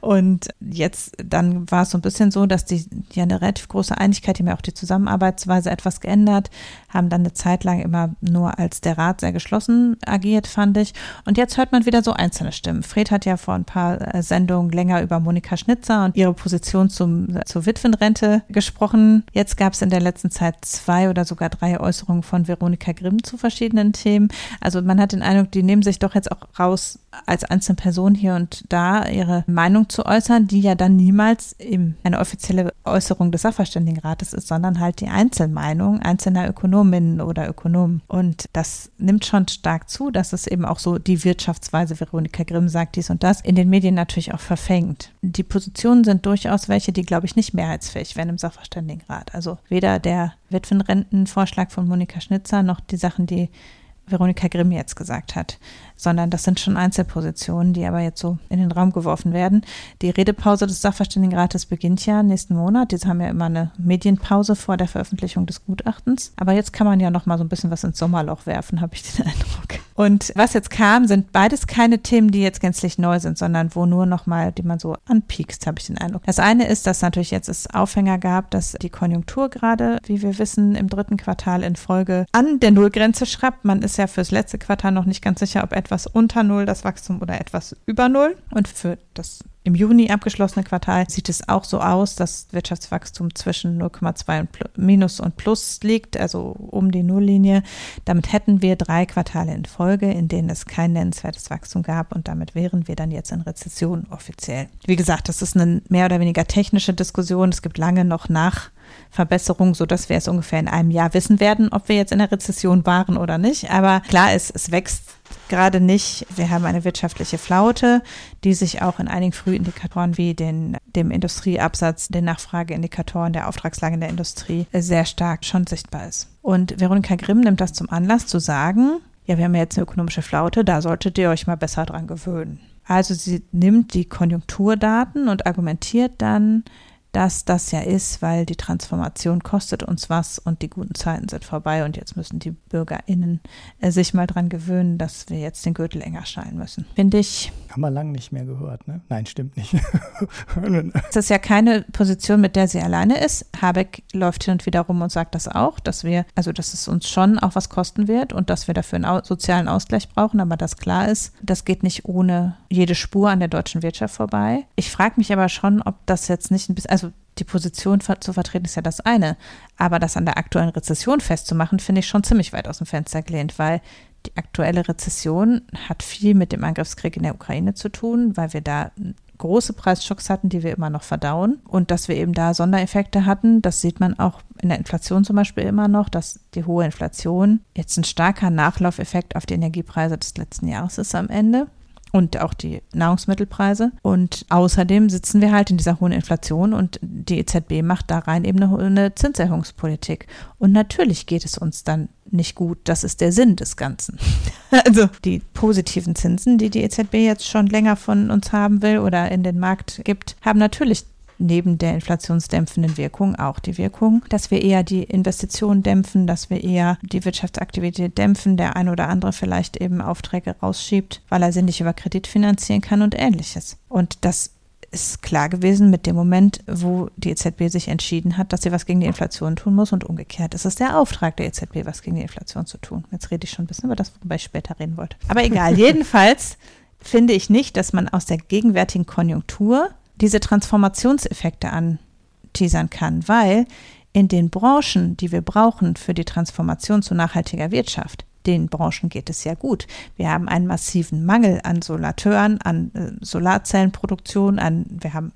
Speaker 1: Und jetzt, dann war es so ein bisschen so, dass die ja eine relativ große Einigkeit, die ja auch die Zusammenarbeitsweise etwas geändert, haben dann eine Zeit lang immer nur als der Rat sehr geschlossen agiert, fand ich. Und jetzt hört man wieder so einzelne Stimmen. Fred hat ja vor ein paar äh, Sendungen länger über Monika Schnitzer und ihre Position zum, zur Witwenrente gesprochen. Jetzt gab es in der letzten Zeit zwei oder sogar drei Äußerungen von Veronika Grimm zu verschiedenen Themen. Also man hat den Eindruck, die nehmen sich doch jetzt auch raus, als einzelne Person hier und da ihre Meinung zu äußern, die ja dann niemals eine offizielle Äußerung des Sachverständigenrates ist, sondern halt die Einzelmeinung einzelner Ökonominnen oder Ökonomen. Und das nimmt schon stark zu, dass es eben auch so die Wirtschaftsweise, Veronika Grimm sagt dies und das, in den Medien natürlich auch verfängt. Die Positionen sind durchaus welche, die, glaube ich, nicht mehrheitsfähig werden im Sachverständigenrat. Also weder der Witwenrentenvorschlag von Monika Schnitzer noch die Sachen, die Veronika Grimm jetzt gesagt hat sondern das sind schon Einzelpositionen, die aber jetzt so in den Raum geworfen werden. Die Redepause des Sachverständigenrates beginnt ja nächsten Monat. Jetzt haben ja immer eine Medienpause vor der Veröffentlichung des Gutachtens. Aber jetzt kann man ja noch mal so ein bisschen was ins Sommerloch werfen, habe ich den Eindruck. Und was jetzt kam, sind beides keine Themen, die jetzt gänzlich neu sind, sondern wo nur noch mal, die man so anpiekst, habe ich den Eindruck. Das eine ist, dass natürlich jetzt es Aufhänger gab, dass die Konjunktur gerade, wie wir wissen, im dritten Quartal in Folge an der Nullgrenze schraubt. Man ist ja fürs letzte Quartal noch nicht ganz sicher, ob etwa etwas unter Null das Wachstum oder etwas über Null. Und für das im Juni abgeschlossene Quartal sieht es auch so aus, dass Wirtschaftswachstum zwischen 0,2 und Minus und Plus liegt, also um die Nulllinie. Damit hätten wir drei Quartale in Folge, in denen es kein nennenswertes Wachstum gab und damit wären wir dann jetzt in Rezession offiziell. Wie gesagt, das ist eine mehr oder weniger technische Diskussion. Es gibt lange noch nach Verbesserung, sodass wir es ungefähr in einem Jahr wissen werden, ob wir jetzt in der Rezession waren oder nicht. Aber klar ist, es wächst gerade nicht. Wir haben eine wirtschaftliche Flaute, die sich auch in einigen Frühindikatoren wie den, dem Industrieabsatz, den Nachfrageindikatoren der Auftragslage in der Industrie sehr stark schon sichtbar ist. Und Veronika Grimm nimmt das zum Anlass zu sagen, ja, wir haben ja jetzt eine ökonomische Flaute, da solltet ihr euch mal besser dran gewöhnen. Also sie nimmt die Konjunkturdaten und argumentiert dann, dass das ja ist, weil die Transformation kostet uns was und die guten Zeiten sind vorbei und jetzt müssen die BürgerInnen äh, sich mal dran gewöhnen, dass wir jetzt den Gürtel enger schnallen müssen. Finde ich.
Speaker 2: Haben wir lange nicht mehr gehört, ne? Nein, stimmt nicht.
Speaker 1: das ist ja keine Position, mit der sie alleine ist. Habeck läuft hin und wieder rum und sagt das auch, dass wir, also dass es uns schon auch was kosten wird und dass wir dafür einen sozialen Ausgleich brauchen, aber das klar ist, das geht nicht ohne jede Spur an der deutschen Wirtschaft vorbei. Ich frage mich aber schon, ob das jetzt nicht ein bisschen, also die Position zu vertreten ist ja das eine, aber das an der aktuellen Rezession festzumachen, finde ich schon ziemlich weit aus dem Fenster gelehnt, weil die aktuelle Rezession hat viel mit dem Angriffskrieg in der Ukraine zu tun, weil wir da große Preisschocks hatten, die wir immer noch verdauen und dass wir eben da Sondereffekte hatten. Das sieht man auch in der Inflation zum Beispiel immer noch, dass die hohe Inflation jetzt ein starker Nachlaufeffekt auf die Energiepreise des letzten Jahres ist am Ende und auch die Nahrungsmittelpreise. Und außerdem sitzen wir halt in dieser hohen Inflation und die EZB macht da rein eben eine, eine Zinserhöhungspolitik. Und natürlich geht es uns dann nicht gut. Das ist der Sinn des Ganzen. Also die positiven Zinsen, die die EZB jetzt schon länger von uns haben will oder in den Markt gibt, haben natürlich neben der inflationsdämpfenden Wirkung auch die Wirkung, dass wir eher die Investitionen dämpfen, dass wir eher die Wirtschaftsaktivität dämpfen, der ein oder andere vielleicht eben Aufträge rausschiebt, weil er sie nicht über Kredit finanzieren kann und ähnliches. Und das ist klar gewesen mit dem Moment, wo die EZB sich entschieden hat, dass sie was gegen die Inflation tun muss und umgekehrt. Es ist der Auftrag der EZB, was gegen die Inflation zu tun. Jetzt rede ich schon ein bisschen über das, worüber ich später reden wollte. Aber egal, jedenfalls finde ich nicht, dass man aus der gegenwärtigen Konjunktur diese Transformationseffekte anteasern kann, weil in den Branchen, die wir brauchen für die Transformation zu nachhaltiger Wirtschaft, den Branchen geht es ja gut. Wir haben einen massiven Mangel an Solateuren, an äh, Solarzellenproduktion, an, wir haben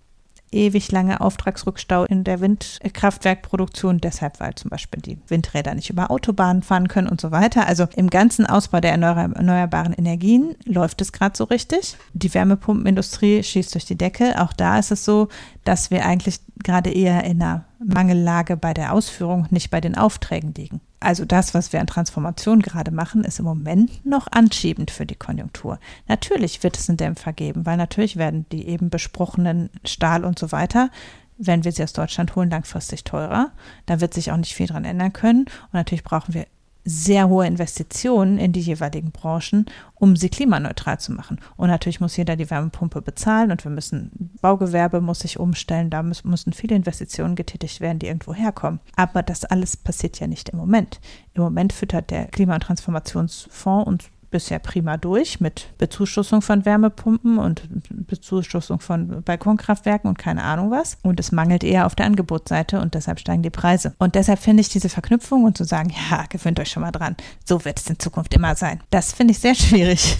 Speaker 1: ewig lange Auftragsrückstau in der Windkraftwerkproduktion, deshalb weil zum Beispiel die Windräder nicht über Autobahnen fahren können und so weiter. Also im ganzen Ausbau der erneuerbaren Energien läuft es gerade so richtig. Die Wärmepumpenindustrie schießt durch die Decke. Auch da ist es so, dass wir eigentlich gerade eher in einer Mangellage bei der Ausführung, nicht bei den Aufträgen liegen. Also das, was wir an Transformation gerade machen, ist im Moment noch anschiebend für die Konjunktur. Natürlich wird es einen Dämpfer geben, weil natürlich werden die eben besprochenen Stahl und so weiter, wenn wir sie aus Deutschland holen, langfristig teurer. Da wird sich auch nicht viel dran ändern können. Und natürlich brauchen wir sehr hohe Investitionen in die jeweiligen Branchen, um sie klimaneutral zu machen. Und natürlich muss jeder die Wärmepumpe bezahlen und wir müssen, Baugewerbe muss sich umstellen, da müssen, viele Investitionen getätigt werden, die irgendwo herkommen. Aber das alles passiert ja nicht im Moment. Im Moment füttert der Klima- und Transformationsfonds uns bisher prima durch mit Bezuschussung von Wärmepumpen und Bezuschussung von Balkonkraftwerken und keine Ahnung was. Und es mangelt eher auf der Angebotsseite und deshalb steigen die Preise. Und deshalb finde ich diese Verknüpfung und zu sagen, ja, gewöhnt euch schon mal dran, so wird es in Zukunft immer sein. Das finde ich sehr schwierig.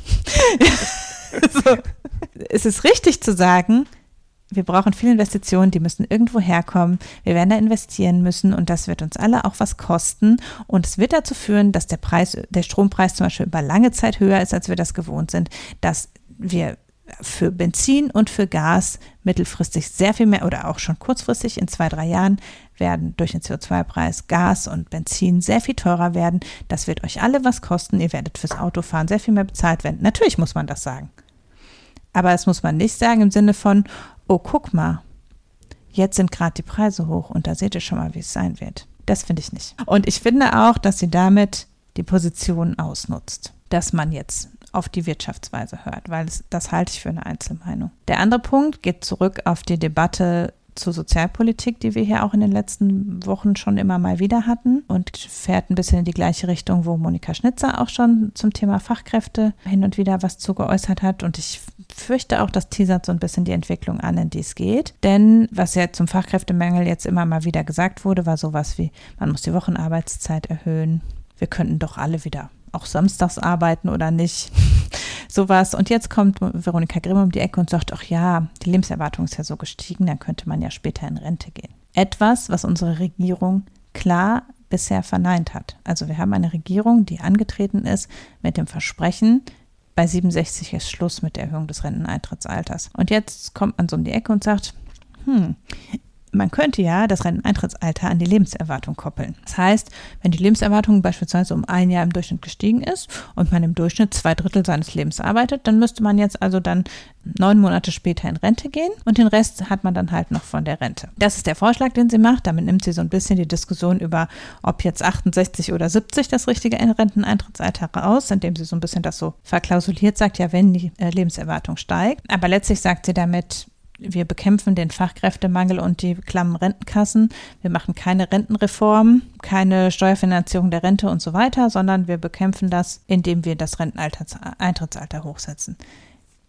Speaker 1: so. Es ist richtig zu sagen, wir brauchen viele Investitionen, die müssen irgendwo herkommen. Wir werden da investieren müssen und das wird uns alle auch was kosten. Und es wird dazu führen, dass der Preis, der Strompreis zum Beispiel über lange Zeit höher ist, als wir das gewohnt sind, dass wir für Benzin und für Gas mittelfristig sehr viel mehr oder auch schon kurzfristig in zwei, drei Jahren werden durch den CO2-Preis Gas und Benzin sehr viel teurer werden. Das wird euch alle was kosten. Ihr werdet fürs Autofahren sehr viel mehr bezahlt werden. Natürlich muss man das sagen. Aber das muss man nicht sagen im Sinne von, oh, guck mal, jetzt sind gerade die Preise hoch und da seht ihr schon mal, wie es sein wird. Das finde ich nicht. Und ich finde auch, dass sie damit die Position ausnutzt, dass man jetzt auf die Wirtschaftsweise hört, weil es, das halte ich für eine Einzelmeinung. Der andere Punkt geht zurück auf die Debatte zur Sozialpolitik, die wir hier auch in den letzten Wochen schon immer mal wieder hatten und fährt ein bisschen in die gleiche Richtung, wo Monika Schnitzer auch schon zum Thema Fachkräfte hin und wieder was zu geäußert hat. Und ich fürchte auch, das teasert so ein bisschen die Entwicklung an, in die es geht. Denn was ja zum Fachkräftemangel jetzt immer mal wieder gesagt wurde, war sowas wie, man muss die Wochenarbeitszeit erhöhen. Wir könnten doch alle wieder auch samstags arbeiten oder nicht. Sowas. Und jetzt kommt Veronika Grimm um die Ecke und sagt, ach ja, die Lebenserwartung ist ja so gestiegen, dann könnte man ja später in Rente gehen. Etwas, was unsere Regierung klar bisher verneint hat. Also wir haben eine Regierung, die angetreten ist mit dem Versprechen, bei 67 ist Schluss mit der Erhöhung des Renteneintrittsalters. Und jetzt kommt man so um die Ecke und sagt, hm, man könnte ja das Renteneintrittsalter an die Lebenserwartung koppeln. Das heißt, wenn die Lebenserwartung beispielsweise um ein Jahr im Durchschnitt gestiegen ist und man im Durchschnitt zwei Drittel seines Lebens arbeitet, dann müsste man jetzt also dann neun Monate später in Rente gehen und den Rest hat man dann halt noch von der Rente. Das ist der Vorschlag, den sie macht. Damit nimmt sie so ein bisschen die Diskussion über, ob jetzt 68 oder 70 das richtige Renteneintrittsalter raus, indem sie so ein bisschen das so verklausuliert sagt, ja, wenn die äh, Lebenserwartung steigt. Aber letztlich sagt sie damit, wir bekämpfen den Fachkräftemangel und die klammen Rentenkassen. Wir machen keine Rentenreform, keine Steuerfinanzierung der Rente und so weiter, sondern wir bekämpfen das, indem wir das Renteneintrittsalter hochsetzen.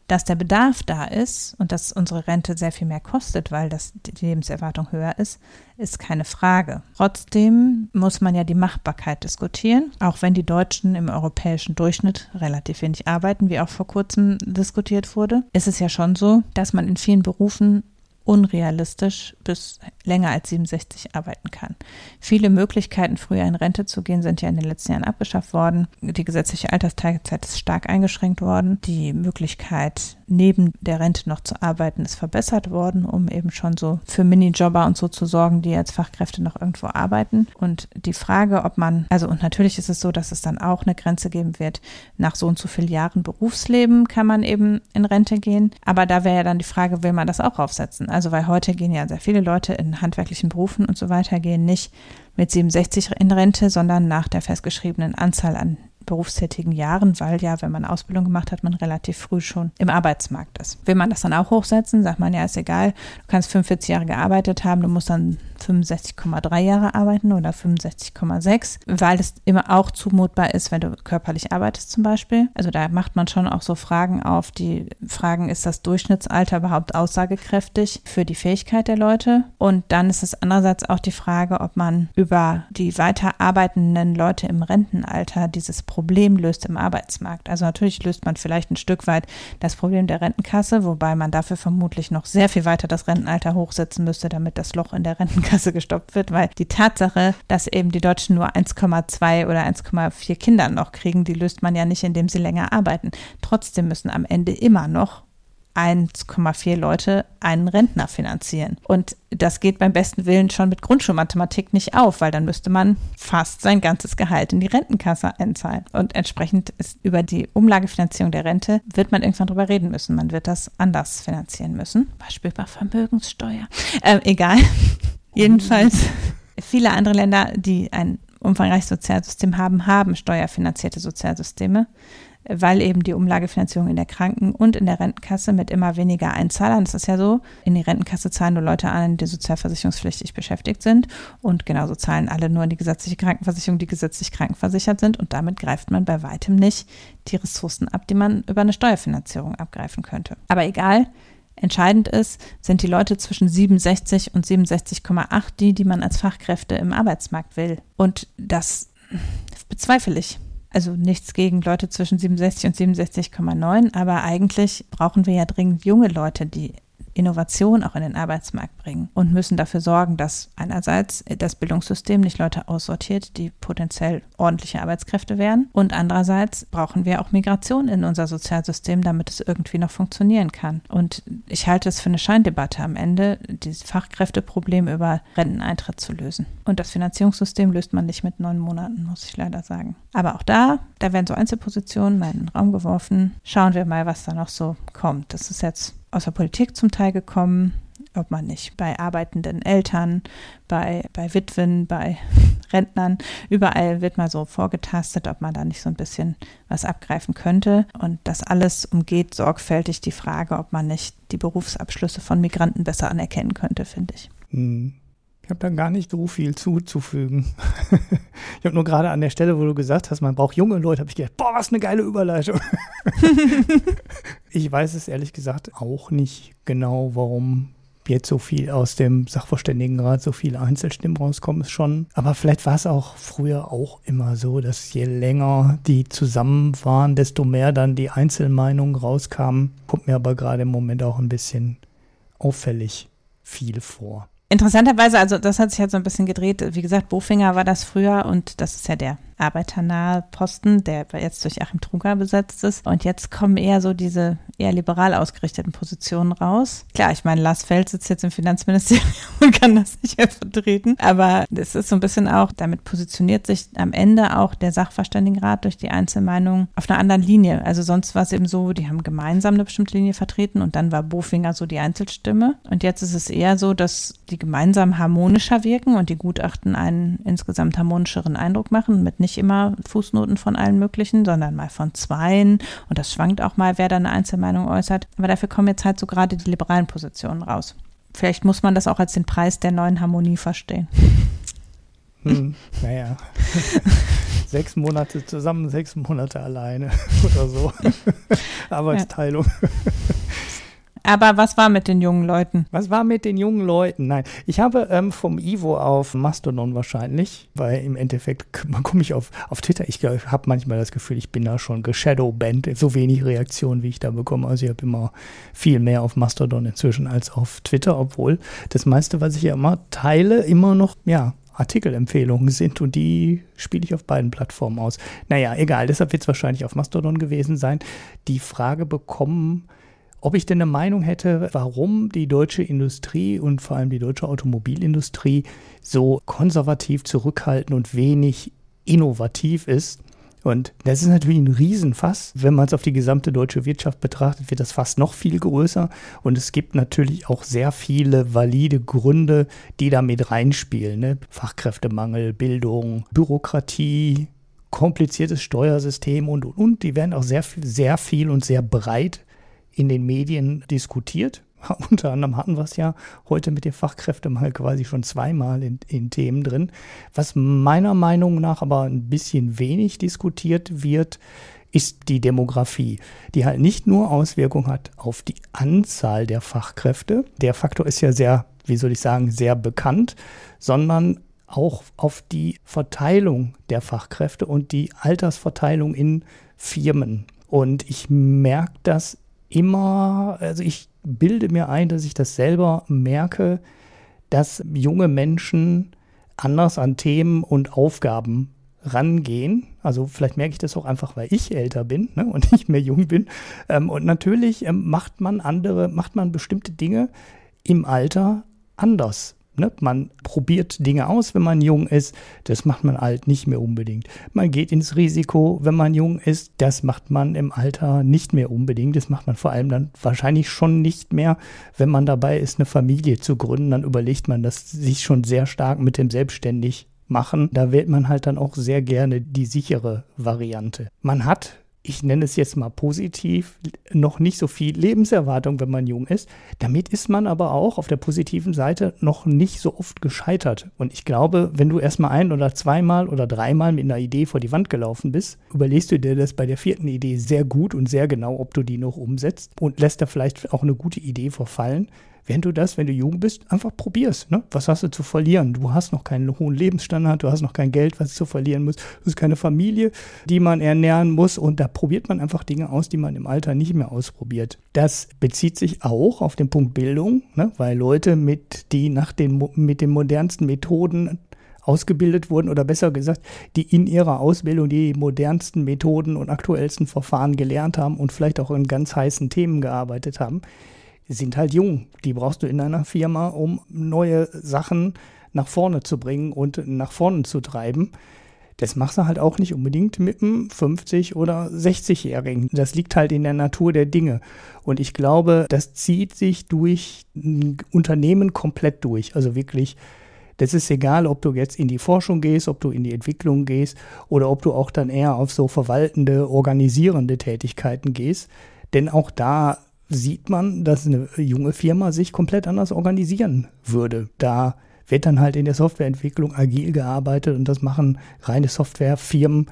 Speaker 1: Dass der Bedarf da ist und dass unsere Rente sehr viel mehr kostet, weil das, die Lebenserwartung höher ist, ist keine Frage. Trotzdem muss man ja die Machbarkeit diskutieren, auch wenn die Deutschen im europäischen Durchschnitt relativ wenig arbeiten, wie auch vor kurzem diskutiert wurde. Ist es ja schon so, dass man in vielen Berufen unrealistisch bis länger als 67 arbeiten kann. Viele Möglichkeiten, früher in Rente zu gehen, sind ja in den letzten Jahren abgeschafft worden. Die gesetzliche Altersteilzeit ist stark eingeschränkt worden. Die Möglichkeit, neben der Rente noch zu arbeiten, ist verbessert worden, um eben schon so für Minijobber und so zu sorgen, die als Fachkräfte noch irgendwo arbeiten. Und die Frage, ob man, also und natürlich ist es so, dass es dann auch eine Grenze geben wird, nach so und so vielen Jahren Berufsleben kann man eben in Rente gehen. Aber da wäre ja dann die Frage, will man das auch aufsetzen? Also weil heute gehen ja sehr viele Leute in handwerklichen Berufen und so weiter, gehen nicht mit 67 in Rente, sondern nach der festgeschriebenen Anzahl an berufstätigen Jahren, weil ja, wenn man Ausbildung gemacht hat, man relativ früh schon im Arbeitsmarkt ist. Will man das dann auch hochsetzen, sagt man ja, ist egal, du kannst 45 Jahre gearbeitet haben, du musst dann 65,3 Jahre arbeiten oder 65,6, weil es immer auch zumutbar ist, wenn du körperlich arbeitest zum Beispiel. Also da macht man schon auch so Fragen auf, die fragen, ist das Durchschnittsalter überhaupt aussagekräftig für die Fähigkeit der Leute? Und dann ist es andererseits auch die Frage, ob man über die weiter arbeitenden Leute im Rentenalter dieses Problem löst im Arbeitsmarkt. Also natürlich löst man vielleicht ein Stück weit das Problem der Rentenkasse, wobei man dafür vermutlich noch sehr viel weiter das Rentenalter hochsetzen müsste, damit das Loch in der Rentenkasse gestoppt wird, weil die Tatsache, dass eben die Deutschen nur 1,2 oder 1,4 Kinder noch kriegen, die löst man ja nicht, indem sie länger arbeiten. Trotzdem müssen am Ende immer noch 1,4 Leute einen Rentner finanzieren. Und das geht beim besten Willen schon mit Grundschulmathematik nicht auf, weil dann müsste man fast sein ganzes Gehalt in die Rentenkasse einzahlen. Und entsprechend ist über die Umlagefinanzierung der Rente wird man irgendwann drüber reden müssen. Man wird das anders finanzieren müssen. Beispiel bei Vermögenssteuer. Äh, egal. Jedenfalls viele andere Länder, die ein umfangreiches Sozialsystem haben, haben steuerfinanzierte Sozialsysteme weil eben die Umlagefinanzierung in der Kranken- und in der Rentenkasse mit immer weniger Einzahlern, das ist ja so, in die Rentenkasse zahlen nur Leute ein, die sozialversicherungspflichtig beschäftigt sind und genauso zahlen alle nur in die gesetzliche Krankenversicherung, die gesetzlich krankenversichert sind und damit greift man bei weitem nicht die Ressourcen ab, die man über eine Steuerfinanzierung abgreifen könnte. Aber egal, Entscheidend ist, sind die Leute zwischen 67 und 67,8 die, die man als Fachkräfte im Arbeitsmarkt will. Und das bezweifle ich. Also nichts gegen Leute zwischen 67 und 67,9, aber eigentlich brauchen wir ja dringend junge Leute, die Innovation auch in den Arbeitsmarkt bringen und müssen dafür sorgen, dass einerseits das Bildungssystem nicht Leute aussortiert, die potenziell ordentliche Arbeitskräfte wären und andererseits brauchen wir auch Migration in unser Sozialsystem, damit es irgendwie noch funktionieren kann. Und ich halte es für eine Scheindebatte am Ende, dieses Fachkräfteproblem über Renteneintritt zu lösen. Und das Finanzierungssystem löst man nicht mit neun Monaten, muss ich leider sagen. Aber auch da, da werden so Einzelpositionen mal in den Raum geworfen. Schauen wir mal, was da noch so kommt. Das ist jetzt aus der Politik zum Teil gekommen, ob man nicht bei arbeitenden Eltern, bei, bei Witwen, bei Rentnern, überall wird mal so vorgetastet, ob man da nicht so ein bisschen was abgreifen könnte. Und das alles umgeht sorgfältig die Frage, ob man nicht die Berufsabschlüsse von Migranten besser anerkennen könnte, finde ich.
Speaker 2: Hm. Ich habe da gar nicht so viel zuzufügen. ich habe nur gerade an der Stelle, wo du gesagt hast, man braucht junge Leute, habe ich gedacht, boah, was eine geile Überleitung. ich weiß es ehrlich gesagt auch nicht genau, warum jetzt so viel aus dem Sachverständigenrat, so viele Einzelstimmen rauskommen, ist schon. Aber vielleicht war es auch früher auch immer so, dass je länger die zusammen waren, desto mehr dann die Einzelmeinungen rauskamen. Kommt mir aber gerade im Moment auch ein bisschen auffällig viel vor.
Speaker 1: Interessanterweise, also das hat sich halt so ein bisschen gedreht. Wie gesagt, Bofinger war das früher und das ist ja der arbeiternahe Posten, der jetzt durch Achim Truger besetzt ist. Und jetzt kommen eher so diese eher liberal ausgerichteten Positionen raus. Klar, ich meine, Lars Feld sitzt jetzt im Finanzministerium und kann das nicht mehr vertreten. Aber es ist so ein bisschen auch, damit positioniert sich am Ende auch der Sachverständigenrat durch die Einzelmeinung auf einer anderen Linie. Also sonst war es eben so, die haben gemeinsam eine bestimmte Linie vertreten und dann war Bofinger so die Einzelstimme. Und jetzt ist es eher so, dass die gemeinsam harmonischer wirken und die Gutachten einen insgesamt harmonischeren Eindruck machen mit nicht immer Fußnoten von allen möglichen, sondern mal von zweien. Und das schwankt auch mal, wer da eine Einzelmeinung äußert. Aber dafür kommen jetzt halt so gerade die liberalen Positionen raus. Vielleicht muss man das auch als den Preis der neuen Harmonie verstehen.
Speaker 2: Hm, naja. sechs Monate zusammen, sechs Monate alleine oder so. Arbeitsteilung. Ja.
Speaker 1: Aber was war mit den jungen Leuten?
Speaker 2: Was war mit den jungen Leuten? Nein, ich habe ähm, vom Ivo auf Mastodon wahrscheinlich, weil im Endeffekt komme ich auf, auf Twitter. Ich habe manchmal das Gefühl, ich bin da schon geshadowbanned. So wenig Reaktionen, wie ich da bekomme. Also ich habe immer viel mehr auf Mastodon inzwischen als auf Twitter, obwohl das meiste, was ich ja immer teile, immer noch, ja, Artikelempfehlungen sind und die spiele ich auf beiden Plattformen aus. Naja, egal, deshalb wird es wahrscheinlich auf Mastodon gewesen sein. Die Frage bekommen, ob ich denn eine Meinung hätte, warum die deutsche Industrie und vor allem die deutsche Automobilindustrie so konservativ, zurückhaltend und wenig innovativ ist. Und das ist natürlich ein Riesenfass. Wenn man es auf die gesamte deutsche Wirtschaft betrachtet, wird das Fass noch viel größer. Und es gibt natürlich auch sehr viele valide Gründe, die da mit reinspielen. Ne? Fachkräftemangel, Bildung, Bürokratie, kompliziertes Steuersystem und, und, und. Die werden auch sehr, sehr viel und sehr breit in den Medien diskutiert. Unter anderem hatten wir es ja heute mit dem Fachkräftemangel quasi schon zweimal in, in, Themen drin. Was meiner Meinung nach aber ein bisschen wenig diskutiert wird, ist die Demografie, die halt nicht nur Auswirkungen hat auf die Anzahl der Fachkräfte. Der Faktor ist ja sehr, wie soll ich sagen, sehr bekannt, sondern auch auf die Verteilung der Fachkräfte und die Altersverteilung in Firmen. Und ich merke das immer, also ich bilde mir ein, dass ich das selber merke, dass junge Menschen anders an Themen und Aufgaben rangehen. Also vielleicht merke ich das auch einfach, weil ich älter bin ne, und nicht mehr jung bin. Ähm, und natürlich ähm, macht man andere, macht man bestimmte Dinge im Alter anders. Ne? Man probiert Dinge aus, wenn man jung ist. Das macht man alt nicht mehr unbedingt. Man geht ins Risiko, wenn man jung ist. Das macht man im Alter nicht mehr unbedingt. Das macht man vor allem dann wahrscheinlich schon nicht mehr, wenn man dabei ist, eine Familie zu gründen. Dann überlegt man das sich schon sehr stark mit dem selbstständig machen. Da wählt man halt dann auch sehr gerne die sichere Variante. Man hat ich nenne es jetzt mal positiv, noch nicht so viel Lebenserwartung, wenn man jung ist. Damit ist man aber auch auf der positiven Seite noch nicht so oft gescheitert. Und ich glaube, wenn du erstmal ein oder zweimal oder dreimal mit einer Idee vor die Wand gelaufen bist, überlegst du dir das bei der vierten Idee sehr gut und sehr genau, ob du die noch umsetzt und lässt da vielleicht auch eine gute Idee verfallen wenn du das, wenn du jung bist, einfach probierst. Ne? Was hast du zu verlieren? Du hast noch keinen hohen Lebensstandard, du hast noch kein Geld, was du zu verlieren muss. Du hast keine Familie, die man ernähren muss. Und da probiert man einfach Dinge aus, die man im Alter nicht mehr ausprobiert. Das bezieht sich auch auf den Punkt Bildung, ne? weil Leute, mit, die nach den, mit den modernsten Methoden ausgebildet wurden oder besser gesagt, die in ihrer Ausbildung die modernsten Methoden und aktuellsten Verfahren gelernt haben und vielleicht auch in ganz heißen Themen gearbeitet haben, sind halt jung. Die brauchst du in einer Firma, um neue Sachen nach vorne zu bringen und nach vorne zu treiben. Das machst du halt auch nicht unbedingt mit einem 50- oder 60-Jährigen. Das liegt halt in der Natur der Dinge. Und ich glaube, das zieht sich durch ein Unternehmen komplett durch. Also wirklich, das ist egal, ob du jetzt in die Forschung gehst, ob du in die Entwicklung gehst oder ob du auch dann eher auf so verwaltende, organisierende Tätigkeiten gehst. Denn auch da sieht man, dass eine junge Firma sich komplett anders organisieren würde. Da wird dann halt in der Softwareentwicklung agil gearbeitet und das machen reine Softwarefirmen,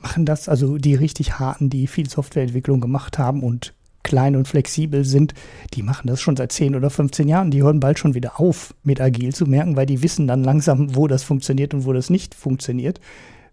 Speaker 2: machen das, also die richtig harten, die viel Softwareentwicklung gemacht haben und klein und flexibel sind, die machen das schon seit 10 oder 15 Jahren. Die hören bald schon wieder auf, mit agil zu merken, weil die wissen dann langsam, wo das funktioniert und wo das nicht funktioniert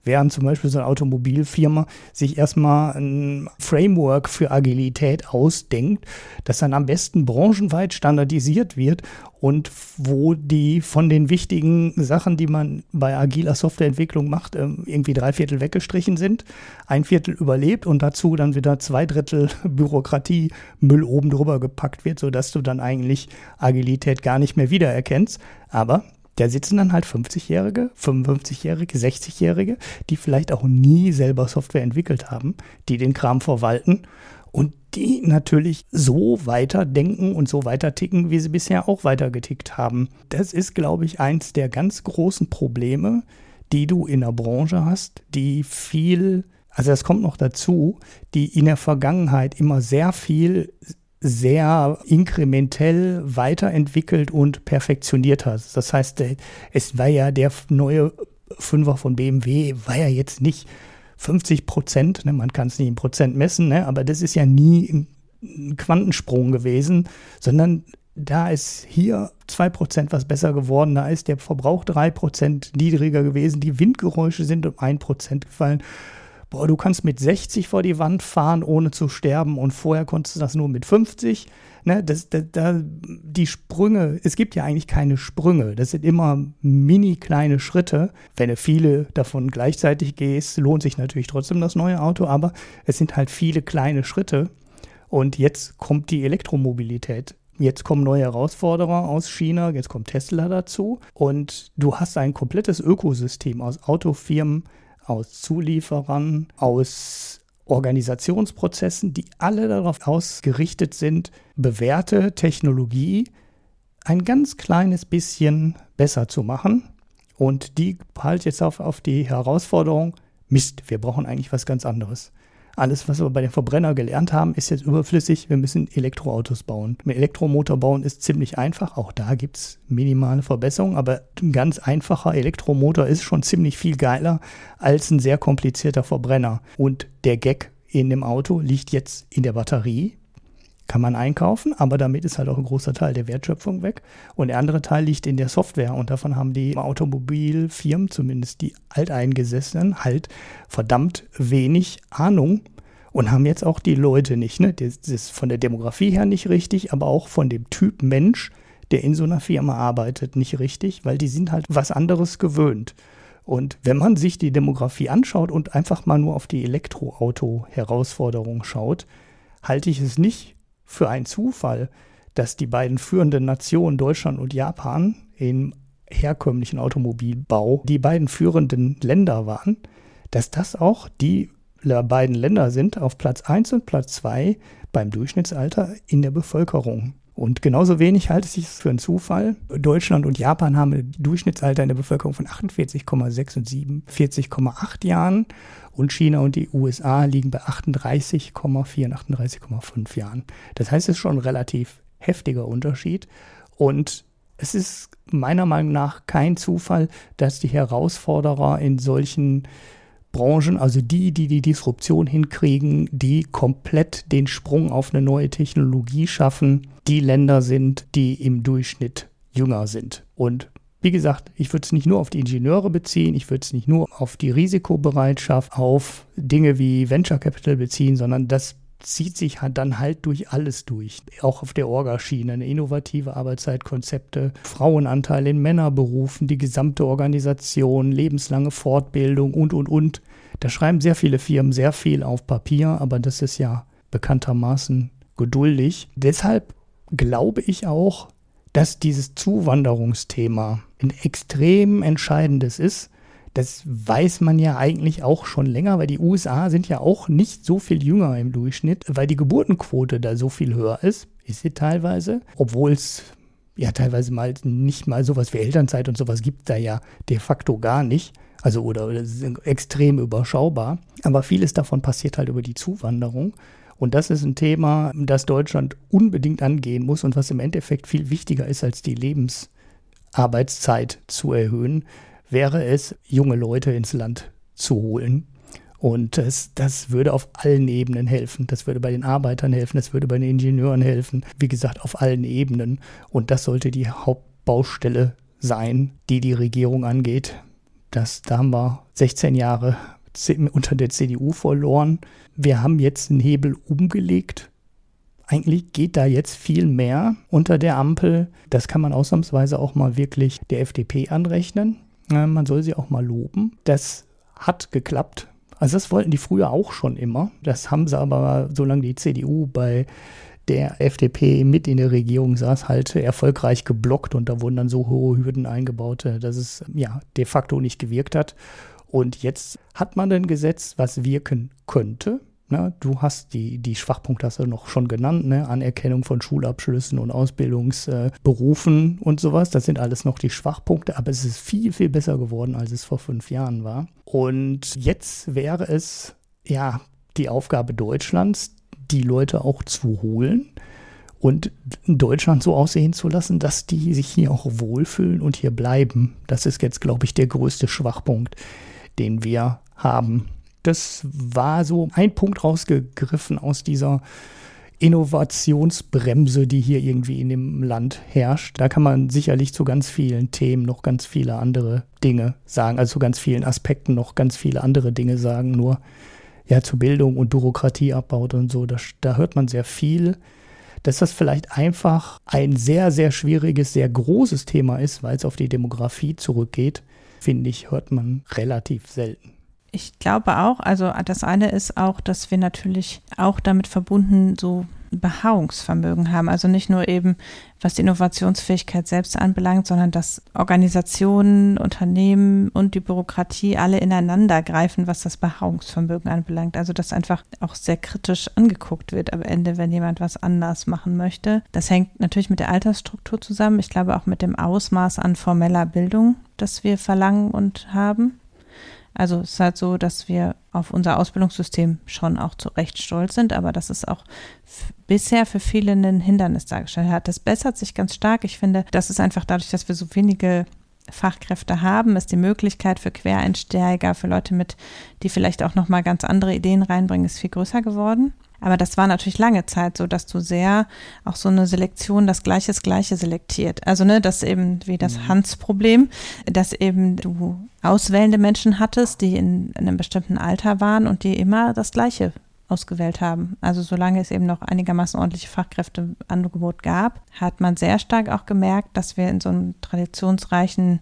Speaker 2: während zum Beispiel so eine Automobilfirma sich erstmal ein Framework für Agilität ausdenkt, das dann am besten branchenweit standardisiert wird und wo die von den wichtigen Sachen, die man bei agiler Softwareentwicklung macht, ähm, irgendwie drei Viertel weggestrichen sind, ein Viertel überlebt und dazu dann wieder zwei Drittel Bürokratie Müll oben drüber gepackt wird, sodass du dann eigentlich Agilität gar nicht mehr wiedererkennst. Aber da sitzen dann halt 50-Jährige, 55-Jährige, 60-Jährige, die vielleicht auch nie selber Software entwickelt haben, die den Kram verwalten und die natürlich so weiter denken und so weiter ticken, wie sie bisher auch weiter getickt haben. Das ist, glaube ich, eins der ganz großen Probleme, die du in der Branche hast, die viel, also das kommt noch dazu, die in der Vergangenheit immer sehr viel sehr inkrementell weiterentwickelt und perfektioniert hat. Das heißt, es war ja der neue Fünfer von BMW, war ja jetzt nicht 50 Prozent, ne, man kann es nicht in Prozent messen, ne, aber das ist ja nie ein Quantensprung gewesen, sondern da ist hier 2% was besser geworden, da ist der Verbrauch 3% niedriger gewesen, die Windgeräusche sind um 1% gefallen boah, du kannst mit 60 vor die Wand fahren, ohne zu sterben und vorher konntest du das nur mit 50. Ne, das, das, das, die Sprünge, es gibt ja eigentlich keine Sprünge, das sind immer mini kleine Schritte. Wenn du viele davon gleichzeitig gehst, lohnt sich natürlich trotzdem das neue Auto, aber es sind halt viele kleine Schritte. Und jetzt kommt die Elektromobilität Jetzt kommen neue Herausforderer aus China, jetzt kommt Tesla dazu und du hast ein komplettes Ökosystem aus Autofirmen, aus Zulieferern, aus Organisationsprozessen, die alle darauf ausgerichtet sind, bewährte Technologie ein ganz kleines bisschen besser zu machen. Und die halt jetzt auf, auf die Herausforderung, Mist, wir brauchen eigentlich was ganz anderes. Alles, was wir bei den Verbrenner gelernt haben, ist jetzt überflüssig. Wir müssen Elektroautos bauen. Mit Elektromotor bauen ist ziemlich einfach. Auch da gibt es minimale Verbesserungen, aber ein ganz einfacher Elektromotor ist schon ziemlich viel geiler als ein sehr komplizierter Verbrenner. Und der Gag in dem Auto liegt jetzt in der Batterie kann man einkaufen, aber damit ist halt auch ein großer Teil der Wertschöpfung weg. Und der andere Teil liegt in der Software und davon haben die Automobilfirmen, zumindest die Alteingesessenen, halt verdammt wenig Ahnung und haben jetzt auch die Leute nicht. Ne? Das ist von der Demografie her nicht richtig, aber auch von dem Typ Mensch, der in so einer Firma arbeitet, nicht richtig, weil die sind halt was anderes gewöhnt. Und wenn man sich die Demografie anschaut und einfach mal nur auf die Elektroauto-Herausforderung schaut, halte ich es nicht für einen Zufall, dass die beiden führenden Nationen Deutschland und Japan im herkömmlichen Automobilbau die beiden führenden Länder waren, dass das auch die beiden Länder sind auf Platz 1 und Platz 2 beim Durchschnittsalter in der Bevölkerung. Und genauso wenig halte ich es für einen Zufall. Deutschland und Japan haben ein Durchschnittsalter in der Bevölkerung von 48,6 und 47,8 Jahren. Und China und die USA liegen bei 38,4 und 38,5 Jahren. Das heißt, es ist schon ein relativ heftiger Unterschied. Und es ist meiner Meinung nach kein Zufall, dass die Herausforderer in solchen Branchen, also die, die die Disruption hinkriegen, die komplett den Sprung auf eine neue Technologie schaffen, die Länder sind, die im Durchschnitt jünger sind. Und wie gesagt, ich würde es nicht nur auf die Ingenieure beziehen, ich würde es nicht nur auf die Risikobereitschaft, auf Dinge wie Venture Capital beziehen, sondern das zieht sich dann halt durch alles durch. Auch auf der Orgaschiene, innovative Arbeitszeitkonzepte, Frauenanteil in Männerberufen, die gesamte Organisation, lebenslange Fortbildung und, und, und. Da schreiben sehr viele Firmen sehr viel auf Papier, aber das ist ja bekanntermaßen geduldig. Deshalb glaube ich auch, dass dieses Zuwanderungsthema ein extrem entscheidendes ist, das weiß man ja eigentlich auch schon länger, weil die USA sind ja auch nicht so viel jünger im Durchschnitt, weil die Geburtenquote da so viel höher ist, ist sie teilweise, obwohl es ja teilweise mal nicht mal sowas wie Elternzeit und sowas gibt da ja de facto gar nicht. Also oder, oder extrem überschaubar. Aber vieles davon passiert halt über die Zuwanderung. Und das ist ein Thema, das Deutschland unbedingt angehen muss und was im Endeffekt viel wichtiger ist, als die Lebensarbeitszeit zu erhöhen wäre es, junge Leute ins Land zu holen. Und das, das würde auf allen Ebenen helfen. Das würde bei den Arbeitern helfen, das würde bei den Ingenieuren helfen. Wie gesagt, auf allen Ebenen. Und das sollte die Hauptbaustelle sein, die die Regierung angeht. Das, da haben wir 16 Jahre unter der CDU verloren. Wir haben jetzt einen Hebel umgelegt. Eigentlich geht da jetzt viel mehr unter der Ampel. Das kann man ausnahmsweise auch mal wirklich der FDP anrechnen. Man soll sie auch mal loben. Das hat geklappt. Also das wollten die früher auch schon immer. Das haben sie aber, solange die CDU bei der FDP mit in der Regierung saß, halt erfolgreich geblockt und da wurden dann so hohe Hürden eingebaut, dass es ja de facto nicht gewirkt hat. Und jetzt hat man ein Gesetz, was wirken könnte. Ne? Du hast die, die Schwachpunkte hast du noch schon genannt, ne? Anerkennung von Schulabschlüssen und Ausbildungsberufen äh, und sowas. Das sind alles noch die Schwachpunkte, aber es ist viel, viel besser geworden, als es vor fünf Jahren war. Und jetzt wäre es ja die Aufgabe Deutschlands, die Leute auch zu holen und Deutschland so aussehen zu lassen, dass die sich hier auch wohlfühlen und hier bleiben. Das ist jetzt, glaube ich, der größte Schwachpunkt, den wir haben. Das war so ein Punkt rausgegriffen aus dieser Innovationsbremse, die hier irgendwie in dem Land herrscht. Da kann man sicherlich zu ganz vielen Themen noch ganz viele andere Dinge sagen, also zu ganz vielen Aspekten noch ganz viele andere Dinge sagen, nur ja zu Bildung und Bürokratieabbau und so, da, da hört man sehr viel. Dass das vielleicht einfach ein sehr, sehr schwieriges, sehr großes Thema ist, weil es auf die Demografie zurückgeht, finde ich, hört man relativ selten.
Speaker 1: Ich glaube auch, also das eine ist auch, dass wir natürlich auch damit verbunden so Beharrungsvermögen haben. Also nicht nur eben, was die Innovationsfähigkeit selbst anbelangt, sondern dass Organisationen, Unternehmen und die Bürokratie alle ineinander greifen, was das Beharrungsvermögen anbelangt. Also dass einfach auch sehr kritisch angeguckt wird am Ende, wenn jemand was anders machen möchte. Das hängt natürlich mit der Altersstruktur zusammen. Ich glaube auch mit dem Ausmaß an formeller Bildung, das wir verlangen und haben. Also es ist halt so, dass wir auf unser Ausbildungssystem schon auch zu Recht stolz sind, aber dass es auch bisher für viele ein Hindernis dargestellt hat. Das bessert sich ganz stark. Ich finde, das ist einfach dadurch, dass wir so wenige Fachkräfte haben, ist die Möglichkeit für Quereinsteiger, für Leute mit, die vielleicht auch nochmal ganz andere Ideen reinbringen, ist viel größer geworden. Aber das war natürlich lange Zeit so, dass du sehr auch so eine Selektion, das Gleiche das Gleiche selektiert. Also ne, das eben wie das mhm. Hans-Problem, dass eben du auswählende Menschen hattest, die in, in einem bestimmten Alter waren und die immer das Gleiche ausgewählt haben. Also solange es eben noch einigermaßen ordentliche Fachkräfteangebot gab, hat man sehr stark auch gemerkt, dass wir in so einem traditionsreichen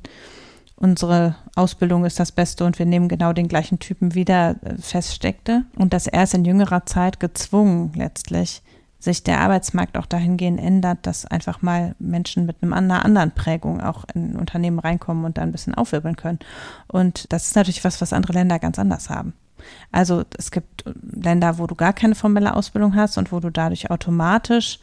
Speaker 1: unsere Ausbildung ist das Beste und wir nehmen genau den gleichen Typen wieder äh, feststeckte und dass erst in jüngerer Zeit gezwungen letztlich sich der Arbeitsmarkt auch dahingehend ändert, dass einfach mal Menschen mit einer anderen Prägung auch in Unternehmen reinkommen und da ein bisschen aufwirbeln können. Und das ist natürlich was, was andere Länder ganz anders haben. Also es gibt Länder, wo du gar keine formelle Ausbildung hast und wo du dadurch automatisch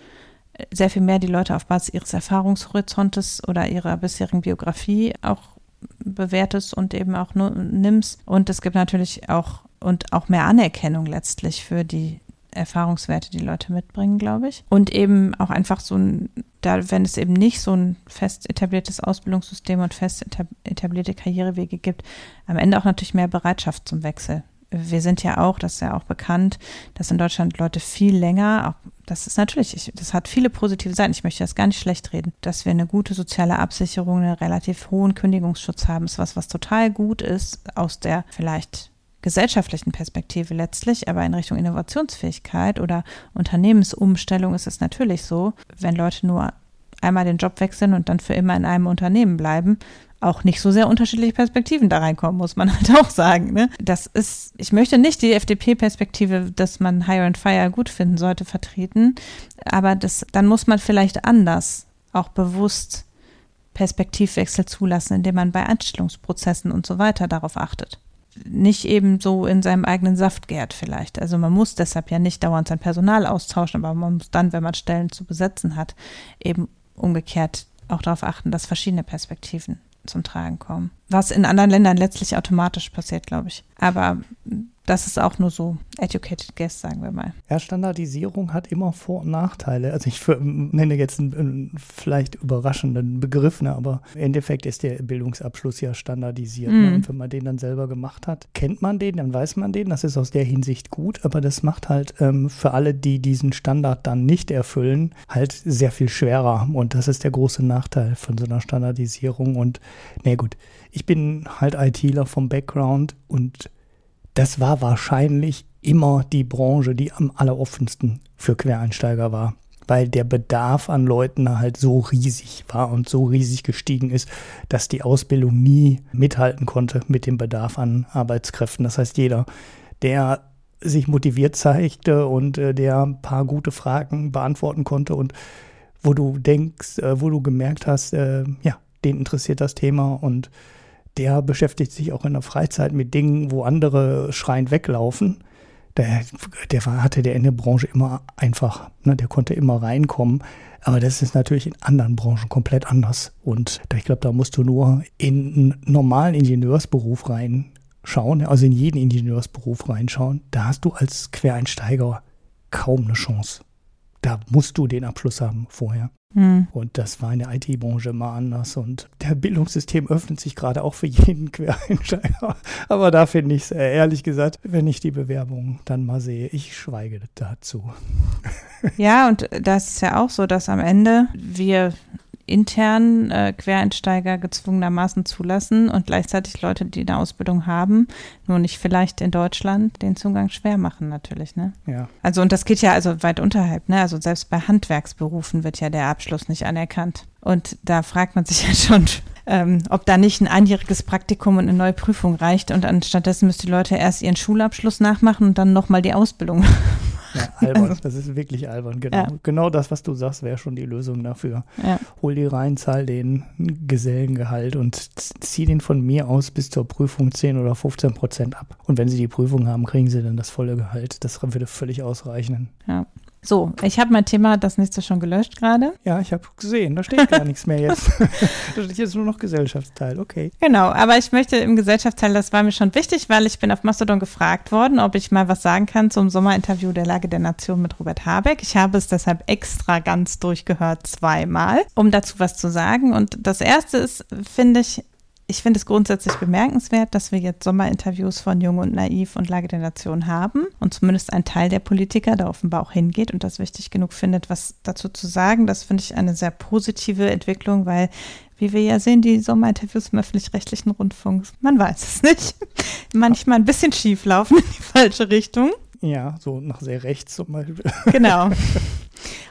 Speaker 1: äh, sehr viel mehr die Leute auf Basis ihres Erfahrungshorizontes oder ihrer bisherigen Biografie auch bewertest und eben auch nimmst. Und es gibt natürlich auch und auch mehr Anerkennung letztlich für die Erfahrungswerte, die Leute mitbringen, glaube ich. Und eben auch einfach so ein, da, wenn es eben nicht so ein fest etabliertes Ausbildungssystem und fest etablierte Karrierewege gibt, am Ende auch natürlich mehr Bereitschaft zum Wechsel. Wir sind ja auch, das ist ja auch bekannt, dass in Deutschland Leute viel länger, auch, das ist natürlich, ich, das hat viele positive Seiten, ich möchte das gar nicht schlecht reden, dass wir eine gute soziale Absicherung, einen relativ hohen Kündigungsschutz haben, ist was, was total gut ist aus der vielleicht gesellschaftlichen Perspektive letztlich, aber in Richtung Innovationsfähigkeit oder Unternehmensumstellung ist es natürlich so, wenn Leute nur einmal den Job wechseln und dann für immer in einem Unternehmen bleiben, auch nicht so sehr unterschiedliche Perspektiven da reinkommen, muss man halt auch sagen. Ne? Das ist, ich möchte nicht die FDP-Perspektive, dass man Hire and Fire gut finden sollte, vertreten, aber das, dann muss man vielleicht anders auch bewusst Perspektivwechsel zulassen, indem man bei Einstellungsprozessen und so weiter darauf achtet nicht eben so in seinem eigenen Saft gärt vielleicht. Also man muss deshalb ja nicht dauernd sein Personal austauschen, aber man muss dann, wenn man Stellen zu besetzen hat, eben umgekehrt auch darauf achten, dass verschiedene Perspektiven zum Tragen kommen. Was in anderen Ländern letztlich automatisch passiert, glaube ich. Aber das ist auch nur so educated guess, sagen wir mal.
Speaker 2: Ja, Standardisierung hat immer Vor- und Nachteile. Also ich nenne jetzt einen, einen, vielleicht überraschenden Begriff, ne, aber im Endeffekt ist der Bildungsabschluss ja standardisiert. Ne? Mhm. Ne? Und wenn man den dann selber gemacht hat, kennt man den, dann weiß man den. Das ist aus der Hinsicht gut, aber das macht halt ähm, für alle, die diesen Standard dann nicht erfüllen, halt sehr viel schwerer. Und das ist der große Nachteil von so einer Standardisierung. Und nee, gut, ich bin halt ITler vom Background und das war wahrscheinlich immer die Branche, die am alleroffensten für Quereinsteiger war, weil der Bedarf an Leuten halt so riesig war und so riesig gestiegen ist, dass die Ausbildung nie mithalten konnte mit dem Bedarf an Arbeitskräften. Das heißt, jeder, der sich motiviert zeigte und äh, der ein paar gute Fragen beantworten konnte und wo du denkst, äh, wo du gemerkt hast, äh, ja, den interessiert das Thema und der beschäftigt sich auch in der Freizeit mit Dingen, wo andere schreiend weglaufen. Der, der war, hatte der in der Branche immer einfach, ne, der konnte immer reinkommen. Aber das ist natürlich in anderen Branchen komplett anders. Und ich glaube, da musst du nur in einen normalen Ingenieursberuf reinschauen, also in jeden Ingenieursberuf reinschauen. Da hast du als Quereinsteiger kaum eine Chance. Da musst du den Abschluss haben vorher. Hm. Und das war in der IT-Branche immer anders. Und der Bildungssystem öffnet sich gerade auch für jeden Quereinsteiger. Aber da finde ich es äh, ehrlich gesagt, wenn ich die Bewerbung dann mal sehe, ich schweige dazu.
Speaker 1: Ja, und das ist ja auch so, dass am Ende wir intern äh, Quereinsteiger gezwungenermaßen zulassen und gleichzeitig Leute, die eine Ausbildung haben, nur nicht vielleicht in Deutschland, den Zugang schwer machen natürlich, ne?
Speaker 2: Ja.
Speaker 1: Also und das geht ja also weit unterhalb, ne? Also selbst bei Handwerksberufen wird ja der Abschluss nicht anerkannt. Und da fragt man sich ja schon, ähm, ob da nicht ein einjähriges Praktikum und eine neue Prüfung reicht und anstattdessen müssten die Leute erst ihren Schulabschluss nachmachen und dann nochmal die Ausbildung
Speaker 2: ja, albern. Das ist wirklich albern. Genau, ja. genau das, was du sagst, wäre schon die Lösung dafür. Ja. Hol die rein, zahl den Gesellengehalt und zieh den von mir aus bis zur Prüfung 10 oder 15 Prozent ab. Und wenn sie die Prüfung haben, kriegen sie dann das volle Gehalt. Das würde völlig ausreichen.
Speaker 1: Ja. So, ich habe mein Thema das nächste schon gelöscht gerade.
Speaker 2: Ja, ich habe gesehen, da steht gar nichts mehr jetzt. da steht jetzt nur noch Gesellschaftsteil, okay.
Speaker 1: Genau, aber ich möchte im Gesellschaftsteil, das war mir schon wichtig, weil ich bin auf Mastodon gefragt worden, ob ich mal was sagen kann zum Sommerinterview der Lage der Nation mit Robert Habeck. Ich habe es deshalb extra ganz durchgehört, zweimal, um dazu was zu sagen. Und das erste ist, finde ich, ich finde es grundsätzlich bemerkenswert, dass wir jetzt Sommerinterviews von Jung und Naiv und Lage der Nation haben und zumindest ein Teil der Politiker da offenbar auch hingeht und das wichtig genug findet, was dazu zu sagen. Das finde ich eine sehr positive Entwicklung, weil wie wir ja sehen, die Sommerinterviews im öffentlich-rechtlichen Rundfunk, man weiß es nicht, manchmal ein bisschen schief laufen in die falsche Richtung.
Speaker 2: Ja, so nach sehr rechts zum Beispiel.
Speaker 1: Genau.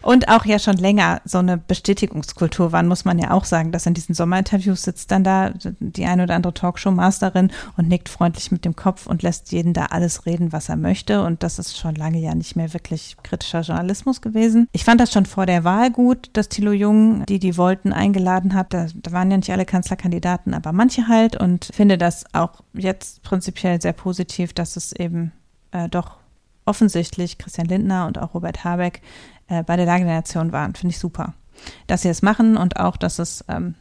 Speaker 1: Und auch ja schon länger so eine Bestätigungskultur waren, muss man ja auch sagen, dass in diesen Sommerinterviews sitzt dann da die eine oder andere Talkshow-Masterin und nickt freundlich mit dem Kopf und lässt jeden da alles reden, was er möchte. Und das ist schon lange ja nicht mehr wirklich kritischer Journalismus gewesen. Ich fand das schon vor der Wahl gut, dass Thilo Jung, die die wollten, eingeladen hat. Da, da waren ja nicht alle Kanzlerkandidaten, aber manche halt. Und finde das auch jetzt prinzipiell sehr positiv, dass es eben äh, doch offensichtlich Christian Lindner und auch Robert Habeck äh, bei der Lage der Nation waren. Finde ich super. Dass sie es machen und auch, dass es, ähm,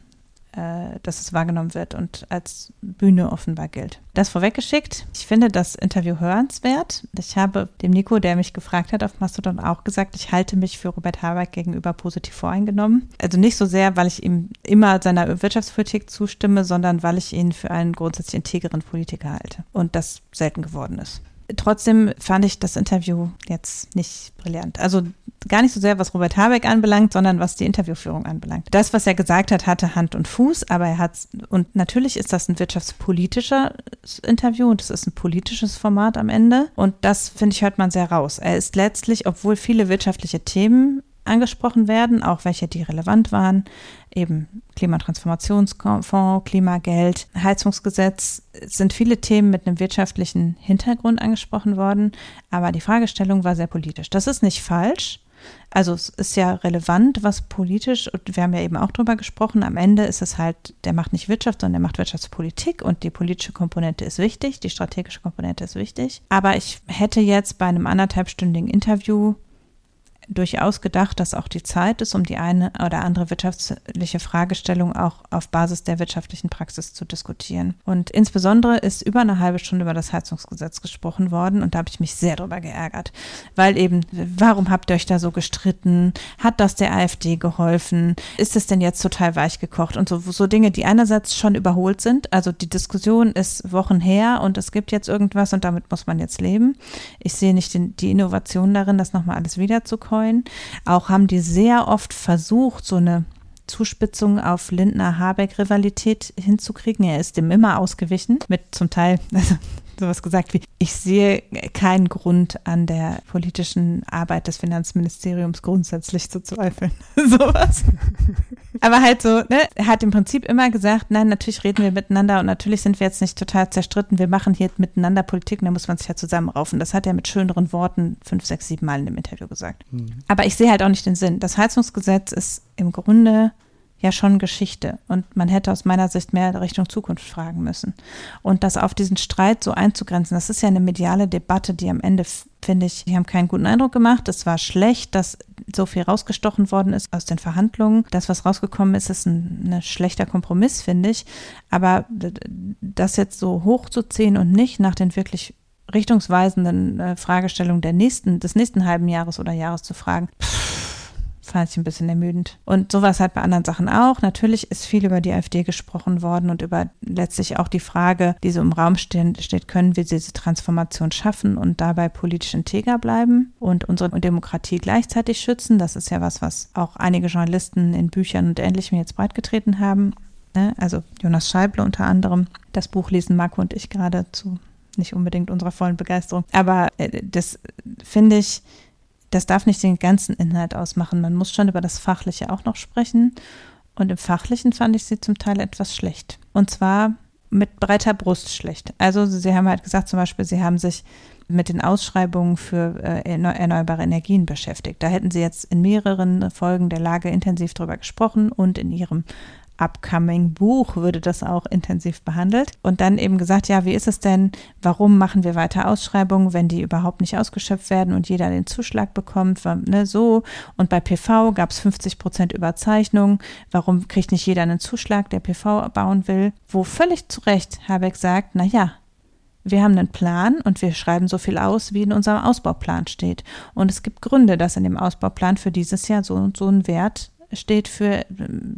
Speaker 1: äh, dass es wahrgenommen wird und als Bühne offenbar gilt. Das vorweggeschickt. Ich finde das Interview hörenswert. Ich habe dem Nico, der mich gefragt hat auf Mastodon, auch gesagt, ich halte mich für Robert Habeck gegenüber positiv voreingenommen. Also nicht so sehr, weil ich ihm immer seiner Wirtschaftspolitik zustimme, sondern weil ich ihn für einen grundsätzlich integeren Politiker halte. Und das selten geworden ist. Trotzdem fand ich das Interview jetzt nicht brillant. Also gar nicht so sehr, was Robert Habeck anbelangt, sondern was die Interviewführung anbelangt. Das, was er gesagt hat, hatte Hand und Fuß, aber er hat, und natürlich ist das ein wirtschaftspolitischer Interview und es ist ein politisches Format am Ende. Und das, finde ich, hört man sehr raus. Er ist letztlich, obwohl viele wirtschaftliche Themen angesprochen werden, auch welche, die relevant waren, eben Klimatransformationsfonds, Klimageld, Heizungsgesetz, sind viele Themen mit einem wirtschaftlichen Hintergrund angesprochen worden, aber die Fragestellung war sehr politisch. Das ist nicht falsch. Also es ist ja relevant, was politisch, und wir haben ja eben auch drüber gesprochen, am Ende ist es halt, der macht nicht Wirtschaft, sondern der macht Wirtschaftspolitik und die politische Komponente ist wichtig, die strategische Komponente ist wichtig. Aber ich hätte jetzt bei einem anderthalbstündigen Interview durchaus gedacht, dass auch die Zeit ist, um die eine oder andere wirtschaftliche Fragestellung auch auf Basis der wirtschaftlichen Praxis zu diskutieren. Und insbesondere ist über eine halbe Stunde über das Heizungsgesetz gesprochen worden und da habe ich mich sehr drüber geärgert, weil eben, warum habt ihr euch da so gestritten? Hat das der AfD geholfen? Ist es denn jetzt total weich gekocht? Und so, so Dinge, die einerseits schon überholt sind, also die Diskussion ist Wochen her und es gibt jetzt irgendwas und damit muss man jetzt leben. Ich sehe nicht den, die Innovation darin, das nochmal alles wiederzukommen Bitcoin. Auch haben die sehr oft versucht, so eine Zuspitzung auf Lindner-Habeck-Rivalität hinzukriegen. Er ist dem immer ausgewichen, mit zum Teil also, sowas gesagt wie, ich sehe keinen Grund an der politischen Arbeit des Finanzministeriums grundsätzlich zu zweifeln. sowas. Aber halt so, ne, er hat im Prinzip immer gesagt, nein, natürlich reden wir miteinander und natürlich sind wir jetzt nicht total zerstritten, wir machen hier miteinander Politik und da muss man sich ja zusammenraufen. Das hat er mit schöneren Worten fünf, sechs, sieben Mal in dem Interview gesagt. Mhm. Aber ich sehe halt auch nicht den Sinn. Das Heizungsgesetz ist im Grunde ja schon Geschichte. Und man hätte aus meiner Sicht mehr Richtung Zukunft fragen müssen. Und das auf diesen Streit so einzugrenzen, das ist ja eine mediale Debatte, die am Ende, finde ich, die haben keinen guten Eindruck gemacht. Es war schlecht, dass so viel rausgestochen worden ist aus den Verhandlungen. Das, was rausgekommen ist, ist ein, ein schlechter Kompromiss, finde ich. Aber das jetzt so hochzuziehen und nicht nach den wirklich richtungsweisenden äh, Fragestellungen der nächsten, des nächsten halben Jahres oder Jahres zu fragen, pff, fand ich ein bisschen ermüdend. Und sowas halt bei anderen Sachen auch. Natürlich ist viel über die AfD gesprochen worden und über letztlich auch die Frage, die so im Raum stehen, steht, können wir diese Transformation schaffen und dabei politisch integer bleiben und unsere Demokratie gleichzeitig schützen. Das ist ja was, was auch einige Journalisten in Büchern und Ähnlichem jetzt breitgetreten haben. Ne? Also Jonas Scheible unter anderem. Das Buch lesen Marco und ich gerade zu nicht unbedingt unserer vollen Begeisterung. Aber äh, das finde ich, das darf nicht den ganzen Inhalt ausmachen. Man muss schon über das Fachliche auch noch sprechen. Und im Fachlichen fand ich sie zum Teil etwas schlecht. Und zwar mit breiter Brust schlecht. Also sie haben halt gesagt, zum Beispiel, sie haben sich mit den Ausschreibungen für äh, erneuerbare Energien beschäftigt. Da hätten sie jetzt in mehreren Folgen der Lage intensiv drüber gesprochen und in ihrem upcoming Buch würde das auch intensiv behandelt. Und dann eben gesagt, ja, wie ist es denn, warum machen wir weiter Ausschreibungen, wenn die überhaupt nicht ausgeschöpft werden und jeder den Zuschlag bekommt, ne, so. Und bei PV gab es 50 Prozent Überzeichnung. Warum kriegt nicht jeder einen Zuschlag, der PV bauen will? Wo völlig zu Recht Habeck sagt, na ja, wir haben einen Plan und wir schreiben so viel aus, wie in unserem Ausbauplan steht. Und es gibt Gründe, dass in dem Ausbauplan für dieses Jahr so und so ein Wert steht für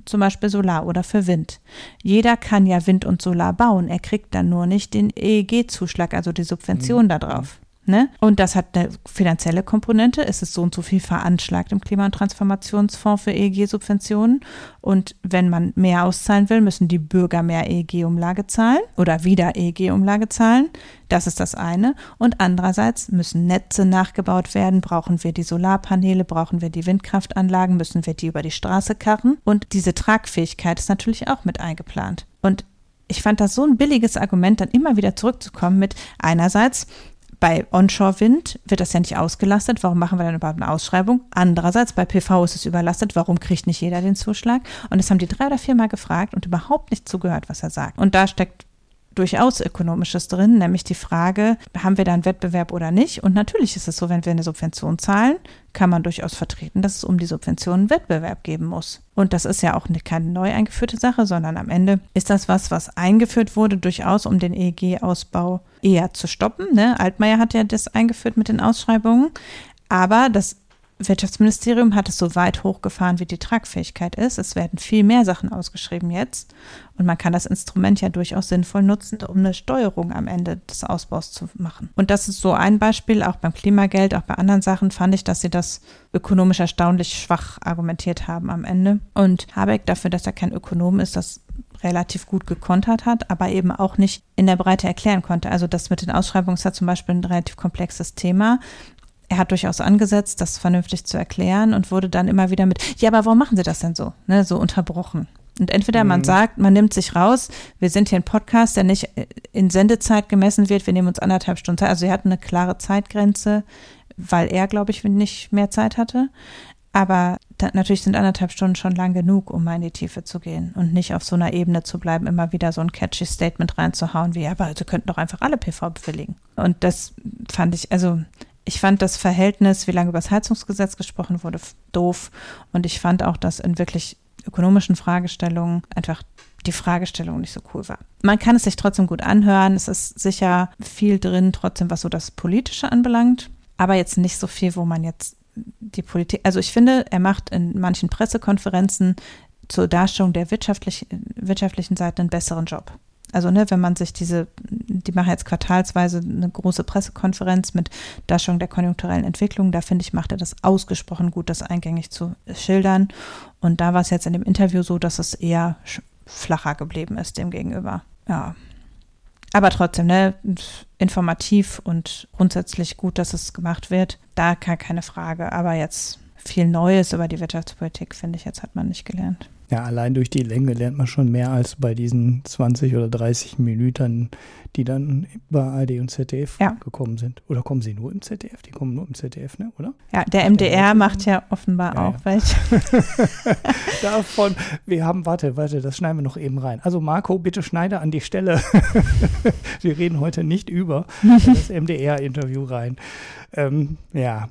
Speaker 1: zum Beispiel Solar oder für Wind. Jeder kann ja Wind und Solar bauen. Er kriegt dann nur nicht den EEG-Zuschlag, also die Subvention mhm. darauf. Ne? Und das hat eine finanzielle Komponente. Es ist so und so viel veranschlagt im Klima- und Transformationsfonds für EEG-Subventionen. Und wenn man mehr auszahlen will, müssen die Bürger mehr EEG-Umlage zahlen oder wieder EEG-Umlage zahlen. Das ist das eine. Und andererseits müssen Netze nachgebaut werden. Brauchen wir die Solarpaneele, brauchen wir die Windkraftanlagen, müssen wir die über die Straße karren. Und diese Tragfähigkeit ist natürlich auch mit eingeplant. Und ich fand das so ein billiges Argument, dann immer wieder zurückzukommen mit einerseits, bei Onshore-Wind wird das ja nicht ausgelastet. Warum machen wir dann überhaupt eine Ausschreibung? Andererseits, bei PV ist es überlastet. Warum kriegt nicht jeder den Zuschlag? Und das haben die drei oder viermal gefragt und überhaupt nicht zugehört, was er sagt. Und da steckt durchaus Ökonomisches drin, nämlich die Frage, haben wir da einen Wettbewerb oder nicht? Und natürlich ist es so, wenn wir eine Subvention zahlen, kann man durchaus vertreten, dass es um die Subvention einen Wettbewerb geben muss. Und das ist ja auch keine neu eingeführte Sache, sondern am Ende ist das was, was eingeführt wurde, durchaus um den EEG-Ausbau eher zu stoppen. Ne? Altmaier hat ja das eingeführt mit den Ausschreibungen. Aber das Wirtschaftsministerium hat es so weit hochgefahren, wie die Tragfähigkeit ist. Es werden viel mehr Sachen ausgeschrieben jetzt. Und man kann das Instrument ja durchaus sinnvoll nutzen, um eine Steuerung am Ende des Ausbaus zu machen. Und das ist so ein Beispiel, auch beim Klimageld, auch bei anderen Sachen fand ich, dass sie das ökonomisch erstaunlich schwach argumentiert haben am Ende. Und Habeck dafür, dass er kein Ökonom ist, das relativ gut gekontert hat, aber eben auch nicht in der Breite erklären konnte. Also das mit den Ausschreibungen ist ja zum Beispiel ein relativ komplexes Thema er hat durchaus angesetzt, das vernünftig zu erklären und wurde dann immer wieder mit, ja, aber warum machen Sie das denn so? Ne, so unterbrochen. Und entweder man mhm. sagt, man nimmt sich raus, wir sind hier ein Podcast, der nicht in Sendezeit gemessen wird, wir nehmen uns anderthalb Stunden Zeit. Also er hat eine klare Zeitgrenze, weil er, glaube ich, nicht mehr Zeit hatte. Aber da, natürlich sind anderthalb Stunden schon lang genug, um mal in die Tiefe zu gehen und nicht auf so einer Ebene zu bleiben, immer wieder so ein catchy Statement reinzuhauen, wie, ja, aber Sie könnten doch einfach alle PV bewilligen. Und das fand ich, also ich fand das Verhältnis, wie lange über das Heizungsgesetz gesprochen wurde, doof. Und ich fand auch, dass in wirklich ökonomischen Fragestellungen einfach die Fragestellung nicht so cool war. Man kann es sich trotzdem gut anhören. Es ist sicher viel drin, trotzdem, was so das Politische anbelangt. Aber jetzt nicht so viel, wo man jetzt die Politik, also ich finde, er macht in manchen Pressekonferenzen zur Darstellung der wirtschaftlich, wirtschaftlichen Seite einen besseren Job. Also, ne, wenn man sich diese, die machen jetzt quartalsweise eine große Pressekonferenz mit Darstellung der konjunkturellen Entwicklung. Da finde ich, macht er das ausgesprochen gut, das eingängig zu schildern. Und da war es jetzt in dem Interview so, dass es eher flacher geblieben ist dem gegenüber. Ja. Aber trotzdem, ne, informativ und grundsätzlich gut, dass es gemacht wird. Da keine Frage. Aber jetzt viel Neues über die Wirtschaftspolitik, finde ich, jetzt hat man nicht gelernt.
Speaker 2: Ja, allein durch die Länge lernt man schon mehr als bei diesen 20 oder 30 Minuten, die dann bei ARD und ZDF ja. gekommen sind. Oder kommen sie nur im ZDF? Die kommen nur im ZDF, ne? oder?
Speaker 1: Ja, der MDR macht ja offenbar ja, auch ja. welche.
Speaker 2: Davon, wir haben, warte, warte, das schneiden wir noch eben rein. Also Marco, bitte schneide an die Stelle. wir reden heute nicht über das MDR-Interview rein. Ähm, ja,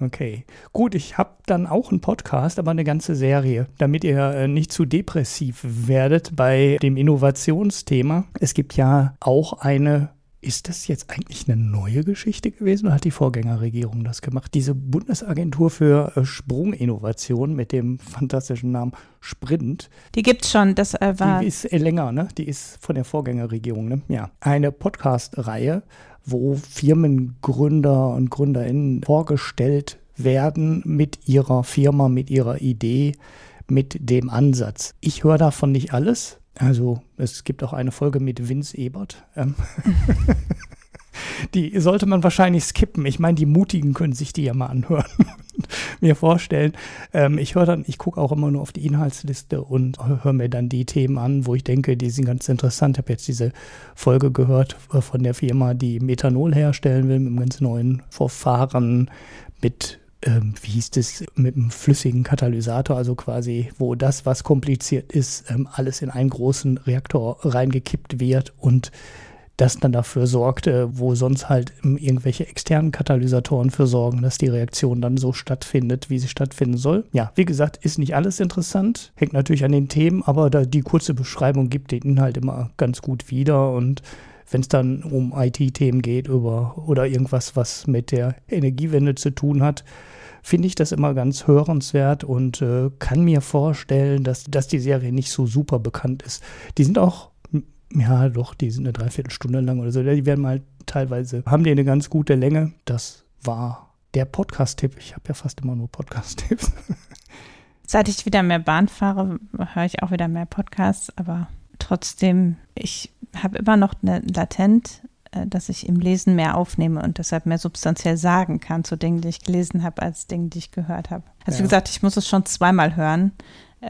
Speaker 2: Okay, gut, ich habe dann auch einen Podcast, aber eine ganze Serie, damit ihr äh, nicht zu depressiv werdet bei dem Innovationsthema. Es gibt ja auch eine ist das jetzt eigentlich eine neue Geschichte gewesen oder hat die Vorgängerregierung das gemacht? Diese Bundesagentur für äh, Sprunginnovation mit dem fantastischen Namen Sprint.
Speaker 1: Die gibt es schon, das äh, war.
Speaker 2: Die ist länger, ne? Die ist von der Vorgängerregierung, ne? Ja. Eine Podcast-Reihe, wo Firmengründer und Gründerinnen vorgestellt werden mit ihrer Firma, mit ihrer Idee, mit dem Ansatz. Ich höre davon nicht alles. Also es gibt auch eine Folge mit Vince Ebert. Ähm die sollte man wahrscheinlich skippen. Ich meine, die Mutigen können sich die ja mal anhören mir vorstellen. Ähm, ich höre dann, ich gucke auch immer nur auf die Inhaltsliste und höre mir dann die Themen an, wo ich denke, die sind ganz interessant. Ich habe jetzt diese Folge gehört äh, von der Firma, die Methanol herstellen will, mit einem ganz neuen Verfahren, mit ähm, wie hieß das, mit einem flüssigen Katalysator, also quasi, wo das, was kompliziert ist, ähm, alles in einen großen Reaktor reingekippt wird und das dann dafür sorgt, wo sonst halt irgendwelche externen Katalysatoren für sorgen, dass die Reaktion dann so stattfindet, wie sie stattfinden soll. Ja, wie gesagt, ist nicht alles interessant, hängt natürlich an den Themen, aber die kurze Beschreibung gibt den Inhalt immer ganz gut wieder und wenn es dann um IT-Themen geht über, oder irgendwas, was mit der Energiewende zu tun hat, finde ich das immer ganz hörenswert und äh, kann mir vorstellen, dass, dass die Serie nicht so super bekannt ist. Die sind auch, ja doch, die sind eine Dreiviertelstunde lang oder so. Die werden mal teilweise, haben die eine ganz gute Länge. Das war der Podcast-Tipp. Ich habe ja fast immer nur Podcast-Tipps.
Speaker 1: Seit ich wieder mehr Bahn fahre, höre ich auch wieder mehr Podcasts, aber trotzdem, ich habe immer noch eine latent äh, dass ich im Lesen mehr aufnehme und deshalb mehr substanziell sagen kann zu Dingen, die ich gelesen habe, als Dingen, die ich gehört habe. Also ja. wie gesagt, ich muss es schon zweimal hören,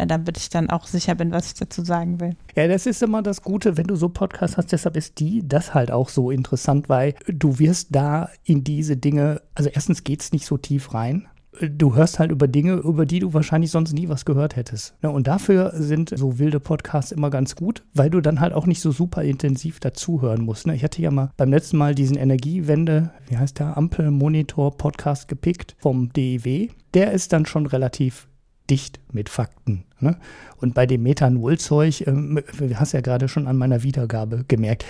Speaker 1: damit ich dann auch sicher bin, was ich dazu sagen will.
Speaker 2: Ja, das ist immer das Gute, wenn du so Podcasts hast, deshalb ist die das halt auch so interessant, weil du wirst da in diese Dinge, also erstens geht es nicht so tief rein, du hörst halt über Dinge, über die du wahrscheinlich sonst nie was gehört hättest. Ne, und dafür sind so wilde Podcasts immer ganz gut, weil du dann halt auch nicht so super intensiv dazuhören musst. Ne? Ich hatte ja mal beim letzten Mal diesen Energiewende, wie heißt der, Ampelmonitor-Podcast gepickt vom DEW. Der ist dann schon relativ dicht mit Fakten. Ne? Und bei dem Methanolzeug, ähm, hast ja gerade schon an meiner Wiedergabe gemerkt,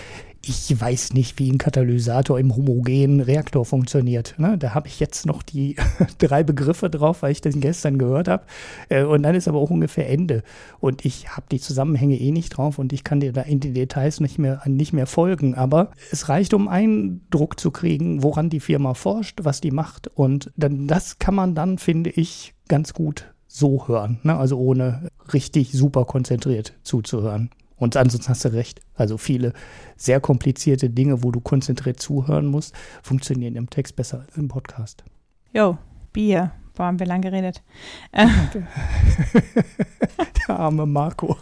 Speaker 2: ich weiß nicht, wie ein Katalysator im homogenen Reaktor funktioniert. Ne? Da habe ich jetzt noch die drei Begriffe drauf, weil ich das gestern gehört habe. Äh, und dann ist aber auch ungefähr Ende. Und ich habe die Zusammenhänge eh nicht drauf und ich kann dir da in die Details nicht mehr, nicht mehr folgen. Aber es reicht, um Eindruck zu kriegen, woran die Firma forscht, was die macht. Und dann, das kann man dann, finde ich, ganz gut so hören. Ne? Also ohne richtig super konzentriert zuzuhören. Und ansonsten hast du recht. Also viele sehr komplizierte Dinge, wo du konzentriert zuhören musst, funktionieren im Text besser als im Podcast.
Speaker 1: Jo, Bier. Boah, haben wir lang geredet.
Speaker 2: Äh. Der arme Marco.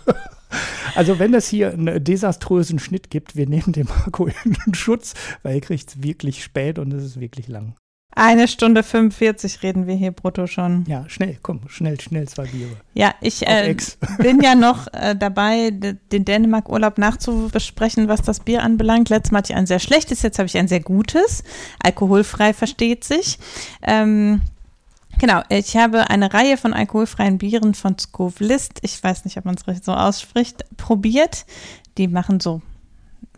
Speaker 2: Also wenn es hier einen desaströsen Schnitt gibt, wir nehmen den Marco in Schutz, weil er kriegt es wirklich spät und es ist wirklich lang.
Speaker 1: Eine Stunde 45 reden wir hier brutto schon.
Speaker 2: Ja, schnell, komm, schnell, schnell zwei Biere.
Speaker 1: Ja, ich äh, bin ja noch äh, dabei, den Dänemark-Urlaub nachzubesprechen, was das Bier anbelangt. Letztes Mal hatte ich ein sehr schlechtes, jetzt habe ich ein sehr gutes. Alkoholfrei versteht sich. Ähm, Genau, ich habe eine Reihe von alkoholfreien Bieren von Skovlist, ich weiß nicht, ob man es so ausspricht, probiert. Die machen so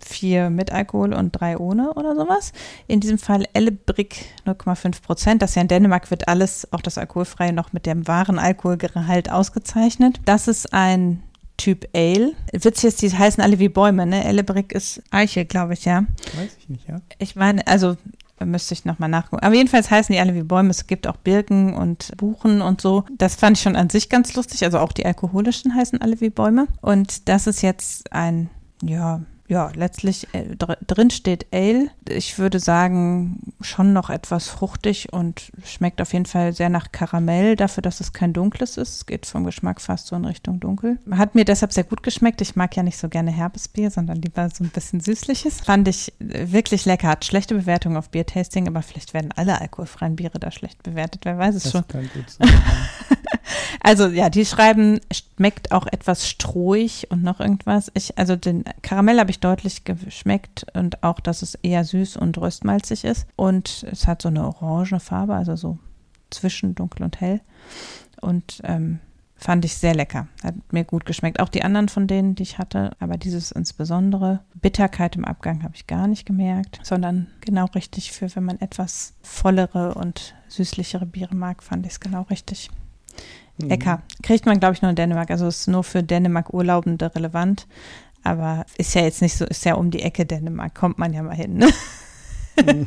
Speaker 1: vier mit Alkohol und drei ohne oder sowas. In diesem Fall Ellebrick 0,5 Prozent. Das ja in Dänemark wird alles, auch das Alkoholfreie, noch mit dem wahren Alkoholgehalt ausgezeichnet. Das ist ein Typ Ale. Witzig ist, die heißen alle wie Bäume, ne? Ellebrick ist Eiche, glaube ich, ja.
Speaker 2: Weiß ich nicht, ja.
Speaker 1: Ich meine, also müsste ich nochmal nachgucken. Aber jedenfalls heißen die alle wie Bäume. Es gibt auch Birken und Buchen und so. Das fand ich schon an sich ganz lustig. Also auch die alkoholischen heißen alle wie Bäume. Und das ist jetzt ein, ja, ja, letztlich äh, drin steht Ale. Ich würde sagen, schon noch etwas fruchtig und schmeckt auf jeden Fall sehr nach Karamell, dafür, dass es kein dunkles ist. Es geht vom Geschmack fast so in Richtung dunkel. Hat mir deshalb sehr gut geschmeckt. Ich mag ja nicht so gerne herbes Bier, sondern lieber so ein bisschen süßliches. Fand ich äh, wirklich lecker. Hat schlechte Bewertungen auf Biertasting, aber vielleicht werden alle alkoholfreien Biere da schlecht bewertet. Wer weiß es das schon. Also ja, die schreiben, schmeckt auch etwas strohig und noch irgendwas. Ich, also den Karamell habe ich deutlich geschmeckt und auch, dass es eher süß und röstmalzig ist. Und es hat so eine orange Farbe, also so zwischen dunkel und hell. Und ähm, fand ich sehr lecker. Hat mir gut geschmeckt. Auch die anderen von denen, die ich hatte, aber dieses insbesondere. Bitterkeit im Abgang habe ich gar nicht gemerkt, sondern genau richtig für, wenn man etwas vollere und süßlichere Biere mag, fand ich es genau richtig. Mhm. Lecker. Kriegt man, glaube ich, nur in Dänemark. Also ist nur für Dänemark-Urlaubende relevant. Aber ist ja jetzt nicht so, ist ja um die Ecke Dänemark, kommt man ja mal hin. Ne? Mhm.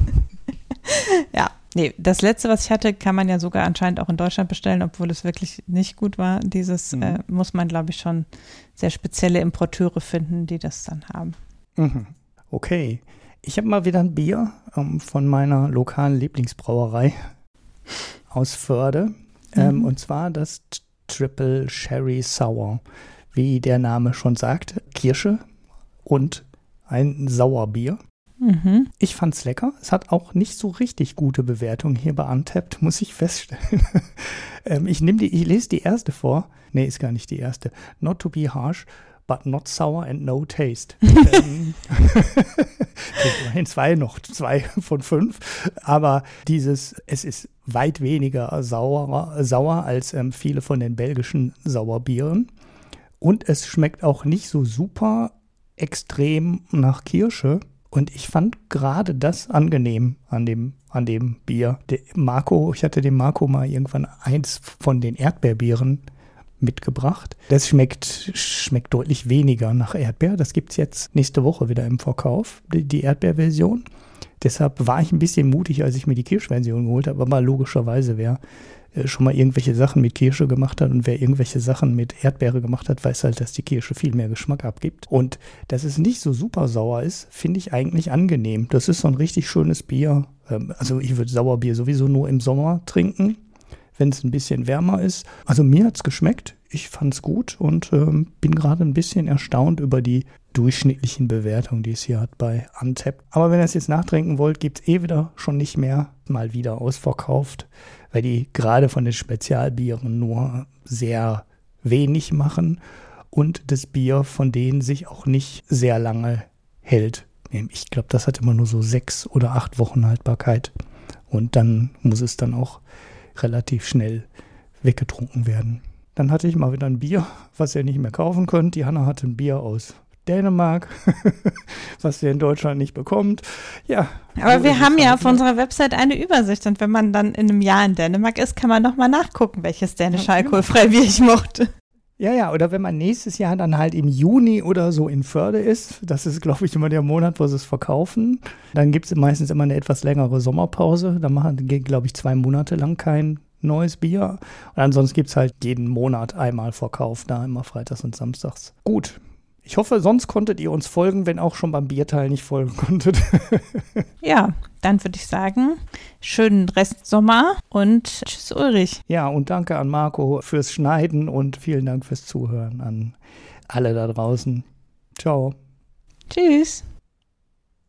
Speaker 1: ja, nee, das letzte, was ich hatte, kann man ja sogar anscheinend auch in Deutschland bestellen, obwohl es wirklich nicht gut war. Dieses mhm. äh, muss man, glaube ich, schon sehr spezielle Importeure finden, die das dann haben.
Speaker 2: Mhm. Okay. Ich habe mal wieder ein Bier ähm, von meiner lokalen Lieblingsbrauerei aus Förde. Ähm, mhm. und zwar das Triple Sherry Sour. Wie der Name schon sagt, Kirsche und ein Sauerbier. Mhm. Ich fand's lecker. Es hat auch nicht so richtig gute Bewertungen hier bei Untapped, muss ich feststellen. ähm, ich nehme die, ich lese die erste vor. Nee, ist gar nicht die erste. Not to be harsh, but not sour and no taste. ähm, immerhin zwei noch, zwei von fünf. Aber dieses, es ist weit weniger sauer, sauer als ähm, viele von den belgischen Sauerbieren. Und es schmeckt auch nicht so super extrem nach Kirsche Und ich fand gerade das angenehm an dem, an dem Bier. Der Marco, ich hatte dem Marco mal irgendwann eins von den Erdbeerbieren mitgebracht. Das schmeckt, schmeckt deutlich weniger nach Erdbeer. Das gibt es jetzt nächste Woche wieder im Verkauf, die, die Erdbeerversion. Deshalb war ich ein bisschen mutig, als ich mir die Kirschversion geholt habe, aber logischerweise, äh, schon mal irgendwelche Sachen mit Kirsche gemacht hat und wer irgendwelche Sachen mit Erdbeere gemacht hat, weiß halt, dass die Kirsche viel mehr Geschmack abgibt. Und dass es nicht so super sauer ist, finde ich eigentlich angenehm. Das ist so ein richtig schönes Bier. Ähm, also ich würde Sauerbier sowieso nur im Sommer trinken wenn es ein bisschen wärmer ist. Also mir hat es geschmeckt. Ich fand es gut und ähm, bin gerade ein bisschen erstaunt über die durchschnittlichen Bewertungen, die es hier hat bei Antep. Aber wenn ihr es jetzt nachtrinken wollt, gibt es eh wieder schon nicht mehr. Mal wieder ausverkauft, weil die gerade von den Spezialbieren nur sehr wenig machen und das Bier von denen sich auch nicht sehr lange hält. Ich glaube, das hat immer nur so sechs oder acht Wochen Haltbarkeit. Und dann muss es dann auch relativ schnell weggetrunken werden. Dann hatte ich mal wieder ein Bier, was ihr nicht mehr kaufen könnt. Die Hanna hatte ein Bier aus Dänemark, was ihr in Deutschland nicht bekommt. Ja.
Speaker 1: Aber wir haben ja auf unserer Website eine Übersicht und wenn man dann in einem Jahr in Dänemark ist, kann man nochmal nachgucken, welches dänische ja, alkoholfrei Bier ich mochte.
Speaker 2: Ja, ja, oder wenn man nächstes Jahr dann halt im Juni oder so in Förde ist, das ist, glaube ich, immer der Monat, wo sie es verkaufen, dann gibt es meistens immer eine etwas längere Sommerpause. Da machen, glaube ich, zwei Monate lang kein neues Bier. Und ansonsten gibt es halt jeden Monat einmal Verkauf, da immer freitags und samstags. Gut, ich hoffe, sonst konntet ihr uns folgen, wenn auch schon beim Bierteil nicht folgen konntet.
Speaker 1: ja, dann würde ich sagen, schönen Rest Sommer und tschüss Ulrich.
Speaker 2: Ja, und danke an Marco fürs Schneiden und vielen Dank fürs Zuhören an alle da draußen. Ciao.
Speaker 1: Tschüss.